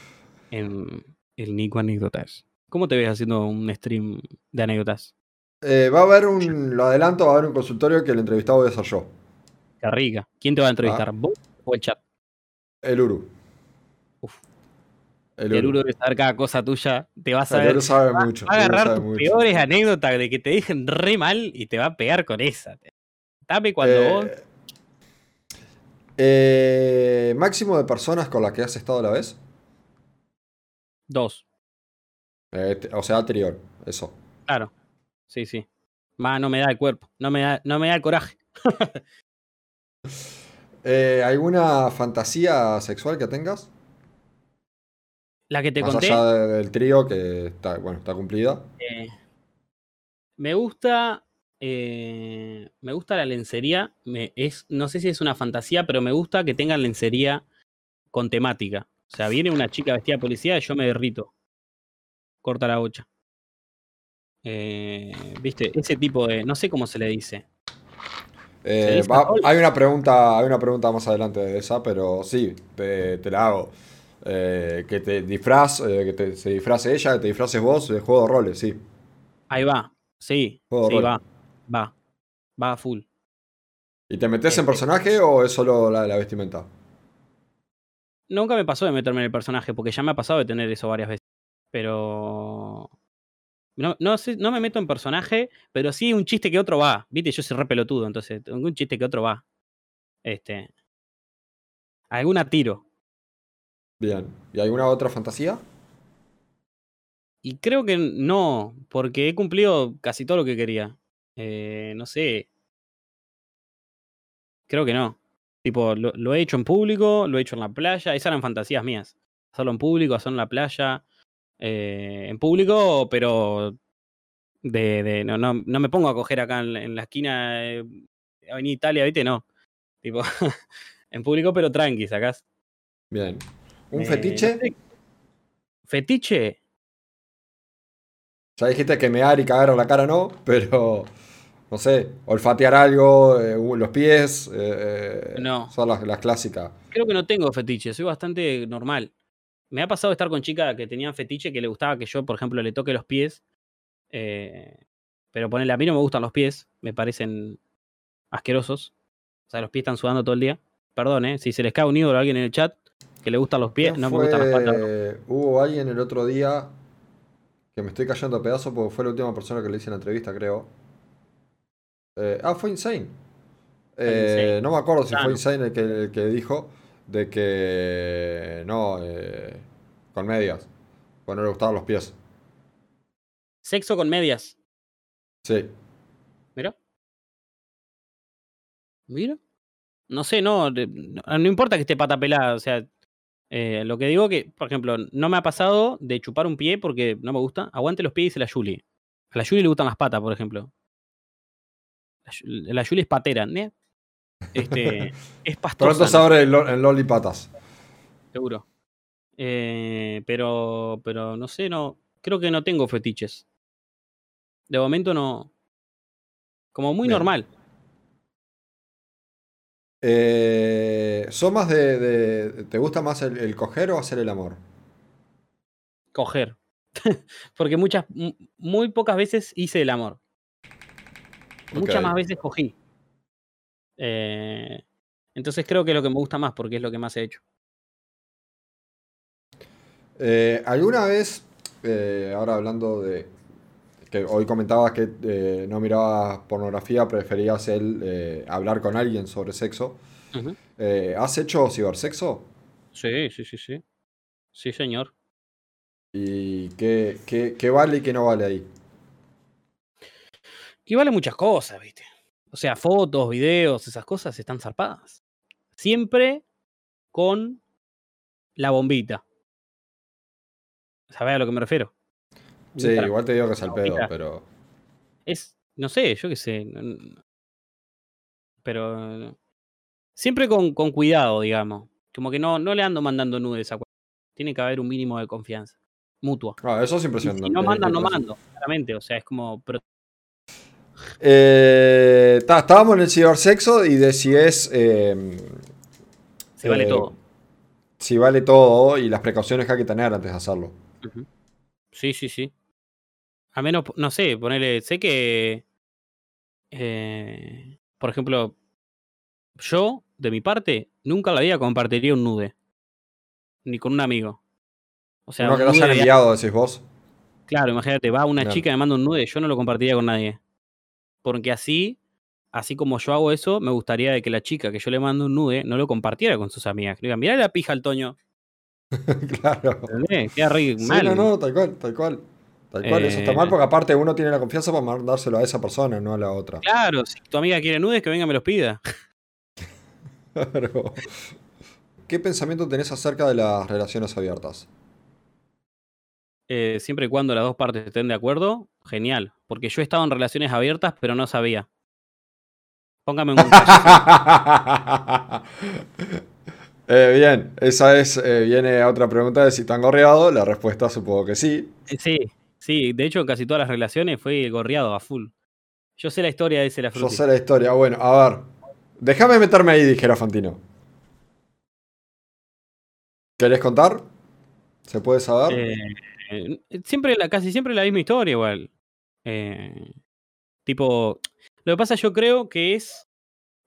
en el Nico Anécdotas. ¿Cómo te ves haciendo un stream de anécdotas? Eh, va a haber un, lo adelanto, va a haber un consultorio que el entrevistado voy a ser yo. Qué rica. ¿Quién te va a entrevistar? Ah. ¿Vos o el chat? El Uru. Uf. El El Uru. Debe saber cada cosa tuya. Te va a El. Uru sabe Va mucho. va a agarrar tus mucho. peores anécdotas de que te dejen re mal y te va a pegar con esa. Dame cuando Eh, vos. eh, máximo de personas con las que has estado a la vez. Dos. Eh, o sea, anterior. Eso. Claro. Sí, sí. Más no me da el cuerpo. No me da, no me da el coraje. ¿Alguna fantasía sexual que tengas? La que te Más conté. allá del trío que está, bueno, está cumplida. eh, me gusta. eh, me gusta la lencería. Me, es, no sé si es una fantasía, pero me gusta que tengan lencería con temática. O sea, viene una chica vestida de policía y yo me derrito. Corta la bocha. Eh, Viste, ese tipo de. No sé cómo se le dice. Dice va- rol? hay una pregunta, hay una pregunta más adelante de esa, pero sí, te, te la hago. Eh, que te disfraz, eh, que te- se disfrace ella, que te disfraces vos de juego de roles, sí. Ahí va. Sí, Juego sí, va. Va. Va a full. ¿Y te metes en Eh, personaje o es solo la, la vestimenta? Nunca me pasó de meterme en el personaje, porque ya me ha pasado de tener eso varias veces. Pero. No, no, no me meto en personaje, pero sí un chiste que otro va. Viste, yo soy re pelotudo, entonces un chiste que otro va. Este. Alguna tiro. Bien. ¿Y alguna otra fantasía? Y creo que no, porque he cumplido casi todo lo que quería. Eh, no sé. Creo que no. Tipo, lo, lo he hecho en público, lo he hecho en la playa. Esas eran fantasías mías. Hacerlo en público, hacerlo en la playa. eh, en público, pero de, de- no, no, no me pongo a coger acá en, en la esquina de Avenida Italia, ¿viste? No. Tipo, en público, pero tranqui, sacás. Bien. ¿Un Eh, fetiche? Fetiche, Ya dijiste que mear y cagar a la cara no, pero no sé, olfatear algo, eh, los pies, eh, No. son las, las clásicas. creo que no tengo fetiche, soy bastante normal. Me ha pasado estar con chicas que tenían fetiche que le gustaba que yo, por ejemplo, le toque los pies. eh, pero ponele, a mí no me gustan los pies, me parecen asquerosos. O sea, los pies están sudando todo el día. Perdón, ¿eh? Si se les cae un ídolo a alguien en el chat que le gustan los pies, ¿Quién no me gustan las patas. fue? Hubo alguien el otro día que me estoy cayendo a pedazos porque fue la última persona que le hice en la entrevista, creo. Eh, ah, fue Insane. Eh, Insane. no me acuerdo si fue. Insane el que, el que dijo de que no, eh, con medias, pues no le gustaban los pies. Sexo con medias. Sí. Mira. Mira. No sé, no, no importa que esté pata pelada, o sea, eh, lo que digo que, por ejemplo, no me ha pasado de chupar un pie porque no me gusta. Aguante los pies, dice la Julie. A la Julie le gustan las patas, por ejemplo. La, la Julie es patera, ¿ne? Este, es pastosa. Pronto se abre el, el Lolipatas. seguro. Eh, pero, pero no sé, no. Creo que no tengo fetiches. De momento no. Como muy Bien. normal. Eh, ¿Son más de, de- ¿Te gusta más el, el coger o hacer el amor? Coger. Porque muchas, mu- muy pocas veces hice el amor. Muchas más veces cogí. Eh, entonces creo que es lo que me gusta más porque es lo que más he hecho. Eh, ¿Alguna vez, eh, ahora hablando de que hoy comentabas que eh, no mirabas pornografía, preferías el, eh, hablar con alguien sobre sexo, Ujú. eh, ¿has hecho cibersexo? Sí, sí, sí, sí. Sí, señor. ¿Y qué, qué- qué vale y qué no vale ahí? Y vale muchas cosas, ¿viste? O sea, fotos, videos, esas cosas están zarpadas. Siempre con la bombita. ¿Sabés a lo que me refiero? Sí, igual te digo que es al pedo, pero... Es, no sé, yo qué sé. Pero siempre con, con cuidado, digamos. Como que no, no le ando mandando nudes a Tiene que haber un mínimo de confianza. Mutua. Ah, eso es impresionante. si no mandan, no mando. Claramente. O sea, es como. Eh, estábamos en el cibersexo y de si es... eh, se vale todo. Si vale todo y las precauciones que hay que tener antes de hacerlo. Sí, sí, sí. A menos, no sé, ponerle. Sé que. eh, por ejemplo, yo, de mi parte, nunca la vida compartiría un nude. Ni con un amigo. O sea, Uno un que nude hayan de- enviado, decís vos. Claro, imagínate, va una Claro. chica y me manda un nude, yo no lo compartiría con nadie. Porque así, así como yo hago eso, me gustaría de que la chica que yo le mando un nude no lo compartiera con sus amigas. Que le digan, mirá la pija al Toño. claro. ¿Entendés? Queda re Sí, mal. no, no, tal cual, tal cual. Tal cual, eso está Eh, mal porque aparte uno tiene la confianza para mandárselo a esa persona, no a la otra. Claro, si tu amiga quiere nudes, que venga y me los pida. Claro. ¿Qué pensamiento tenés acerca de las relaciones abiertas? Eh, siempre y cuando las dos partes estén de acuerdo, genial. Porque yo he estado en relaciones abiertas, pero no sabía. Póngame un. Eh, bien, esa es, eh, viene a otra pregunta de si están gorreado, la respuesta supongo que sí. Eh, Sí, sí, de hecho casi todas las relaciones fue gorreado a full. Yo sé la historia de ese la Yo fruti. sé la historia, bueno, a ver. Déjame meterme ahí, dijera Fantino. ¿Querés contar? ¿Se puede saber? Eh, eh, siempre casi siempre la misma historia igual. Eh, tipo, lo que pasa yo creo que es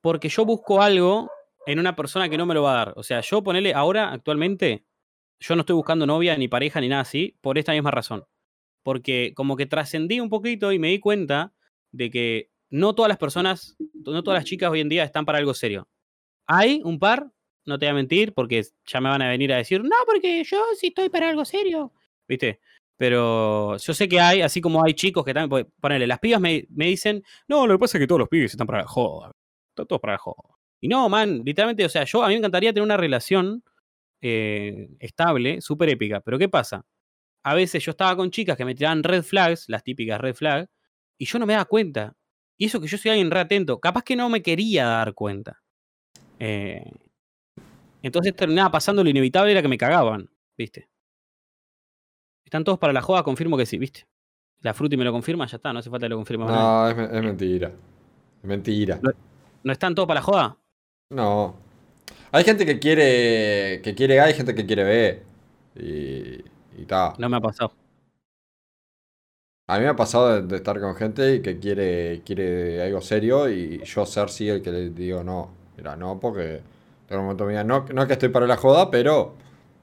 porque yo busco algo en una persona que no me lo va a dar. O sea, yo ponele ahora, actualmente, yo no estoy buscando novia, ni pareja, ni nada así, por esta misma razón. Porque como que trascendí un poquito y me di cuenta de que no todas las personas, no todas las chicas hoy en día están para algo serio. Hay un par, no te voy a mentir, porque ya me van a venir a decir, no, porque yo sí estoy para algo serio. ¿Viste? Pero yo sé que hay, así como hay chicos que también, pues, ponele, las pibas me, me dicen, no, lo que pasa es que todos los pibes están para la joda. Están todos para la joda. Y no, man, literalmente, o sea, yo a mí me encantaría tener una relación eh, estable, súper épica. Pero ¿qué pasa? A veces yo estaba con chicas que me tiraban red flags, las típicas red flags, y yo no me daba cuenta. Y eso que yo soy alguien re atento. Capaz que no me quería dar cuenta. Eh, entonces terminaba pasando lo inevitable, era que me cagaban, ¿viste? Están todos para la joda, confirmo que sí, ¿viste? La fruta y me lo confirma, ya está, no hace falta que lo confirme. No, es, me- es mentira. Es mentira. ¿No están todos para la joda? No. Hay gente que quiere. que quiere A, hay gente que quiere B. Y. y ta. No me ha pasado. A mí me ha pasado de, de estar con gente que quiere, quiere algo serio y yo ser sí el que le digo no. Mira, no, porque tengo un momento de mi vida. No, no es que estoy para la joda, pero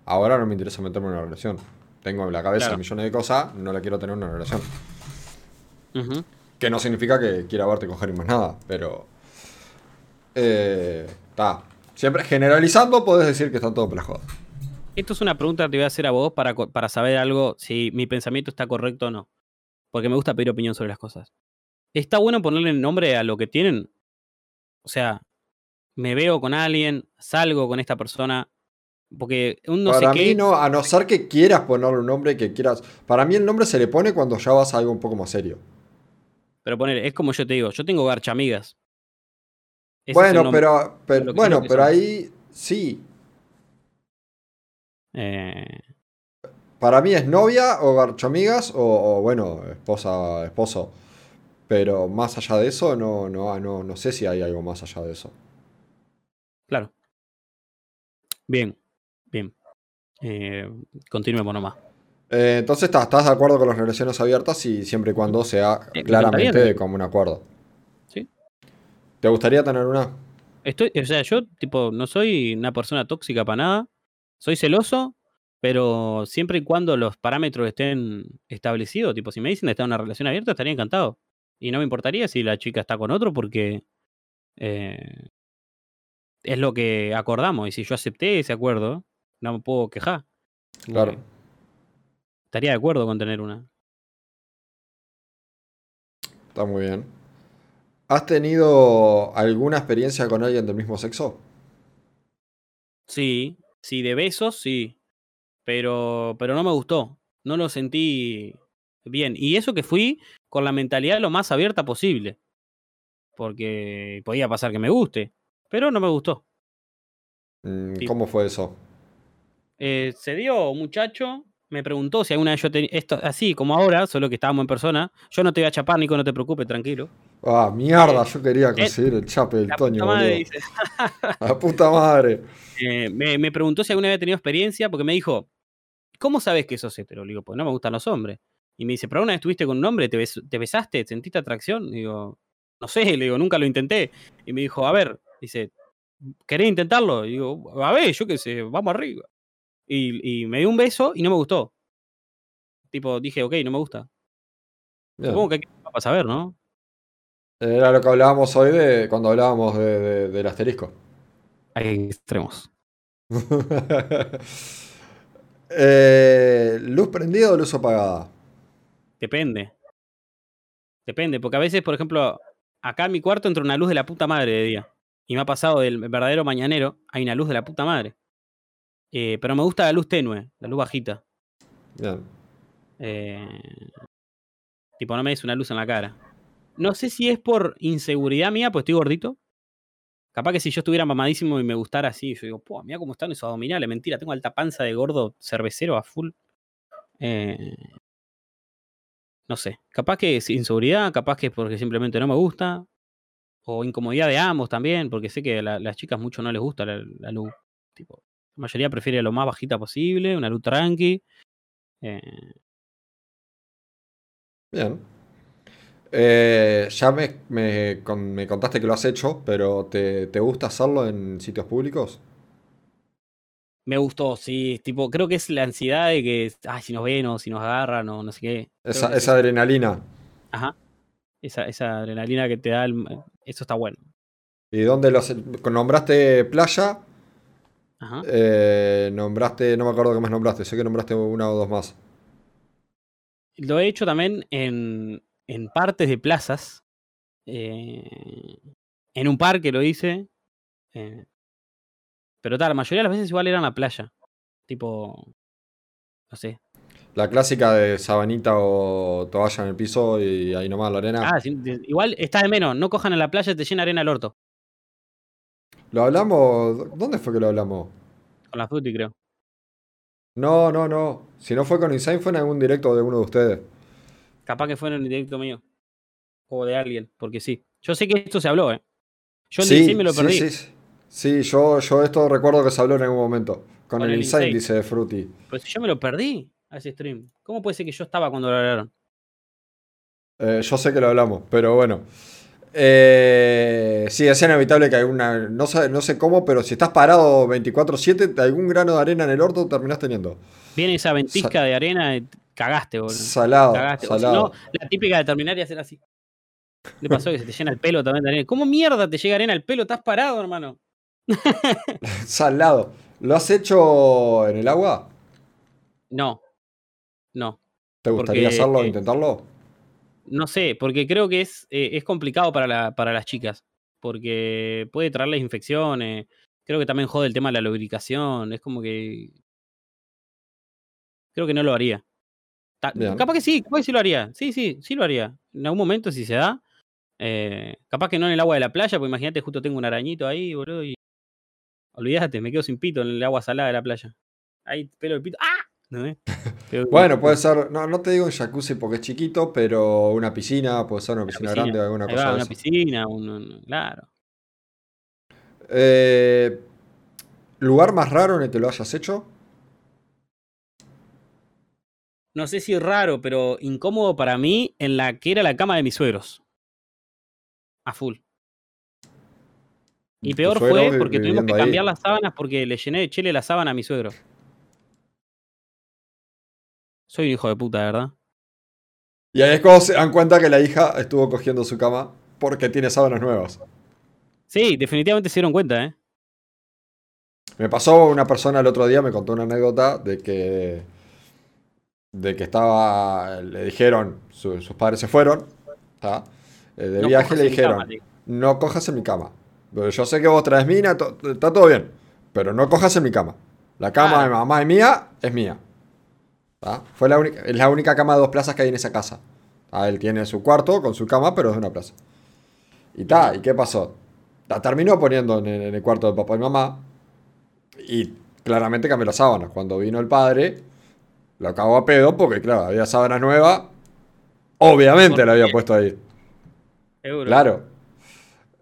ahora no me interesa meterme en una relación. Tengo en la cabeza Claro. millones de cosas, no la quiero tener en una relación. Que no significa que quiera verte coger y más nada, pero. Eh. Ta. Siempre generalizando, podés decir que están todos para la joda. Esto es una pregunta que te voy a hacer a vos para, para saber algo, si mi pensamiento está correcto o no. Porque me gusta pedir opinión sobre las cosas. ¿Está bueno ponerle nombre a lo que tienen? O sea, me veo con alguien, salgo con esta persona, porque un no para sé mí qué. no, a no ser que quieras ponerle un nombre que quieras. Para mí el nombre se le pone cuando ya vas a algo un poco más serio. Pero poner, es como yo te digo, yo tengo garchamigas. Ese bueno, pero, bueno, pero ahí sí. Eh, Para mí es novia o garchoamigas o, o, bueno, esposa, esposo. Pero más allá de eso, no, no, no, no sé si hay algo más allá de eso. claro. Bien, bien. Eh, continuemos nomás. Eh, entonces, ¿estás, ¿estás de acuerdo con las relaciones abiertas y siempre y cuando sea Eh, me claramente de común acuerdo? Sí. ¿Te gustaría tener una? Estoy, o sea, yo tipo no soy una persona tóxica para nada. Soy celoso, pero siempre y cuando los parámetros estén establecidos, tipo si me dicen de estar en una relación abierta, estaría encantado. Y no me importaría si la chica está con otro porque eh, es lo que acordamos. Y si yo acepté ese acuerdo, no me puedo quejar. Claro. que Estaría de acuerdo con tener una. Está muy bien. ¿Has tenido alguna experiencia con alguien del mismo sexo? Sí, sí, de besos, sí. Pero, pero no me gustó. No lo sentí bien. Y eso que fui con la mentalidad lo más abierta posible. Porque podía pasar que me guste. Pero no me gustó. Mm. ¿Cómo fue eso? Eh, se dio un muchacho, me preguntó si alguna vez yo tenía. Esto, así como ahora, solo que estábamos en persona. Yo no te voy a chapar, Nico, no te preocupes, tranquilo. Ah, mierda, yo quería conseguir el chape del La Toño, puta madre, dice. La puta madre. Eh, me, me preguntó si alguna vez había tenido experiencia, porque me dijo, ¿cómo sabes que sos hetero? Le digo, pues no me gustan los hombres. Y me dice, ¿pero una vez estuviste con un hombre? ¿Te, bes- te besaste? ¿Sentiste atracción? Le digo, no sé, le digo, nunca lo intenté. Y me dijo, a ver, dice, ¿querés intentarlo? Y digo, a ver, yo qué sé, vamos arriba. Y, y me dio un beso y no me gustó. Tipo, dije, ok, no me gusta. Bien. Supongo que hay que para saber, ¿no? Era lo que hablábamos hoy de cuando hablábamos de- de- del asterisco. Hay extremos. Eh, ¿Luz prendida o luz apagada? Depende. Depende, porque a veces, por ejemplo, acá en mi cuarto entra una luz de la puta madre de día. Y me ha pasado del verdadero mañanero, hay una luz de la puta madre. Eh, pero me gusta la luz tenue, la luz bajita. Eh, tipo, no me des una luz en la cara. No sé si es por inseguridad mía, pues estoy gordito. Capaz que si yo estuviera mamadísimo y me gustara así, yo digo, po, mira cómo están esos abdominales. Mentira, tengo alta panza de gordo cervecero a full. Eh, no sé. Capaz que es inseguridad, capaz que es porque simplemente no me gusta. O incomodidad de ambos también, porque sé que a la- las chicas mucho no les gusta la, la luz. Tipo, la mayoría prefiere lo más bajita posible, una luz tranqui. Eh, Bien. Eh, ya me, me, con- me contaste que lo has hecho, pero ¿te, te gusta hacerlo en sitios públicos? Me gustó, sí. Tipo, creo que es la ansiedad de que, ay, si nos ven o si nos agarran o no sé qué. Esa, esa adrenalina. Ajá. Esa, esa adrenalina que te da el- Eso está bueno. ¿Y dónde los nombraste playa? Ajá. Eh, nombraste, no me acuerdo qué más nombraste, sé que nombraste una o dos más. Lo he hecho también en, en partes de plazas. eh, en un parque lo hice. eh, pero tal, la mayoría de las veces igual era en la playa. Tipo. No sé. La clásica de sabanita o toalla en el piso y ahí nomás la arena. Ah, igual está de menos. No cojan en la playa, te llena arena el orto. ¿Lo hablamos? ¿Dónde fue que lo hablamos? Con la fruti, creo. No, no, no. Si no fue con Insane, fue en algún directo de uno de ustedes. Capaz que fue en el directo mío. O de alguien, porque sí. Yo sé que esto se habló, ¿eh? Yo el Insane me lo perdí. Sí, sí, sí, yo, yo esto recuerdo que se habló en algún momento. Con, Con el, el Insane, Insane. dice Fruity. Pero si yo me lo perdí a ese stream. ¿Cómo puede ser que yo estaba cuando lo hablaron? Eh, yo sé que lo hablamos, pero bueno. Eh, sí, es inevitable que alguna. No sé, no sé cómo, pero si estás parado 24-7, algún grano de arena en el orto terminás teniendo. Viene esa ventisca de arena y cagaste, boludo. Salado, Cagaste. O si salado. no, la típica de terminar y hacer así. Le pasó que se te llena el pelo también de arena. ¿Cómo mierda te llega arena al pelo? Estás parado, hermano. Salado. ¿Lo has hecho en el agua? No. No. ¿Te gustaría Porque, hacerlo, eh, intentarlo? No sé, porque creo que es, eh, es complicado para, la- para las chicas. Porque puede traerles infecciones. Creo que también jode el tema de la lubricación. Es como que. Creo que no lo haría. Ta- Bien. Capaz que sí, capaz que sí lo haría. Sí, sí, sí lo haría. En algún momento, si se da. Eh, capaz que no en el agua de la playa, porque imagínate, justo tengo un arañito ahí, boludo. Y. Olvídate, me quedo sin pito en el agua salada de la playa. Ahí, pelo de pito. ¡Ah! Bueno, puede ser, no, no te digo un jacuzzi porque es chiquito, pero una piscina, puede ser una piscina, piscina. grande o alguna Ahí cosa va, de una eso. piscina, un- un- claro. Eh, ¿Lugar más raro en el que lo hayas hecho? no sé si raro, pero incómodo para mí en la que era la cama de mis suegros. A full. Y ¿Tu peor fue porque tuvimos que ahí? cambiar las sábanas porque le llené de chile la sábana a mi suegro. Soy un hijo de puta, ¿verdad? Y ahí es cuando se dan cuenta que la hija estuvo cogiendo su cama porque tiene sábanas nuevas. Sí, definitivamente se dieron cuenta, ¿eh? Me pasó una persona el otro día, me contó una anécdota de que. de que estaba. le dijeron, su- sus padres se fueron, ¿tá? Eh, de No viaje le dijeron, cama, no cojas en mi cama. Pero yo sé que vos traes mina, está todo bien, pero no cojas en mi cama. La cama de mamá y mía es mía. ¿Tá? Fue la única, es la única cama de dos plazas que hay en esa casa. ¿tá? Él tiene su cuarto con su cama, pero es de una plaza. Y ta, ¿y qué pasó? La terminó poniendo en el, en el cuarto de papá y mamá. Y claramente cambió las sábanas. Cuando vino el padre, lo cagó a pedo porque, claro, había sábanas nuevas. Obviamente ¿Por la había puesto ahí. Claro.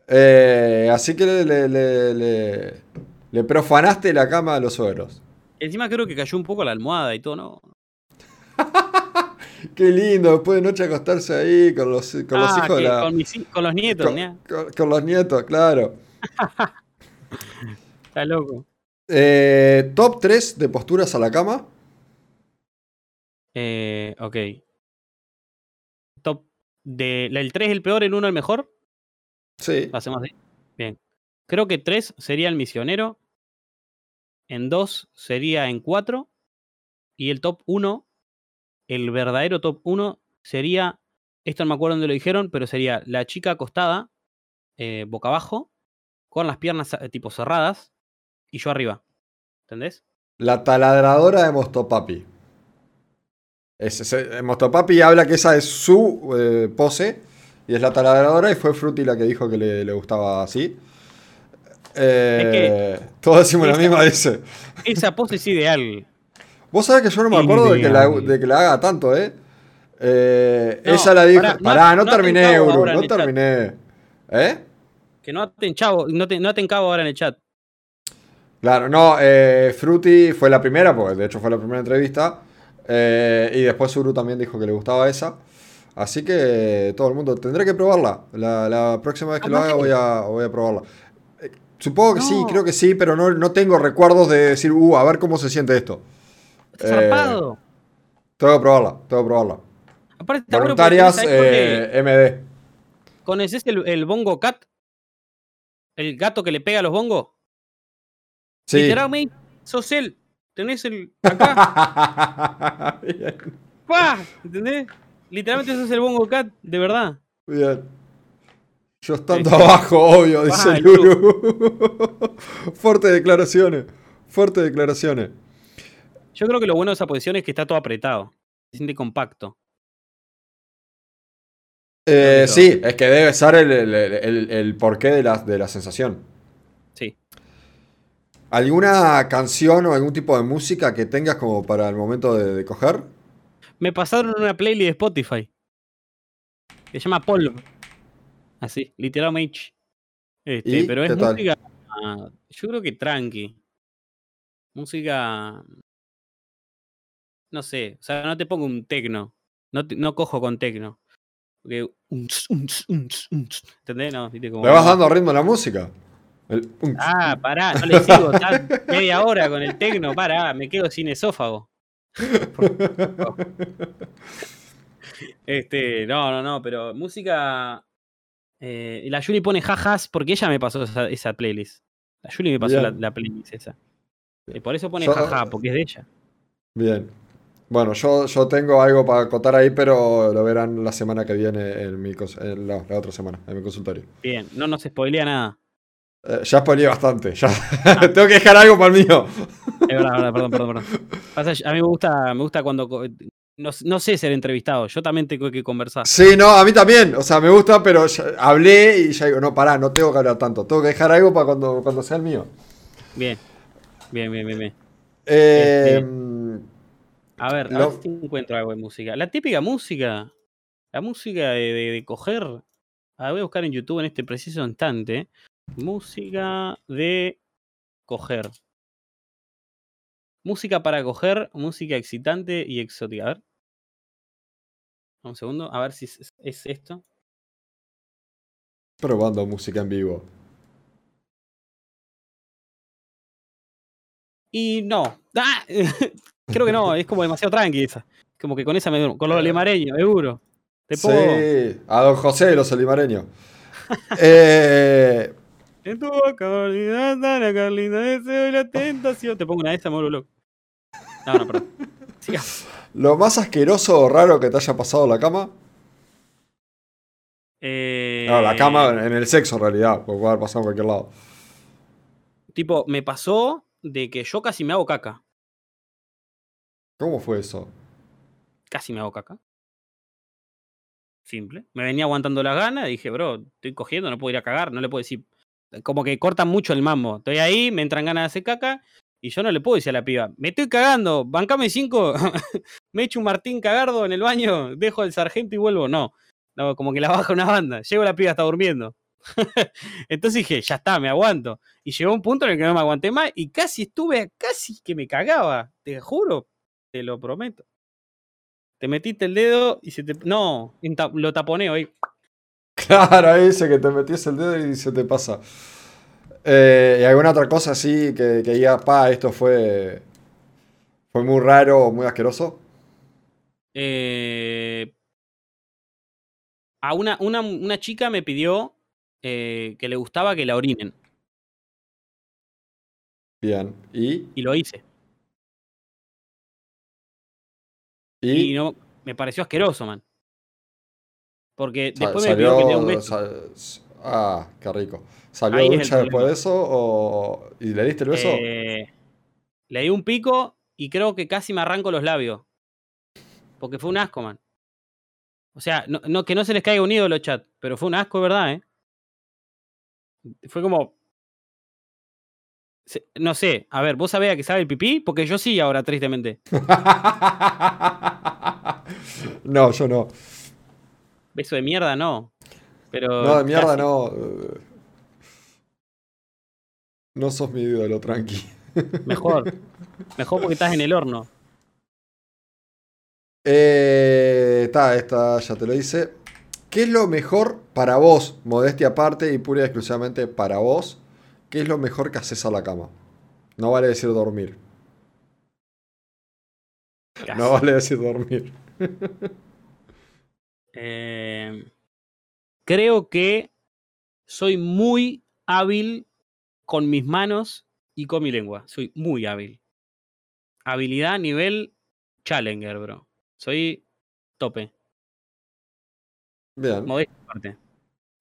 Eh, así que le, le- le- le- le profanaste la cama a los suegros. Encima creo que cayó un poco la almohada y todo, ¿no? Qué lindo, después de noche acostarse ahí con los, con los Ah, hijos de la. con, mis con los nietos, con, ¿no? con- con los nietos, claro. Está loco. Eh, top 3 de posturas a la cama. Eh, ok. Top de el 3 el peor, el 1 el mejor. Sí. ¿Lo hacemos así? Bien. Creo que 3 sería el misionero. En 2 sería en 4. Y el top 1, el verdadero top 1, sería. Esto no me acuerdo dónde lo dijeron, pero sería la chica acostada, eh, boca abajo, con las piernas eh, tipo cerradas, y yo arriba. ¿Entendés? La taladradora de Mostopapi. Es, es- Mostopapi habla que esa es su eh, pose. Y es la taladradora y fue Fruity la que dijo que le, le gustaba así. Eh, todos decimos la esa- misma, dice. Esa pose es ideal. Vos sabés que yo no me acuerdo de que, la, Ideal. de que la haga tanto, ¿eh? Eh, No, ella la dijo. pará, no Pará, at- no, no terminé, en no terminé. ¿Eh? Que no aten chavo, no te, no aten cabo ahora en el chat. Claro, no, eh, Fruity fue la primera, porque de hecho fue la primera entrevista. eh, y después Uru también dijo que le gustaba esa. Así que todo el mundo tendré que probarla. La, la próxima vez que lo haga voy a, voy a probarla. Eh, supongo que sí, creo que sí, pero no, no tengo recuerdos de decir, uh, a ver cómo se siente esto. Eh, zarpado. Tengo que probarla, tengo que probarla. Aparte está bueno porque Voluntarias eh, MD. ¿Conoces el, el bongo cat? El gato que le pega a los bongos. Sí. Literalmente, sos él. Tenés el. Acá. bien, ¡Pah! ¿Entendés? Literalmente sos el bongo cat, de verdad. bien. Yo estando abajo, obvio, dice Lulu. Fuertes declaraciones. Fuertes declaraciones. Yo creo que lo bueno de esa posición es que está todo apretado. Se siente compacto. Eh, que sí, es que debe ser el, el- el- el porqué de la, de la sensación. Sí. ¿Alguna canción o algún tipo de música que tengas como para el momento de, de coger? Me pasaron una playlist de Spotify. Se llama Polv. Así, literalmente. Este, ¿Y pero es tal? música. Yo creo que tranqui. Música. No sé. O sea, no te pongo un tecno. No, te- no cojo con tecno. Porque. ¿Entendés? No, viste como. ¿Le vas dando ritmo a la música? El- Ah, pará, no le sigo. Media hora con el tecno, pará, me quedo sin esófago. Este, no, no, no, pero música. eh, la Yuli pone jajas porque ella me pasó esa, esa playlist. La Yuli me pasó la, playlist esa. Eh, por eso pone jaja, porque es de ella. Bien. Bueno, yo, yo tengo algo para contar ahí, pero lo verán la semana que viene en mi en la, la otra semana, en mi consultorio. Bien, no nos spoilea nada. Eh, ya spoileé bastante, ya. tengo que dejar algo para el mío. Es verdad, verdad, perdón, perdón, perdón. Pasa, a mí me gusta, me gusta cuando. No, no sé ser entrevistado, yo también tengo que conversar. Sí, no, a mí también. O sea, me gusta, pero hablé y ya digo, no, pará, no tengo que hablar tanto. Tengo que dejar algo para cuando, cuando sea el mío. Bien, bien, bien, bien. bien. Eh, A ver, a ver si encuentro algo de música. La típica música, la música de, de- de coger. Ah, voy a buscar en YouTube en este preciso instante. Música de coger. Música para coger, música excitante y exótica. A ver. Un segundo, a ver si es, es esto. probando música en vivo. Y no. ¡Ah! Creo que no, es como demasiado tranqui esa. Como que con esa me. Con los limareños, seguro. Te pongo. Sí, a don José de los olimareños. eh, En tu boca, olvidada la Carlita, deseo y la tentación. Te pongo una de esas, me vuelvo loco. No, no, perdón. Sigamos. lo más asqueroso o raro que te haya pasado la cama. Eh, No, la cama en el sexo en realidad, porque puede haber pasado en cualquier lado. Tipo, me pasó de que yo casi me hago caca. ¿Cómo fue eso? Casi me hago caca. Simple. Me venía aguantando las ganas dije, bro, estoy cogiendo, no puedo ir a cagar, no le puedo decir. Como que cortan mucho el mambo. Estoy ahí, me entran ganas de hacer caca y yo no le puedo decir a la piba, me estoy cagando, bancame cinco, me echo un Martín cagardo en el baño, dejo al sargento y vuelvo. No, no, como que la baja una banda. Llego la piba, está durmiendo. Entonces dije, ya está, me aguanto. Y llegó un punto en el que no me aguanté más y casi estuve, casi que me cagaba, te juro, te lo prometo. Te metiste el dedo y se te. No, lo taponeo ahí. Claro, ahí dice que te metías el dedo y se te pasa. Eh, ¿Y alguna otra cosa así que, que diga, pa, esto fue, fue muy raro o muy asqueroso? Eh, a una, una, una chica me pidió eh, que le gustaba que la orinen. Bien. ¿Y? Y lo hice. ¿Y? Y no, me pareció asqueroso, man. Porque después me pidió que le dé un salió, beso. ah, qué rico. ¿Salió Ahí ducha después de eso? O, ¿Y le diste el beso? Eh, le di un pico y creo que casi me arranco los labios. Porque fue un asco, man. O sea, no, no- que no se les caiga un ídolo, chat, pero fue un asco, verdad, ¿eh? Fue como. No sé, a ver, ¿vos sabés a qué sabe el pipí? Porque yo sí ahora, tristemente. no, yo no. Beso de mierda, no. Pero. No, de mierda casi. no. No sos mi ídolo, tranqui. Mejor. Mejor porque estás en el horno. Eh, Está, esta ya te lo hice. ¿Qué es lo mejor para vos, modestia aparte y pura y exclusivamente para vos? ¿Qué es lo mejor que haces a la cama? No vale decir dormir. Casi. No vale decir dormir. Eh, creo que soy muy hábil con mis manos y con mi lengua. Soy muy hábil. Habilidad a nivel Challenger, bro. Soy tope. Bien. Modestia aparte.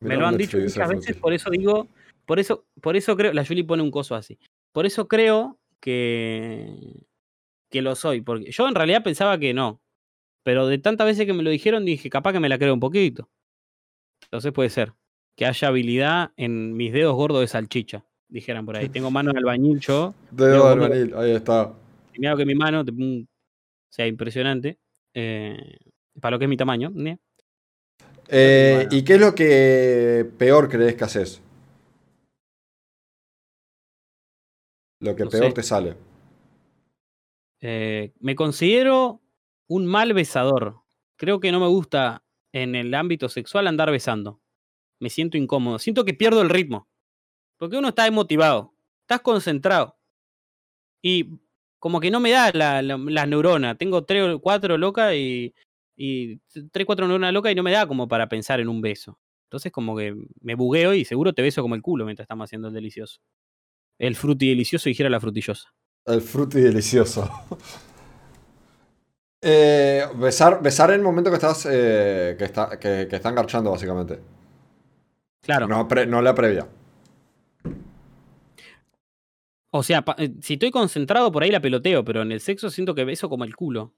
Me lo han dicho muchas veces, por eso digo, por eso, por eso creo, la Julie pone un coso así. Por eso creo que que lo soy, porque yo en realidad pensaba que no. Pero de tantas veces que me lo dijeron, dije, capaz que me la creo un poquito. Entonces puede ser que haya habilidad en mis dedos gordos de salchicha, dijeran por ahí. Tengo manos de albañil yo. Dedo de albañil, ahí está. Mira que mi mano mm, sea impresionante. eh, para lo que es mi tamaño. Eh, Bueno. ¿Y qué es lo que peor crees que haces? Lo que No peor sé. te sale. Eh, me considero un mal besador. Creo que no me gusta en el ámbito sexual andar besando. Me siento incómodo. Siento que pierdo el ritmo. Porque uno está motivado. Estás concentrado. Y como que no me da la, la- las neuronas. Tengo tres o cuatro locas y, y tres, cuatro neuronas locas y no me da como para pensar en un beso. Entonces como que me bugueo y seguro te beso como el culo mientras estamos haciendo el delicioso. El fruti delicioso y gira la frutillosa. El fruti delicioso. Eh, besar, besar en el momento que estás eh, que, está, que, que están garchando, básicamente. Claro. No, pre- no la previa. O sea, eh, si estoy concentrado por ahí la peloteo, pero en el sexo siento que beso como el culo.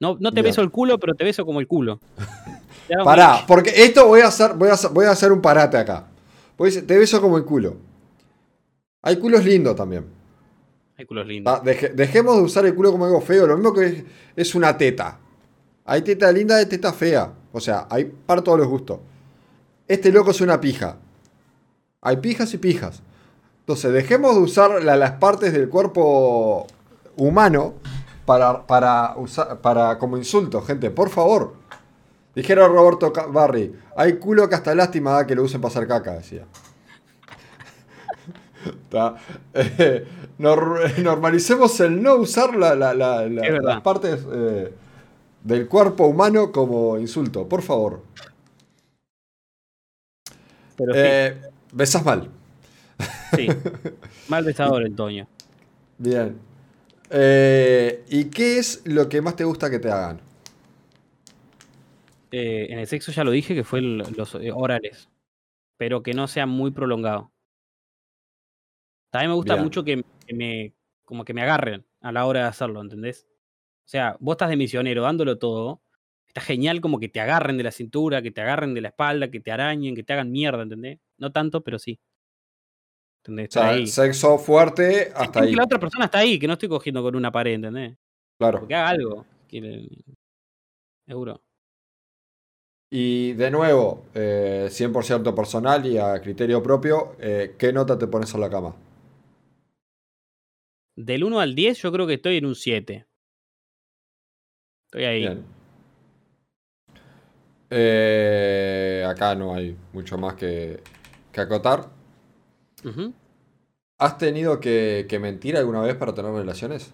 No, no te Bien. beso el culo, pero te beso como el culo. Pará, porque esto voy a hacer, voy a, hacer- voy a hacer un parate acá. Te beso como el culo. Hay culos lindos también. Hay culos lindos. Ah, deje- dejemos de usar el culo como algo feo. Lo mismo que es, es una teta. Hay teta linda, hay teta fea. O sea, hay para todos los gustos. Este loco es una pija. Hay pijas y pijas. Entonces, dejemos de usar la- las partes del cuerpo humano para, para, usar, para como insulto, gente. Por favor. Dijera Roberto Barry. Hay culo que hasta lástima da que lo usen para hacer caca, decía. Eh, nor- normalicemos el no usar la- la- la- las partes eh, del cuerpo humano como insulto, por favor. Pero sí, Eh, besás mal. sí. Mal besador el Toño. Bien. Eh, ¿Y qué es lo que más te gusta que te hagan? En el sexo ya lo dije que fue el- los orales. Pero que no sea muy prolongado. También me gusta Bien. mucho que, que me como que me agarren a la hora de hacerlo, ¿entendés? O sea, vos estás de misionero dándolo todo. Está genial como que te agarren de la cintura, que te agarren de la espalda, que te arañen, que te hagan mierda, ¿entendés? No tanto, pero sí. ¿Entendés? O sea, Está ahí. sexo fuerte hasta ahí. que la otra persona está ahí, que no estoy cogiendo con una pared, ¿entendés? Claro. Porque haga algo. que Seguro. Y de nuevo, eh, 100% personal y a criterio propio, eh, ¿qué nota te pones en la cama? Del 1 al 10, yo creo que estoy en un 7. Estoy ahí. Bien. Eh, acá no hay mucho más que, que acotar. ¿Has tenido que, que mentir alguna vez para tener relaciones?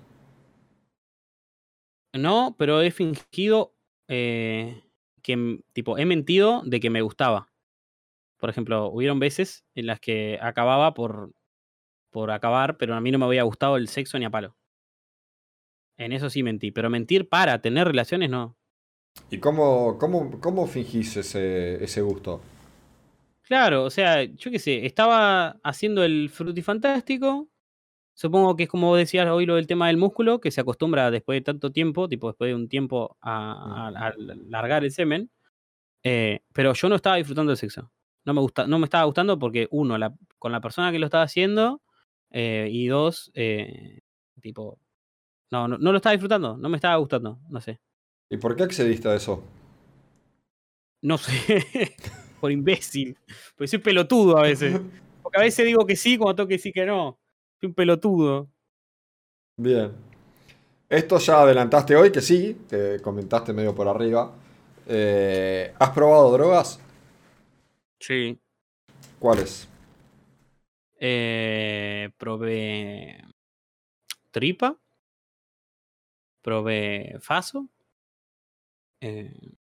No, pero he fingido eh, que, tipo, he mentido de que me gustaba. Por ejemplo, hubieron veces en las que acababa por, por acabar, pero a mí no me había gustado el sexo ni a palo. En eso sí mentí, pero mentir para tener relaciones no. ¿Y cómo, cómo, cómo fingís ese, ese gusto? Claro, o sea, yo qué sé, estaba haciendo el frutifantástico. Supongo que es como decías hoy lo del tema del músculo, que se acostumbra después de tanto tiempo, tipo después de un tiempo a, a- a largar el semen. Eh, pero yo no estaba disfrutando del sexo. No me, gusta, no me estaba gustando porque, uno, la- con la persona que lo estaba haciendo, eh, y dos, eh, tipo, no, no, no lo estaba disfrutando, no me estaba gustando, no sé. ¿Y por qué accediste a eso? No sé, por imbécil. Porque soy pelotudo a veces. Porque a veces digo que sí cuando tengo que decir que no. Soy un pelotudo. Bien. Esto ya adelantaste hoy, que sí, que comentaste medio por arriba. Eh, ¿Has probado drogas? Sí. ¿Cuáles? Eh, probé tripa. Probé faso. eh,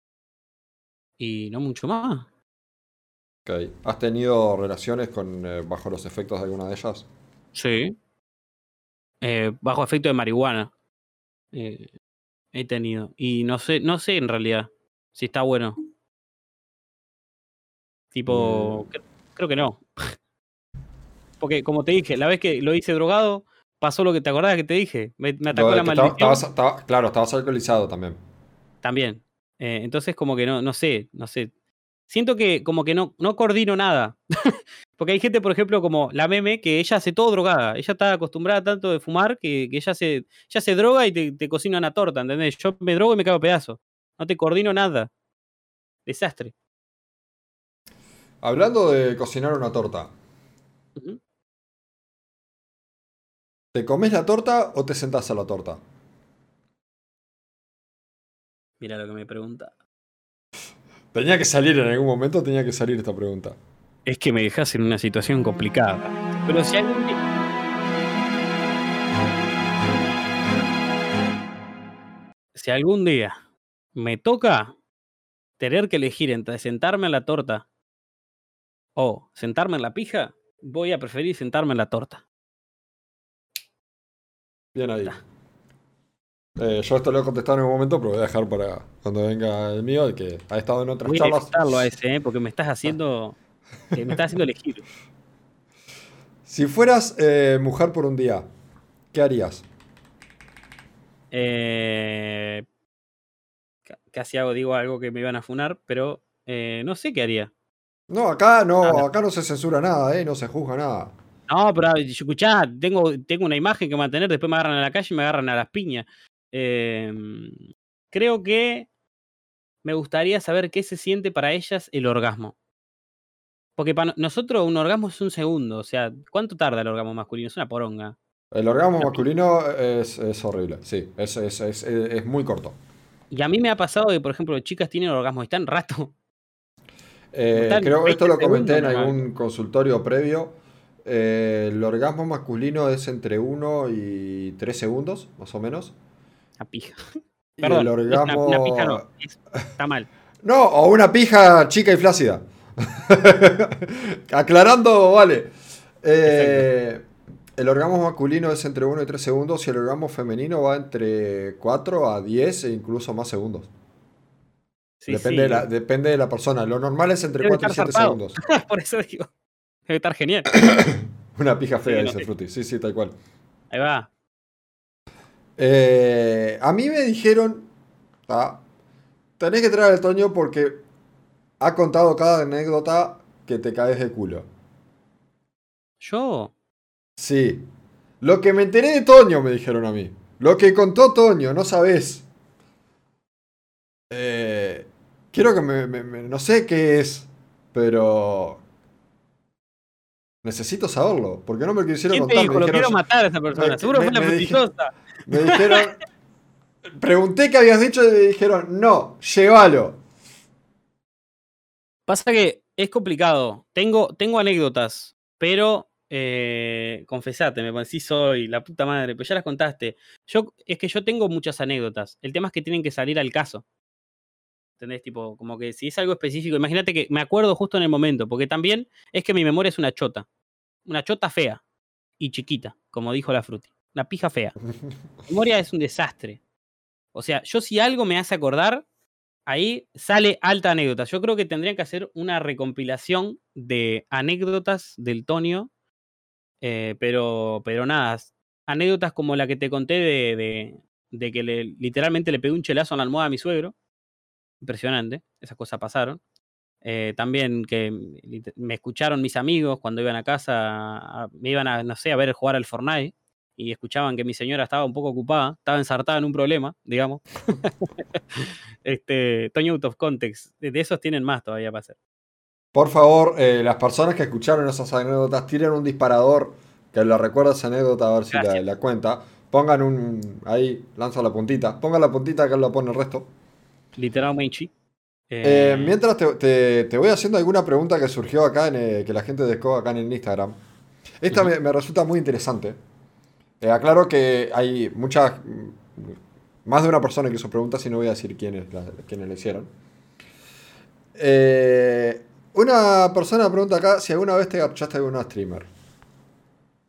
y no mucho más. Ok. ¿Has tenido relaciones con, eh, bajo los efectos de alguna de ellas? Sí. Eh, bajo efecto de marihuana. eh, he tenido. Y no sé, no sé en realidad si está bueno. Tipo, cre- creo que no. Porque como te dije, la vez que lo hice drogado, pasó lo que te acordás que te dije. Me, me atacó la estaba- maldición. estabas- estaba- claro, estabas alcoholizado también. También. Eh, entonces, como que no, no sé, no sé. Siento que como que no, no coordino nada. Porque hay gente, por ejemplo, como la meme, que ella hace todo drogada. Ella está acostumbrada tanto de fumar que, que ella, se, ella se droga y te, te cocina una torta, ¿entendés? Yo me drogo y me cago a pedazos. No te coordino nada. Desastre. Hablando de cocinar una torta, Ujú. ¿Te comes la torta o te sentás a la torta? Mira lo que me pregunta. Tenía que salir en algún momento, tenía que salir esta pregunta. Es que me dejas en una situación complicada. Pero si algún día... Si algún día me toca tener que elegir entre sentarme en la torta o sentarme en la pija, voy a preferir sentarme en la torta. Bien ahí. Eh, yo esto lo he contestado en un momento, pero voy a dejar para cuando venga el mío, el que ha estado en otras Voy a charlas. disfrutarlo a ese, ¿eh? porque me estás haciendo... eh, me estás haciendo elegir. Si fueras eh, mujer por un día, ¿qué harías? Eh, ca- casi hago, digo algo que me iban a funar, pero no sé qué haría. No, acá no, Nada. acá no se censura nada, eh, no se juzga nada. No, pero ah, escuchá, tengo, tengo una imagen que mantener, después me agarran a la calle y me agarran a las piñas. Em, creo que me gustaría saber qué se siente para ellas el orgasmo. Porque para nosotros un orgasmo es un segundo, o sea, ¿cuánto tarda el orgasmo masculino? Es una poronga. El orgasmo masculino es, es horrible, sí, es, es, es, muy corto. Y a mí me ha pasado que, por ejemplo, chicas tienen orgasmo y están rato. Eh, creo que esto 20 lo comenté en algún consultorio previo. Eh, el orgasmo masculino es entre 1 y 3 segundos, más o menos. La pija. Y Perdón, el es una, orgasmo. una pija no, es- está mal. No, o una pija chica y flácida. Aclarando, vale. Eh, el orgasmo masculino es entre 1 y 3 segundos y el orgasmo femenino va entre 4 a 10 e incluso más segundos. Sí, depende, sí, De la, depende de la persona. Lo normal es entre Debe 4 y estar 7 zarpado. segundos. Por eso digo. Debe estar genial. Una pija fea, Sí, no dice. Frutti. Sí, sí, tal cual. Ahí va. Eh, a mí me dijeron, ah, tenés que traer al Toño porque ha contado cada anécdota que te caes de culo. Yo. Sí. Lo que me enteré de Toño, me dijeron a mí. Lo que contó Toño, no sabés. Eh, quiero que me, me- me- No sé qué es, pero... Necesito saberlo, porque no me quisieron ¿Quién te contar. dijo? me Lo dijeron, quiero matar a esa persona. me- Seguro me- fue la frutillosa. Me dijeron. Pregunté qué habías dicho y me dijeron, no, llévalo. Pasa que es complicado. Tengo, tengo anécdotas, pero eh, confesate, me sí soy la puta madre, pero ya las contaste. Yo, es que yo tengo muchas anécdotas. El tema es que tienen que salir al caso. ¿Entendés? Tipo, como que si es algo específico, imagínate que me acuerdo justo en el momento, porque también es que mi memoria es una chota. Una chota fea y chiquita, como dijo la Fruti. Una pija fea. Mi memoria es un desastre. O sea, yo si algo me hace acordar, ahí sale alta anécdota. Yo creo que tendrían que hacer una recompilación de anécdotas del Tonio, eh, pero, pero nada, anécdotas como la que te conté de, de- de que le- literalmente le pegué un chelazo en la almohada a mi suegro. Impresionante, esas cosas pasaron. Eh, también que me escucharon mis amigos cuando iban a casa, a- me iban a, no sé, a ver jugar al Fortnite y escuchaban que mi señora estaba un poco ocupada, estaba ensartada en un problema, digamos. este, Toño Out of Context, de esos tienen más todavía para hacer. Por favor, eh, las personas que escucharon esas anécdotas, tiren un disparador que lo recuerda esa anécdota a ver si la, la cuenta. Pongan un. Ahí, lanza la puntita. Pongan la puntita que él lo pone el resto. Literalmente. Eh, Eh, mientras te, te- te voy haciendo alguna pregunta que surgió acá, en, eh, que la gente dejó acá en el Instagram. Esta me, me resulta muy interesante. Eh, aclaro que hay muchas. Más de una persona que hizo preguntas y no voy a decir quiénes la, quiénes la hicieron. Eh, una persona pregunta acá si alguna vez te garchaste a alguna streamer.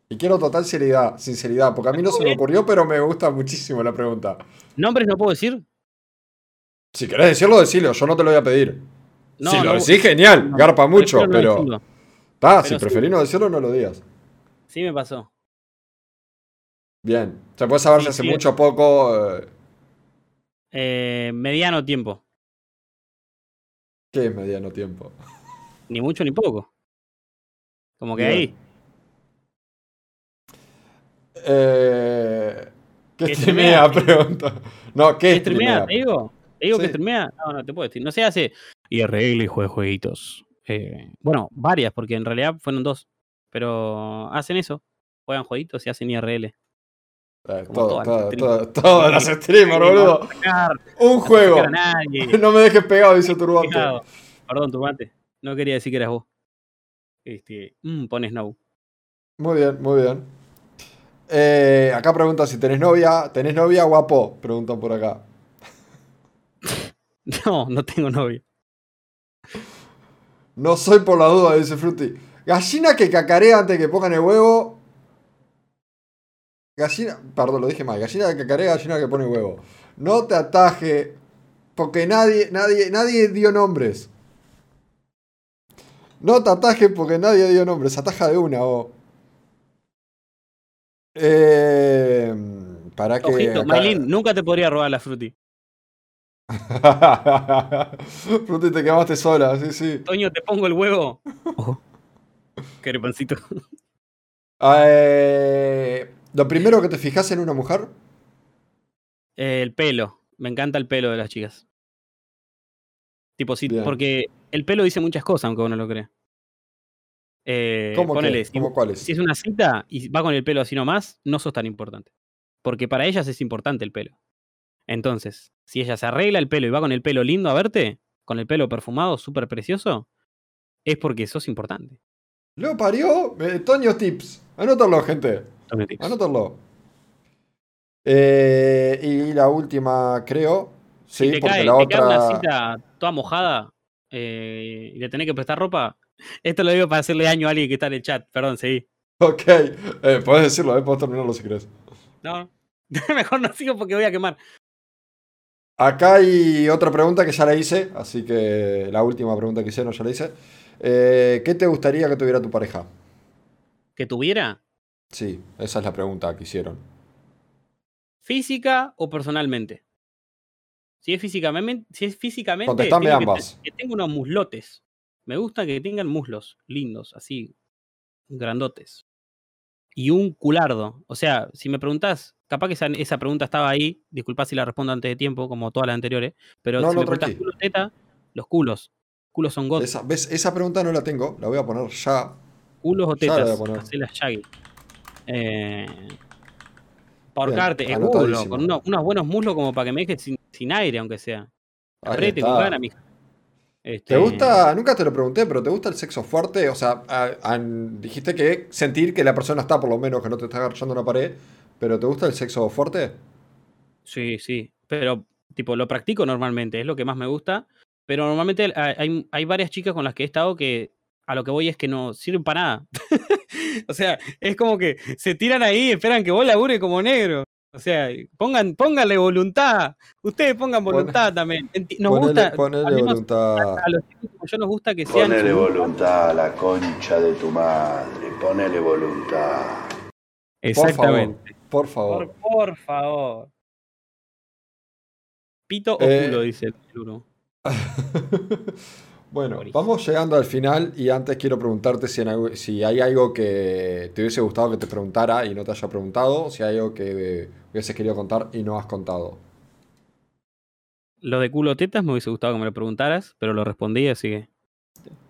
Y quiero total seriedad, sinceridad, porque a mí no se me ocurrió, pero me gusta muchísimo la pregunta. ¿Nombres no puedo decir? Si querés decirlo, decilo, yo no te lo voy a pedir. No, si lo no- decís, genial, no, garpa mucho, pero. si sí. preferís no decirlo, no lo digas. Sí me pasó. Bien. ¿Se puede saber Sí, si hace sí. mucho o poco? eh, Eh, mediano tiempo. ¿Qué es mediano tiempo? Ni mucho ni poco. Como que Bien. ahí. Eh, ¿Qué ¿Qué streamea? Pregunta. No, ¿qué streamea? ¿Te digo? ¿Te digo que Sí. streamea? No, no te puedo decir. No sé, hace IRL y juega jueguitos. Eh, bueno, varias, porque en realidad fueron dos. Pero hacen eso. Juegan jueguitos y hacen IRL. Eh, todo, todo, streamers. todo, todas las streamers, No boludo. sacar, Un no juego. sacar a nadie. No me dejes pegado, dice Turbante. Pegado. Perdón, turbante. No quería decir que eras vos. Este, mm, pone Snow. Muy bien, muy bien. Eh, acá preguntan si tenés novia. ¿Tenés novia guapo? Preguntan por acá. No, no tengo novio. No soy por la duda, dice Fruity. Gallina que cacarea antes que pongan el huevo. Gallina, perdón, lo dije mal. Gallina que cacarea, gallina que pone huevo. No te ataje, porque nadie, nadie, nadie dio nombres. No te ataje porque nadie dio nombres. Ataja de una, o. Eh, para que. Ojito, acá- Maylin, nunca te podría robar la fruti. Fruity, te quemaste sola, sí, sí. Toño, te pongo el huevo. Ojo. Qué pancito. Eh, lo primero que te fijas en una mujer. El pelo. Me encanta el pelo de las chicas. Tipo, sí, Bien. porque el pelo dice muchas cosas, aunque uno lo crea. Eh, ¿Cómo, ponele, si, ¿Cómo cuáles? si es una cita y va con el pelo así nomás, no sos tan importante. Porque para ellas es importante el pelo. Entonces, si ella se arregla el pelo y va con el pelo lindo a verte, con el pelo perfumado, súper precioso, es porque sos importante. Lo parió eh, Toño Tips. Anótalo, gente. Toño Tips. Anótalo. Eh, y la última, creo. Sí, si te porque cae, la te cae una otra. cita toda mojada eh, y le tenés que prestar ropa, esto lo digo para hacerle daño a alguien que está en el chat. Perdón, seguí. Ok. Eh, podés decirlo, eh, podés terminarlo si querés. No, mejor no sigo porque voy a quemar. Acá hay otra pregunta que ya la hice, así que la última pregunta que hicieron ya la hice. Eh, ¿Qué te gustaría que tuviera tu pareja? ¿Que tuviera? Sí, esa es la pregunta que hicieron. ¿Física o personalmente? Si es físicamente, si es físicamente Contestame que, ambas. te- que tenga unos muslotes. Me gusta que tengan muslos lindos, así, grandotes. Y un culardo. O sea, si me preguntás, capaz que esa, esa pregunta estaba ahí, disculpa si la respondo antes de tiempo, como todas las anteriores, pero No, si no, me preguntás culo teta, los culos. Culos son god. Esa, ¿ves? Esa pregunta no la tengo, la voy a poner ya. Culos o Ya la voy a tetas. poner. Shaggy. Eh, para ahorcarte, es culo, con uno- unos buenos muslos como para que me dejes sin, sin aire, aunque sea. Ahí Arrete con gana, mija. ¿Te Este, gusta? Nunca te lo pregunté, pero ¿te gusta el sexo fuerte? O sea, a- dijiste que sentir que la persona está, por lo menos, que no te está agarrando una pared. ¿Pero te gusta el sexo fuerte? Sí, sí. Pero, tipo, lo practico normalmente, es lo que más me gusta. Pero normalmente hay, hay- hay varias chicas con las que he estado que a lo que voy es que no sirven para nada. o sea, es como que se tiran ahí y esperan que vos labures como negro. O sea, pongan, pónganle voluntad. Ustedes pongan Pon- voluntad también. Nos ponele gusta, ponele voluntad. a los chicos como yo nos gusta que sean. Ponele voluntad a la concha de tu madre, ponele voluntad. Exactamente. Por favor. Por, por favor. Pito o Eh, culo, dice el uno. bueno, vamos llegando al final y antes quiero preguntarte si, en si hay algo que te hubiese gustado que te preguntara y no te haya preguntado, si hay algo que hubieses querido contar y no has contado. Lo de culo tetas me hubiese gustado que me lo preguntaras, pero lo respondí, así que.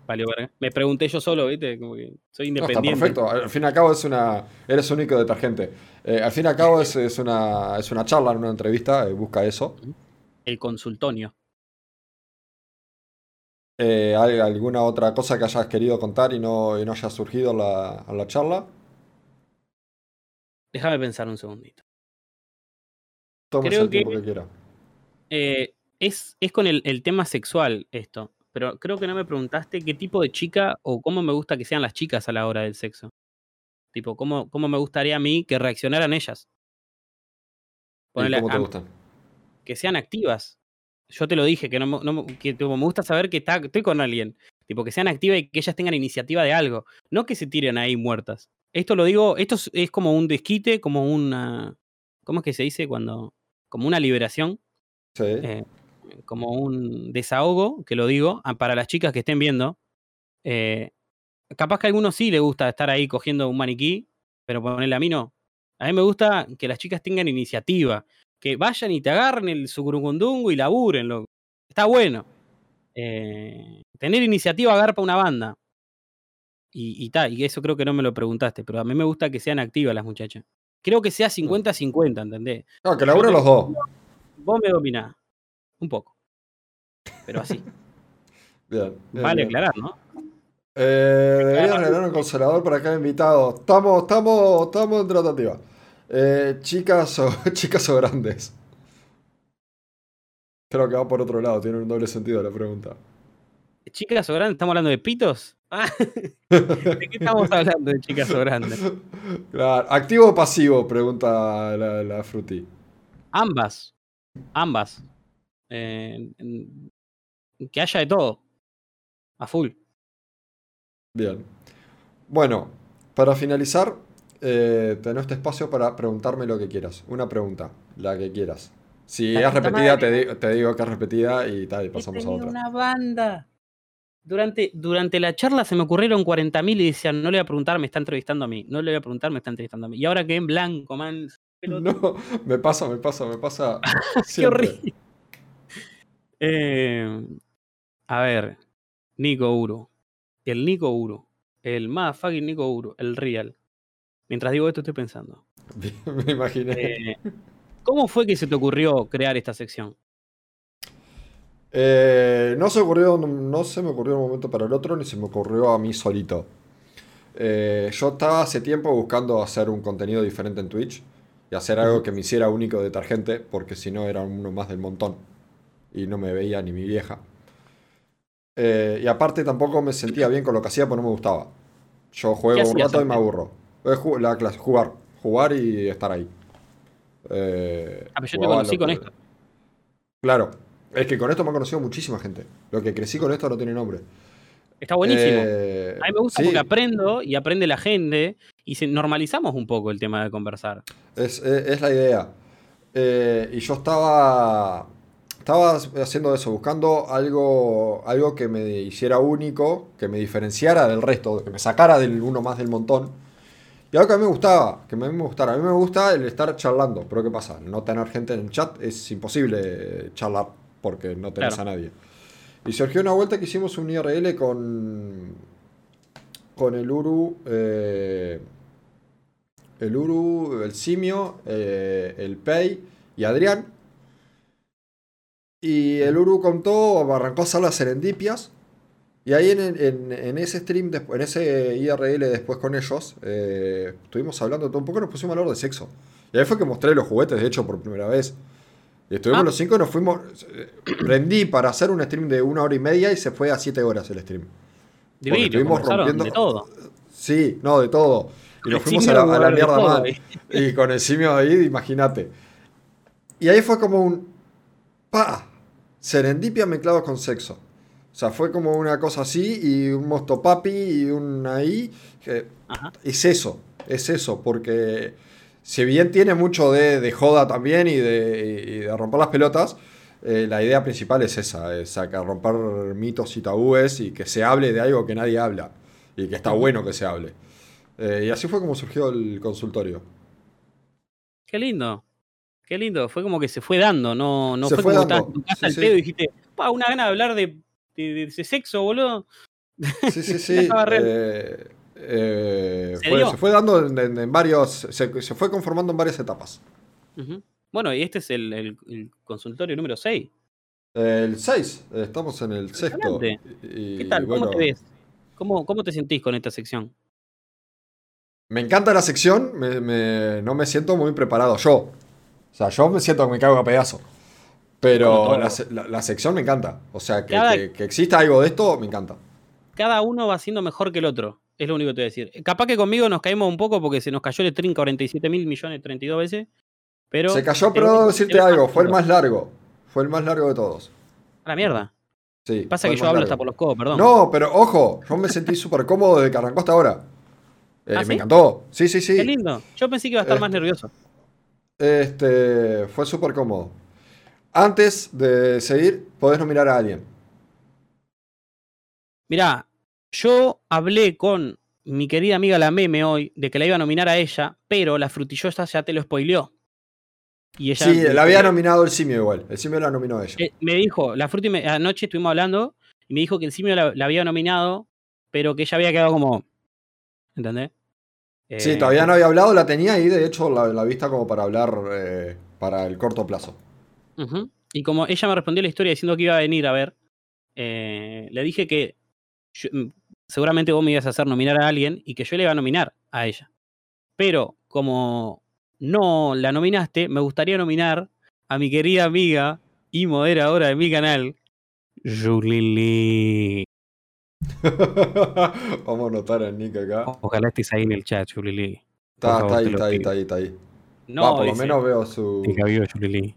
Valió verga. Me pregunté yo solo, ¿viste? Como que soy No, está independiente. perfecto. Al fin y al cabo es una. Eres único detergente. Eh, al fin y al cabo es, es una, es una charla, una entrevista, eh, busca eso. El consultonio. Eh, ¿hay alguna otra cosa que hayas querido contar y no, y no haya surgido en la, en la charla? Déjame pensar un segundito. Tómese Creo el tiempo que- que quiera. Eh, es, es con el, el tema sexual esto, pero creo que no me preguntaste qué tipo de chica o cómo me gusta que sean las chicas a la hora del sexo. Tipo, cómo, cómo me gustaría a mí que reaccionaran ellas. ¿Y Ponele cómo te a- gustan? que sean activas. Yo te lo dije, que, no, que tipo, me gusta saber que está, estoy con alguien. Tipo, que sean activas y que ellas tengan iniciativa de algo. No que se tiren ahí muertas. Esto lo digo, esto es, es como un desquite, como una. ¿Cómo es que se dice cuando? Como una liberación, Sí. eh, como un desahogo, que lo digo, para las chicas que estén viendo. Eh, capaz que a algunos sí les gusta estar ahí cogiendo un maniquí, pero ponerle a mí no. A mí me gusta que las chicas tengan iniciativa, que vayan y te agarren el sucurungundungo y laburen. loco. Está bueno. Eh, tener iniciativa agarra una banda. Y, y tal, y eso creo que no me lo preguntaste, pero a mí me gusta que sean activas las muchachas. Creo que sea 50-50, ¿entendés? No, que laburen los dos. Vos me dominás. Un poco. Pero así. Bien. bien, vale bien. aclarar, ¿no? Eh, debería regalar un consolador para cada invitado. Estamos, estamos, estamos en tratativa. Eh, chicas o chicas o grandes. Creo que va por otro lado, tiene un doble sentido la pregunta. Chicas o grandes, ¿estamos hablando de pitos? Ah, ¿De qué estamos hablando de chicas o grandes? Claro. ¿Activo o pasivo? Pregunta la, la Fruti. Ambas. Ambas. Eh, que haya de todo. A full. Bien. Bueno, para finalizar, eh, tenés este espacio para preguntarme lo que quieras. Una pregunta, la que quieras. Si La es repetida, te, madre. di- te digo que es repetida y tal, y He pasamos a otra. una banda. Durante, durante la charla se me ocurrieron 40.000 y decían, no le voy a preguntar, me está entrevistando a mí. No le voy a preguntar, me está entrevistando a mí. Y ahora quedé en blanco, man. No, me pasa, me pasa, me pasa. Qué horrible. Eh, a ver, Nico Uro. El Nico Uro. El más fucking Nico Uro. El real. Mientras digo esto, estoy pensando. Me imaginé. Eh, ¿Cómo fue que se te ocurrió crear esta sección? Eh, no se ocurrió, no se me ocurrió de un momento para el otro, ni se me ocurrió a mí solito. Eh, yo estaba hace tiempo buscando hacer un contenido diferente en Twitch y hacer algo que me hiciera único de Targente, porque si no era uno más del montón y no me veía ni mi vieja. Eh, y aparte tampoco me sentía bien con lo que hacía porque no me gustaba. Yo juego un rato y me aburro. Es la clase, jugar, jugar y estar ahí. Eh, Ah, pero yo te conocí con que- esto. Claro, es que con esto me ha conocido muchísima gente. Lo que crecí con esto no tiene nombre. Está buenísimo. Eh, a mí me gusta sí, porque aprendo y aprende la gente y se, normalizamos un poco el tema de conversar. es, es- es la idea. Eh, y yo estaba, estaba haciendo eso, buscando algo, algo que me hiciera único, que me diferenciara del resto, que me sacara del uno más del montón. Y algo que a mí me gustaba, que a mí me gustara. A mí me gusta el estar charlando, pero ¿qué pasa? No tener gente en el chat es imposible charlar porque no tenés Claro. a nadie. Y surgió una vuelta que hicimos un IRL con, con el Uru, eh, el Uru, el Simio, eh, el Pei y Adrián. Y el Uru contó, arrancó a hacer las serendipias. Y ahí en, en- en ese stream, en ese IRL después con ellos, eh, estuvimos hablando todo un poco, nos pusimos a hablar de sexo. Y ahí fue que mostré los juguetes, de hecho, por primera vez. Y estuvimos Ah. los cinco y nos fuimos. eh, Prendí para hacer un stream de una hora y media y se fue a siete horas el stream. Divino, estuvimos rompiendo- de todo. Sí, no, de todo. Y nos El fuimos a la, a la de mierda todo, mal. eh. Y con el simio ahí, imagínate. Y ahí fue como un. ¡Pa! Serendipia mezclado con sexo. O sea, fue como una cosa así y un mosto papi y un ahí. que es eso, es eso, porque si bien tiene mucho de, de joda también y de, y de romper las pelotas, eh, la idea principal es esa, es sacar, romper mitos y tabúes y que se hable de algo que nadie habla y que está bueno que se hable. Eh, y así fue como surgió el consultorio. Qué lindo. Qué lindo. Fue como que se fue dando, no, no Se fue, fue como dando, estabas en tu casa sí, al sí. pedo y dijiste, pa, una gana de hablar de, de, ese sexo, boludo. Sí, sí, sí. Eh, eh, Se fue- se fue dando en, en- en varios, se, se fue conformando en varias etapas. Ujú. Bueno, y este es el, el- el consultorio número 6. El 6, estamos en el sexto. Y- ¿Qué tal? bueno, ¿Cómo te ves? ¿Cómo, ¿Cómo te sentís con esta sección? Me encanta la sección, me- me- no me siento muy preparado yo. O sea, yo me siento que me cago a pedazo. Pero la, se- la- la sección me encanta. O sea, que, Cada- que- que exista algo de esto, me encanta. Cada uno va siendo mejor que el otro. Es lo único que te voy a decir. Capaz que conmigo nos caímos un poco porque se nos cayó el stream 47 mil millones 32 veces. Pero Se cayó, pero debo decirte algo, fue el más largo. Fue el más largo de todos. A la mierda. Sí, Pasa que yo hablo largo. hasta por los codos, perdón. No, pero ojo, yo me sentí súper cómodo desde que arrancó hasta ahora. Eh, ¿Ah, me sí? encantó. Sí, sí, sí. Qué lindo. Yo pensé que iba a estar más Este- nervioso. Este, fue súper cómodo. Antes de seguir, podés nominar a alguien. Mirá, yo hablé con mi querida amiga la meme hoy de que la iba a nominar a ella, pero la frutillosa ya te lo spoileó. Y ella Sí, la había nominado el simio igual. El simio la nominó a ella. eh, me dijo, la fruti me- anoche estuvimos hablando y me dijo que el simio la, la había nominado, pero que ella había quedado como. ¿Entendés? Sí, Eh, todavía no había hablado, la tenía ahí, de hecho, la, la vista como para hablar eh, para el corto plazo. Y como ella me respondió la historia diciendo que iba a venir a ver, eh, le dije que yo- mm, seguramente vos me ibas a hacer nominar a alguien y que yo le iba a nominar a ella. Pero como no la nominaste, me gustaría nominar a mi querida amiga y moderadora de mi canal, Julili. Vamos a anotar el nick acá. Ojalá estés ahí en el chat, Julili. Está, está ahí, está ahí, está ahí, está ahí. No, Va, por lo menos veo su. "Te Julili".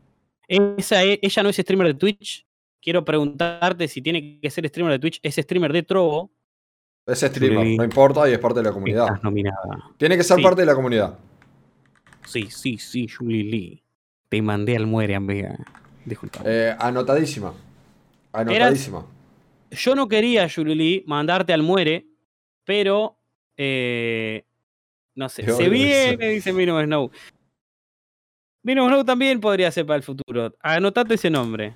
Esa e- ella no es streamer de Twitch. Quiero preguntarte si tiene que ser streamer de Twitch. Es streamer de Trovo. Es streamer, no importa y es parte de la comunidad. Estás nominada. Tiene que ser Sí. parte de la comunidad. Sí, sí, sí, Julie Lee. Te mandé al muere, amiga. Disculpa. Eh, anotadísima. Anotadísima. Yo no quería, Julie Lee, mandarte al muere, pero. eh, no sé. Se viene, dice Mino Snow. Mino Snow también podría ser para el futuro. Anotate ese nombre.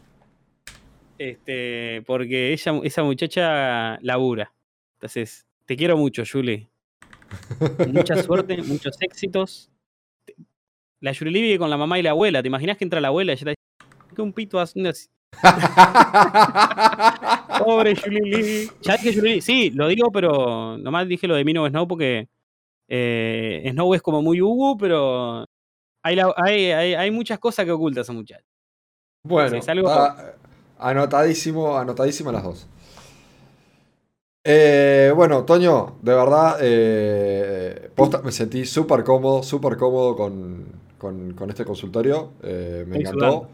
Este, porque ella, esa muchacha labura. Entonces, te quiero mucho, Julie. Mucha suerte, muchos éxitos. La Julie vive con la mamá y la abuela. ¿Te imaginas que entra la abuela y ya está que un pito haciendo así? Pobre Julie Lee. Ya dije Julie Lee. Sí, lo digo, pero nomás dije lo de Mino Snow porque eh, Snow es como muy Hugo, pero hay, la- hay, hay, hay muchas cosas que oculta esa muchacha. Bueno, Sí, es algo- está anotadísimo, anotadísimas las dos. Eh, bueno, Toño, de verdad, eh, posta, me sentí súper cómodo, súper cómodo con, con- con este consultorio. eh, me encantó. sudando.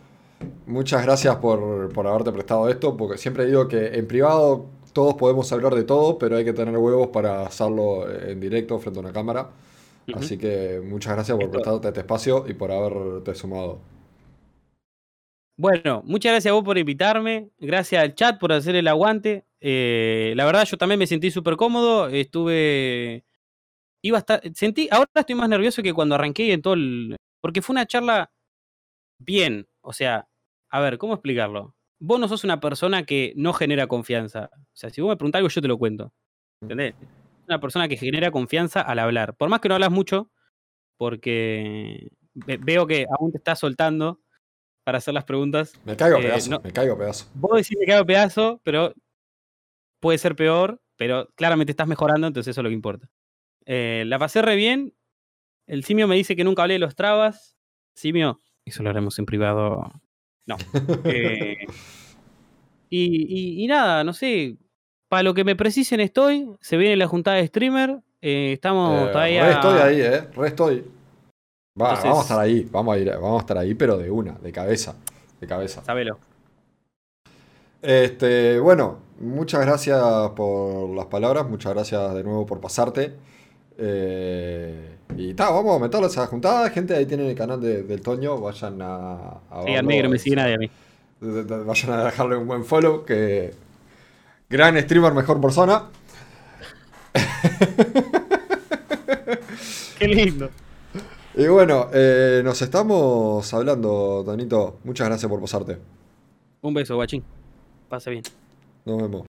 Muchas gracias por, por haberte prestado esto, porque siempre digo que en privado todos podemos hablar de todo, pero hay que tener huevos para hacerlo en directo frente a una cámara. Así que muchas gracias por prestarte este espacio y por haberte sumado. Bueno, muchas gracias a vos por invitarme. Gracias al chat por hacer el aguante. Eh, la verdad, yo también me sentí súper cómodo. Estuve. Iba a estar. Sentí. Ahora estoy más nervioso que cuando arranqué en todo el. Porque fue una charla bien. O sea, a ver, ¿cómo explicarlo? Vos no sos una persona que no genera confianza. O sea, si vos me preguntás algo, yo te lo cuento. ¿Entendés? Una persona que genera confianza al hablar. Por más que no hablas mucho, porque ve- veo que aún te estás soltando para hacer las preguntas. Me caigo a Eh, pedazo, no- me caigo a pedazo. Vos decís que cago pedazo, pero puede ser peor, pero claramente estás mejorando, entonces eso es lo que importa. Eh, la pasé re bien. El simio me dice que nunca hablé de los trabas. Simio, eso lo haremos en privado. No. Eh, y, y- y nada, no sé. Para lo que me precisen estoy. Se viene la juntada de streamer. eh, estamos Eh, todavía. Re estoy ahí, eh. Re estoy. Va, Entonces- vamos a estar ahí, vamos a ir, vamos a estar ahí, pero de una, de cabeza. De cabeza. Sabelo. Este, bueno, muchas gracias por las palabras, muchas gracias de nuevo por pasarte. Eh, y ta, vamos a meterlos a esa juntada, gente, ahí tienen el canal de- del Toño, vayan a, a verlo, que no me sigue nadie a mí. Vayan a dejarle un buen follow, que gran streamer, mejor persona. Qué lindo. Y bueno, eh, nos estamos hablando, Tonito. Muchas gracias por pasarte. Un beso, guachín. Pasa bien. Nos vemos.